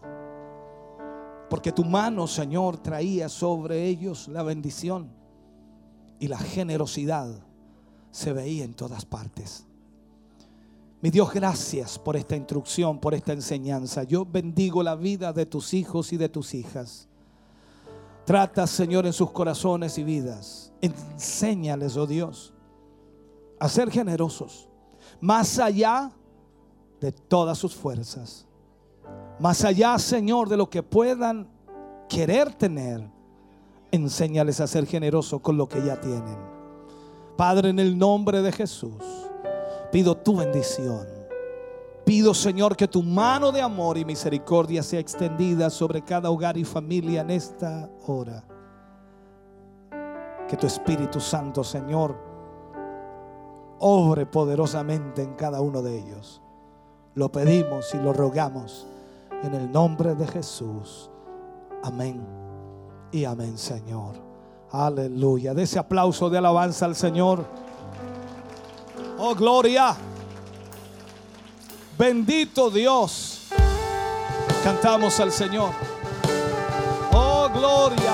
Porque tu mano, Señor, traía sobre ellos la bendición y la generosidad se veía en todas partes. Mi Dios, gracias por esta instrucción, por esta enseñanza. Yo bendigo la vida de tus hijos y de tus hijas. Trata, Señor, en sus corazones y vidas. Enséñales, oh Dios, a ser generosos, más allá de todas sus fuerzas. Más allá, Señor, de lo que puedan querer tener, enséñales a ser generosos con lo que ya tienen. Padre, en el nombre de Jesús, pido tu bendición. Pido, Señor, que tu mano de amor y misericordia sea extendida sobre cada hogar y familia en esta hora. Que tu Espíritu Santo, Señor, obre poderosamente en cada uno de ellos. Lo pedimos y lo rogamos en el nombre de Jesús. Amén. Y amén, Señor. Aleluya. De ese aplauso de alabanza al Señor. Oh, gloria. Bendito Dios. Cantamos al Señor. Oh, gloria.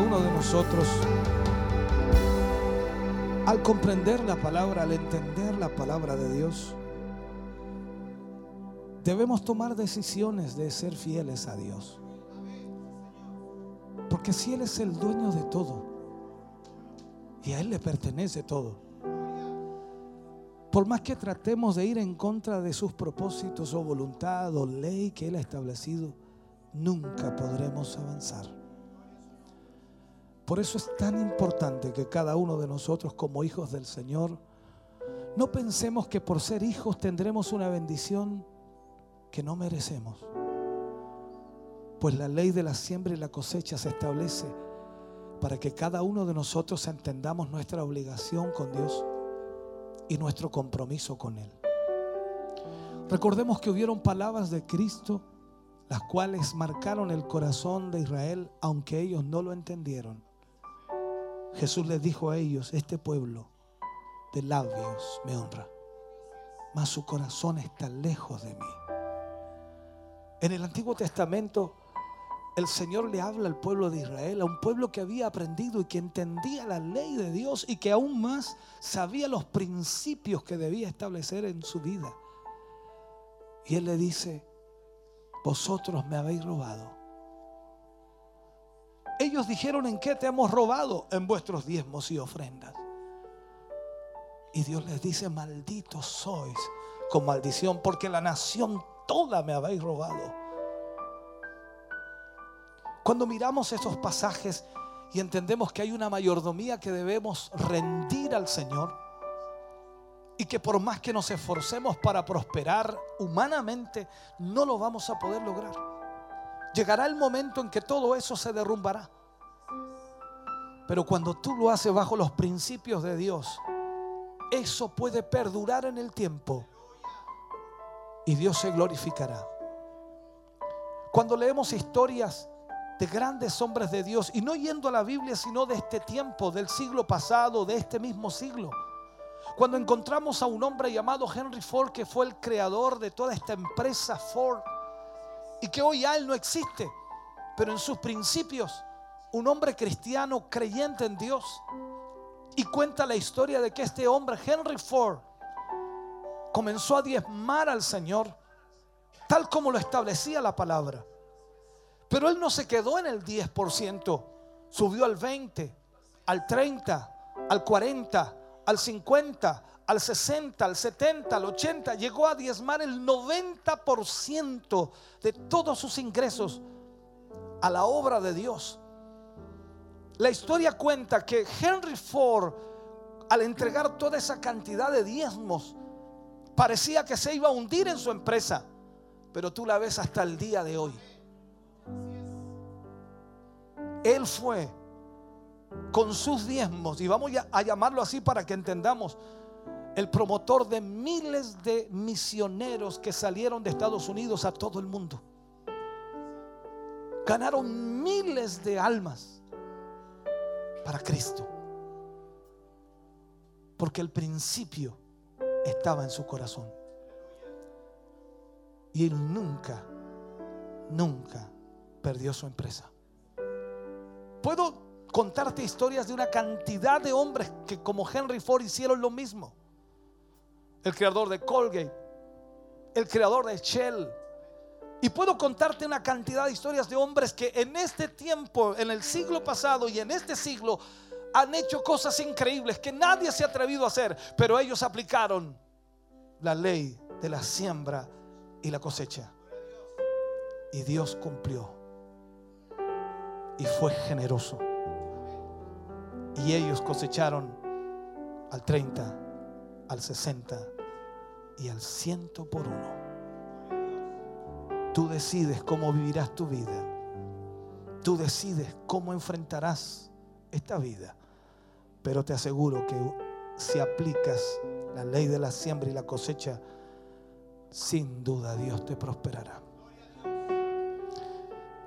Uno de nosotros, al comprender la palabra, al entender la palabra de Dios, debemos tomar decisiones de ser fieles a Dios. Porque si Él es el dueño de todo y a Él le pertenece todo, por más que tratemos de ir en contra de sus propósitos o voluntad o ley que Él ha establecido, nunca podremos avanzar. Por eso es tan importante que cada uno de nosotros como hijos del Señor no pensemos que por ser hijos tendremos una bendición que no merecemos. Pues la ley de la siembra y la cosecha se establece para que cada uno de nosotros entendamos nuestra obligación con Dios y nuestro compromiso con Él. Recordemos que hubieron palabras de Cristo las cuales marcaron el corazón de Israel aunque ellos no lo entendieron. Jesús les dijo a ellos, este pueblo de labios me honra, mas su corazón está lejos de mí. En el Antiguo Testamento el Señor le habla al pueblo de Israel, a un pueblo que había aprendido y que entendía la ley de Dios y que aún más sabía los principios que debía establecer en su vida. Y Él le dice, vosotros me habéis robado. Ellos dijeron, ¿en qué te hemos robado? En vuestros diezmos y ofrendas. Y Dios les dice, malditos sois con maldición, porque la nación toda me habéis robado. Cuando miramos esos pasajes y entendemos que hay una mayordomía que debemos rendir al Señor y que por más que nos esforcemos para prosperar humanamente, no lo vamos a poder lograr. Llegará el momento en que todo eso se derrumbará. Pero cuando tú lo haces bajo los principios de Dios, eso puede perdurar en el tiempo y Dios se glorificará. Cuando leemos historias de grandes hombres de Dios, y no yendo a la Biblia, sino de este tiempo, del siglo pasado, de este mismo siglo, cuando encontramos a un hombre llamado Henry Ford, que fue el creador de toda esta empresa Ford, y que hoy ya él no existe, pero en sus principios, un hombre cristiano creyente en Dios, y cuenta la historia de que este hombre, Henry Ford, comenzó a diezmar al Señor, tal como lo establecía la palabra. Pero él no se quedó en el 10%, subió al 20, al 30, al 40, al 50, al 60, al 70, al 80, llegó a diezmar el 90% de todos sus ingresos a la obra de Dios. La historia cuenta que Henry Ford, al entregar toda esa cantidad de diezmos, parecía que se iba a hundir en su empresa, pero tú la ves hasta el día de hoy. Él fue con sus diezmos, y vamos a llamarlo así para que entendamos, el promotor de miles de misioneros que salieron de Estados Unidos a todo el mundo. Ganaron miles de almas para Cristo. Porque el principio estaba en su corazón. Y él nunca, nunca perdió su empresa. Puedo contarte historias de una cantidad de hombres que como Henry Ford hicieron lo mismo. El creador de Colgate, el creador de Shell. Y puedo contarte una cantidad de historias de hombres que en este tiempo, en el siglo pasado y en este siglo, han hecho cosas increíbles que nadie se ha atrevido a hacer, pero ellos aplicaron la ley de la siembra y la cosecha. Y Dios cumplió. Y fue generoso. Y ellos cosecharon al 30, al 60 y al ciento por uno. Tú decides cómo vivirás tu vida. Tú decides cómo enfrentarás esta vida. Pero te aseguro que si aplicas la ley de la siembra y la cosecha, sin duda Dios te prosperará.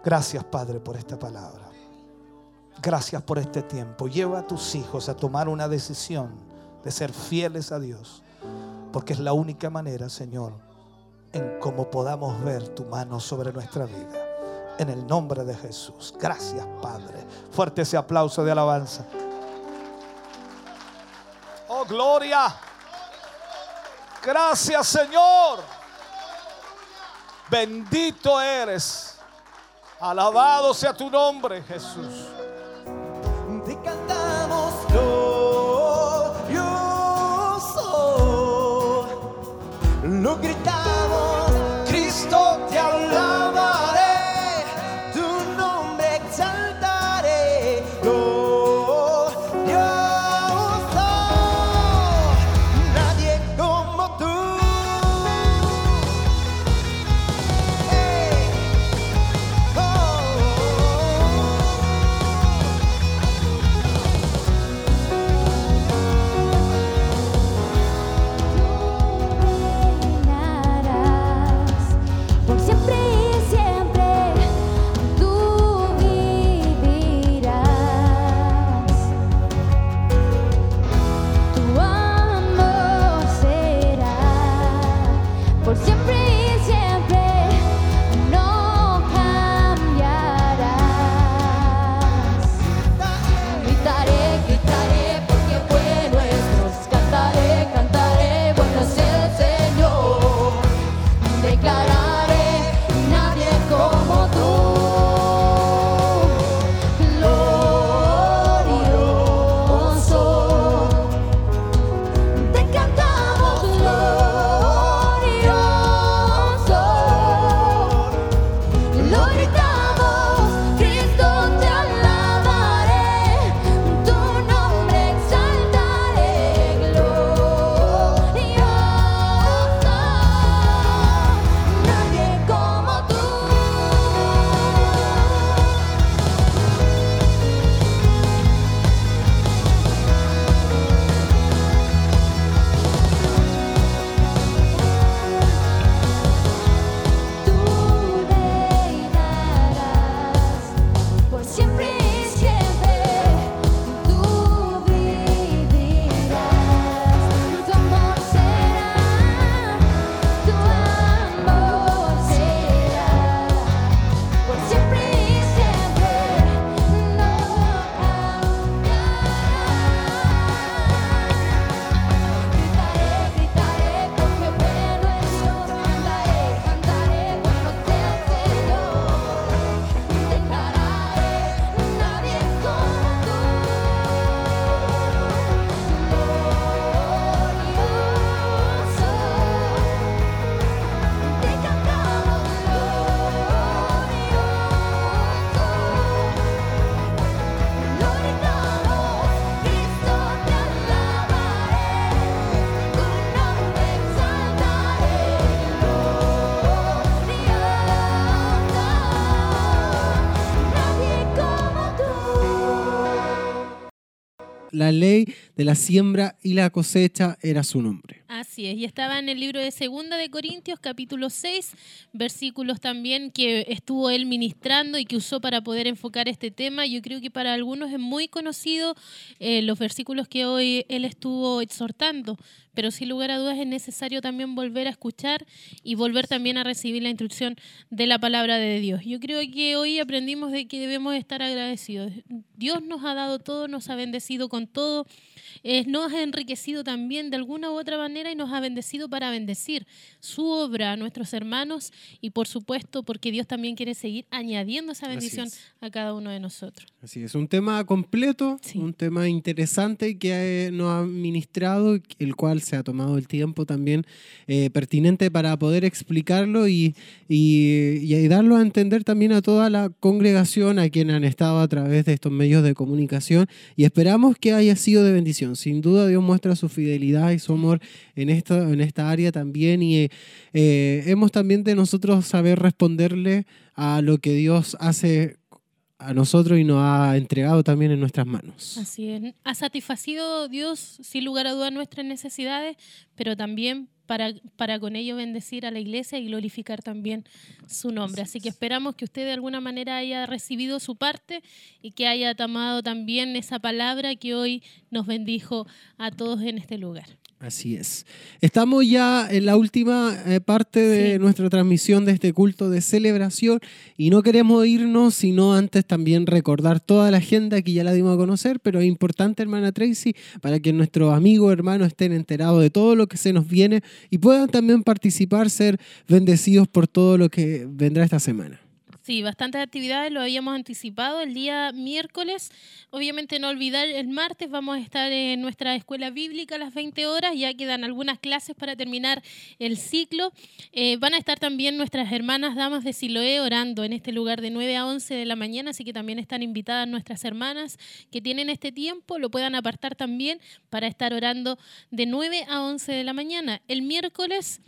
Gracias Padre por esta palabra. Gracias por este tiempo. Lleva a tus hijos a tomar una decisión de ser fieles a Dios, porque es la única manera, Señor, en cómo podamos ver tu mano sobre nuestra vida. En el nombre de Jesús. Gracias, Padre. Fuerte ese aplauso de alabanza. Oh, gloria. Gracias, Señor. Bendito eres. Alabado sea tu nombre, Jesús. Lo La ley de la siembra y la cosecha era su nombre. Así es, y estaba en el libro de Segunda de Corintios, capítulo 6, versículos también que estuvo él ministrando y que usó para poder enfocar este tema. Yo creo que para algunos es muy conocido eh, los versículos que hoy él estuvo exhortando, pero sin lugar a dudas es necesario también volver a escuchar y volver también a recibir la instrucción de la palabra de Dios. Yo creo que hoy aprendimos de que debemos estar agradecidos. Dios nos ha dado todo, nos ha bendecido con todo, eh, nos ha enriquecido también de alguna u otra manera y nos ha bendecido para bendecir su obra a nuestros hermanos y por supuesto porque Dios también quiere seguir añadiendo esa bendición es. a cada uno de nosotros. Así es, un tema completo, Sí. un tema interesante que eh, nos ha ministrado, el cual se ha tomado el tiempo también eh, pertinente para poder explicarlo y, y- y darlo a entender también a toda la congregación, a quienes han estado a través de estos medios de comunicación y esperamos que haya sido de bendición. Sin duda Dios muestra su fidelidad y su amor en esta, en esta área también y eh, hemos también de nosotros saber responderle a lo que Dios hace a nosotros y nos ha entregado también en nuestras manos. Así es. Ha satisfacido Dios sin lugar a dudas nuestras necesidades, pero también para, para con ello bendecir a la iglesia y glorificar también su nombre. Así que esperamos que usted de alguna manera haya recibido su parte y que haya tomado también esa palabra que hoy nos bendijo a todos en este lugar. Así es. Estamos ya en la última eh, parte de Sí. nuestra transmisión de este culto de celebración y no queremos irnos sino antes también recordar toda la agenda que ya la dimos a conocer, pero es importante, hermana Tracy, para que nuestros amigos, hermanos estén enterados de todo lo que se nos viene y puedan también participar, ser bendecidos por todo lo que vendrá esta semana. Sí, bastantes actividades, lo habíamos anticipado el día miércoles. Obviamente no olvidar, el martes vamos a estar en nuestra escuela bíblica a las 20 horas, ya quedan algunas clases para terminar el ciclo. Eh, van a estar también nuestras hermanas damas de Siloé orando en este lugar de 9 a 11 de la mañana, así que también están invitadas nuestras hermanas que tienen este tiempo, lo puedan apartar también para estar orando de 9 a 11 de la mañana. El miércoles...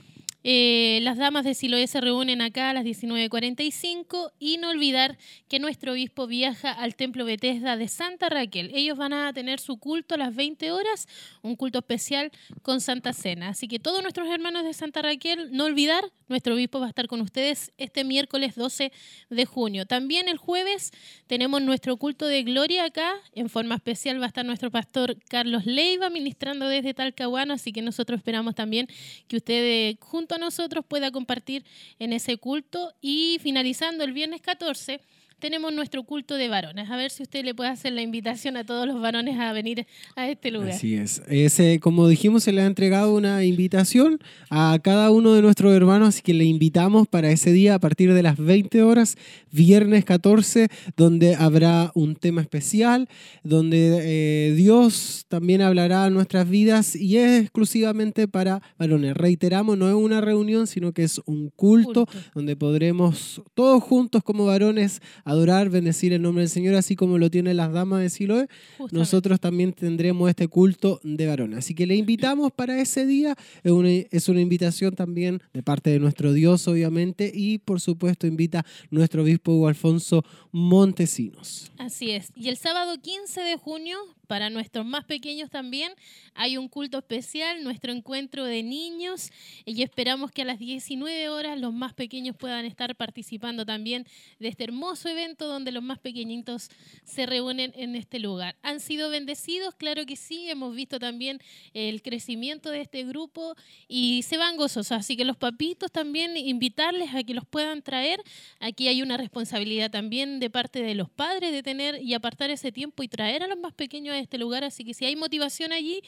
Eh, las damas de Siloé se reúnen acá a las 19.45 y no olvidar que nuestro obispo viaja al templo Bethesda de Santa Raquel. Ellos van a tener su culto a las 20 horas, un culto especial con Santa Cena. Así que todos nuestros hermanos de Santa Raquel, no olvidar, nuestro obispo va a estar con ustedes este miércoles 12 de junio. También el jueves tenemos nuestro culto de gloria acá. En forma especial va a estar nuestro pastor Carlos Leiva ministrando desde Talcahuano, así que nosotros esperamos también que usted eh, nosotros pueda compartir en ese culto. Y finalizando el viernes 14 tenemos nuestro culto de varones. A ver si usted le puede hacer la invitación a todos los varones a venir a este lugar. Así es. Ese, como dijimos, se le ha entregado una invitación a cada uno de nuestros hermanos, así que le invitamos para ese día a partir de las 20 horas, viernes 14, donde habrá un tema especial, donde eh, Dios también hablará a nuestras vidas y es exclusivamente para varones. Reiteramos, no es una reunión, sino que es un culto, Culto. donde podremos todos juntos como varones adorar, bendecir el nombre del Señor, así como lo tienen las damas de Siloé Justamente. nosotros también tendremos este culto de varones. Así que le invitamos para ese día. Es una, es una invitación también de parte de nuestro Dios, obviamente, y por supuesto invita nuestro obispo Hugo Alfonso Montesinos. Así es. Y el sábado 15 de junio, para nuestros más pequeños también, hay un culto especial, nuestro encuentro de niños. Y esperamos que a las 19 horas los más pequeños puedan estar participando también de este hermoso evento donde los más pequeñitos se reúnen en este lugar. ¿Han sido bendecidos? Claro que sí. Hemos visto también el crecimiento de este grupo y se van gozosos. Así que los papitos también invitarles a que los puedan traer. Aquí hay una responsabilidad también de parte de los padres de tener y apartar ese tiempo y traer a los más pequeños a este lugar. Así que si hay motivación allí,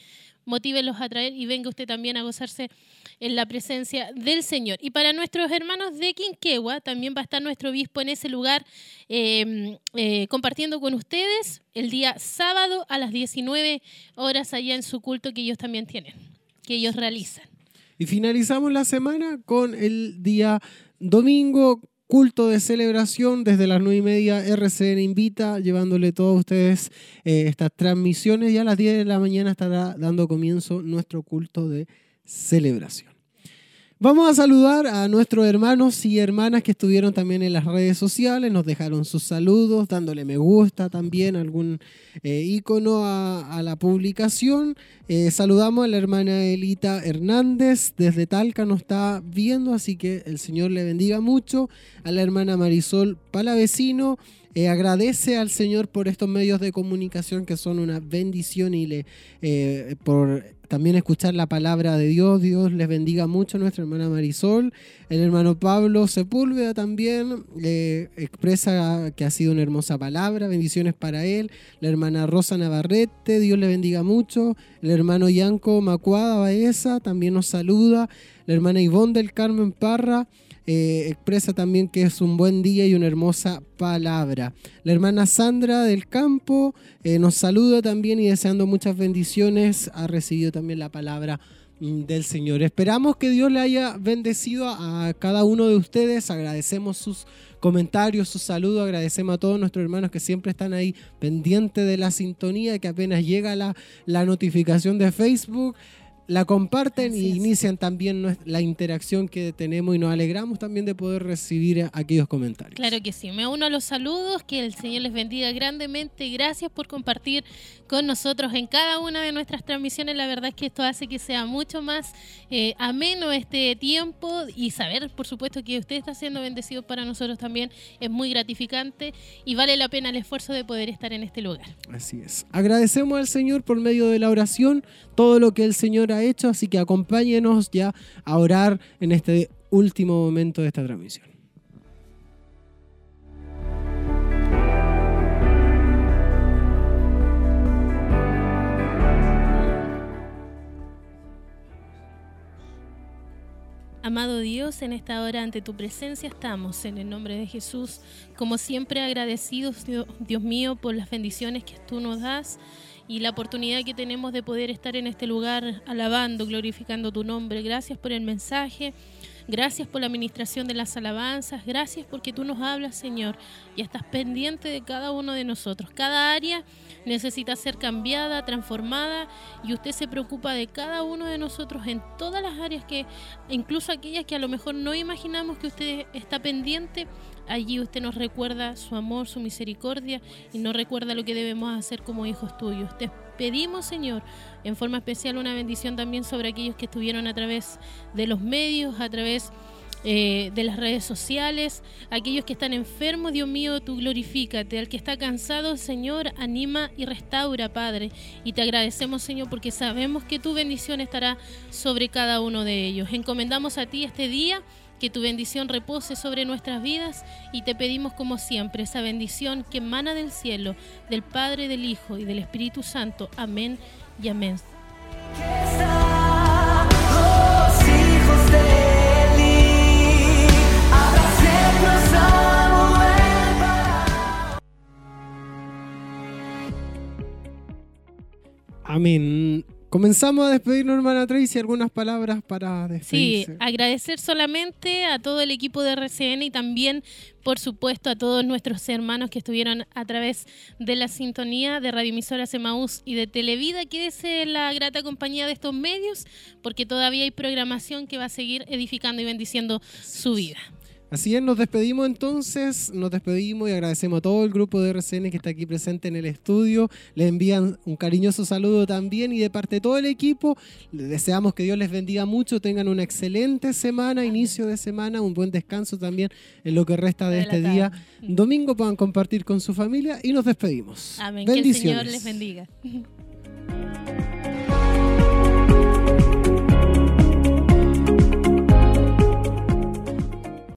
motívenlos a traer y venga usted también a gozarse en la presencia del Señor. Y para nuestros hermanos de Quinquegua, también va a estar nuestro obispo en ese lugar eh, eh, compartiendo con ustedes el día sábado a las 19 horas allá en su culto que ellos también tienen, que ellos realizan. Y finalizamos la semana con el día domingo, culto de celebración desde las nueve y media. RCN invita, llevándole todos ustedes eh, estas transmisiones. Y a las 10 de la mañana estará dando comienzo nuestro culto de celebración. Vamos a saludar a nuestros hermanos y hermanas que estuvieron también en las redes sociales, nos dejaron sus saludos, dándole me gusta también, algún eh, icono a, a la publicación. Eh, saludamos a la hermana Elita Hernández, desde Talca nos está viendo, así que el Señor le bendiga mucho. A la hermana Marisol Palavecino, eh, agradece al Señor por estos medios de comunicación que son una bendición y le eh, por también escuchar la palabra de Dios. Dios les bendiga mucho a nuestra hermana Marisol. El hermano Pablo Sepúlveda también eh, expresa que ha sido una hermosa palabra. Bendiciones para él. La hermana Rosa Navarrete, Dios le bendiga mucho. El hermano Yanco Macuada Baeza también nos saluda. La hermana Ivonne del Carmen Parra. Eh, expresa también que es un buen día y una hermosa palabra. La hermana Sandra del Campo eh, nos saluda también y deseando muchas bendiciones. Ha recibido también la palabra mm, del Señor. Esperamos que Dios le haya bendecido a cada uno de ustedes. Agradecemos sus comentarios, sus saludos. Agradecemos a todos nuestros hermanos que siempre están ahí pendientes de la sintonía, que apenas llega la, la notificación de Facebook la comparten Así y es. inician también la interacción que tenemos y nos alegramos también de poder recibir aquellos comentarios. Claro que sí. Me uno a los saludos. Que el Señor les bendiga grandemente. Gracias por compartir con nosotros en cada una de nuestras transmisiones. La verdad es que esto hace que sea mucho más eh, ameno este tiempo y saber, por supuesto, que usted está siendo bendecido para nosotros también es muy gratificante y vale la pena el esfuerzo de poder estar en este lugar. Así es. Agradecemos al Señor por medio de la oración todo lo que el Señor ha hecho, así que acompáñenos ya a orar en este último momento de esta transmisión. Amado Dios, en esta hora ante tu presencia estamos, en el nombre de Jesús, como siempre agradecidos, Dio- Dios mío, por las bendiciones que tú nos das y la oportunidad que tenemos de poder estar en este lugar alabando, glorificando tu nombre. Gracias por el mensaje, gracias por la administración de las alabanzas, gracias porque tú nos hablas, Señor, y estás pendiente de cada uno de nosotros. Cada área necesita ser cambiada, transformada, y usted se preocupa de cada uno de nosotros en todas las áreas que incluso aquellas que a lo mejor no imaginamos que usted está pendiente, allí usted nos recuerda su amor, su misericordia y nos recuerda lo que debemos hacer como hijos tuyos. Te pedimos, Señor, en forma especial una bendición también sobre aquellos que estuvieron a través de los medios, a través eh, de las redes sociales, aquellos que están enfermos, Dios mío, tú glorifícate, al que está cansado, Señor, anima y restaura, Padre, y te agradecemos, Señor, porque sabemos que tu bendición estará sobre cada uno de ellos. Encomendamos a ti este día. Que tu bendición repose sobre nuestras vidas y te pedimos como siempre esa bendición que emana del cielo, del Padre, del Hijo y del Espíritu Santo. Amén y amén. Amén. Comenzamos a despedirnos, hermana Tracy. ¿Algunas palabras para Sí, despedirse? agradecer solamente a todo el equipo de RCN y también, por supuesto, a todos nuestros hermanos que estuvieron a través de la sintonía de Radioemisoras Emaús y de Televida. Quédese en la grata compañía de estos medios porque todavía hay programación que va a seguir edificando y bendiciendo su vida. Así es, nos despedimos entonces, nos despedimos y agradecemos a todo el grupo de RCN que está aquí presente en el estudio. Le envían un cariñoso saludo también y de parte de todo el equipo, les deseamos que Dios les bendiga mucho, tengan una excelente semana, inicio de semana, un buen descanso también en lo que resta de este día. Domingo puedan compartir con su familia y nos despedimos. Amén. Que el Señor Bendiciones. les bendiga.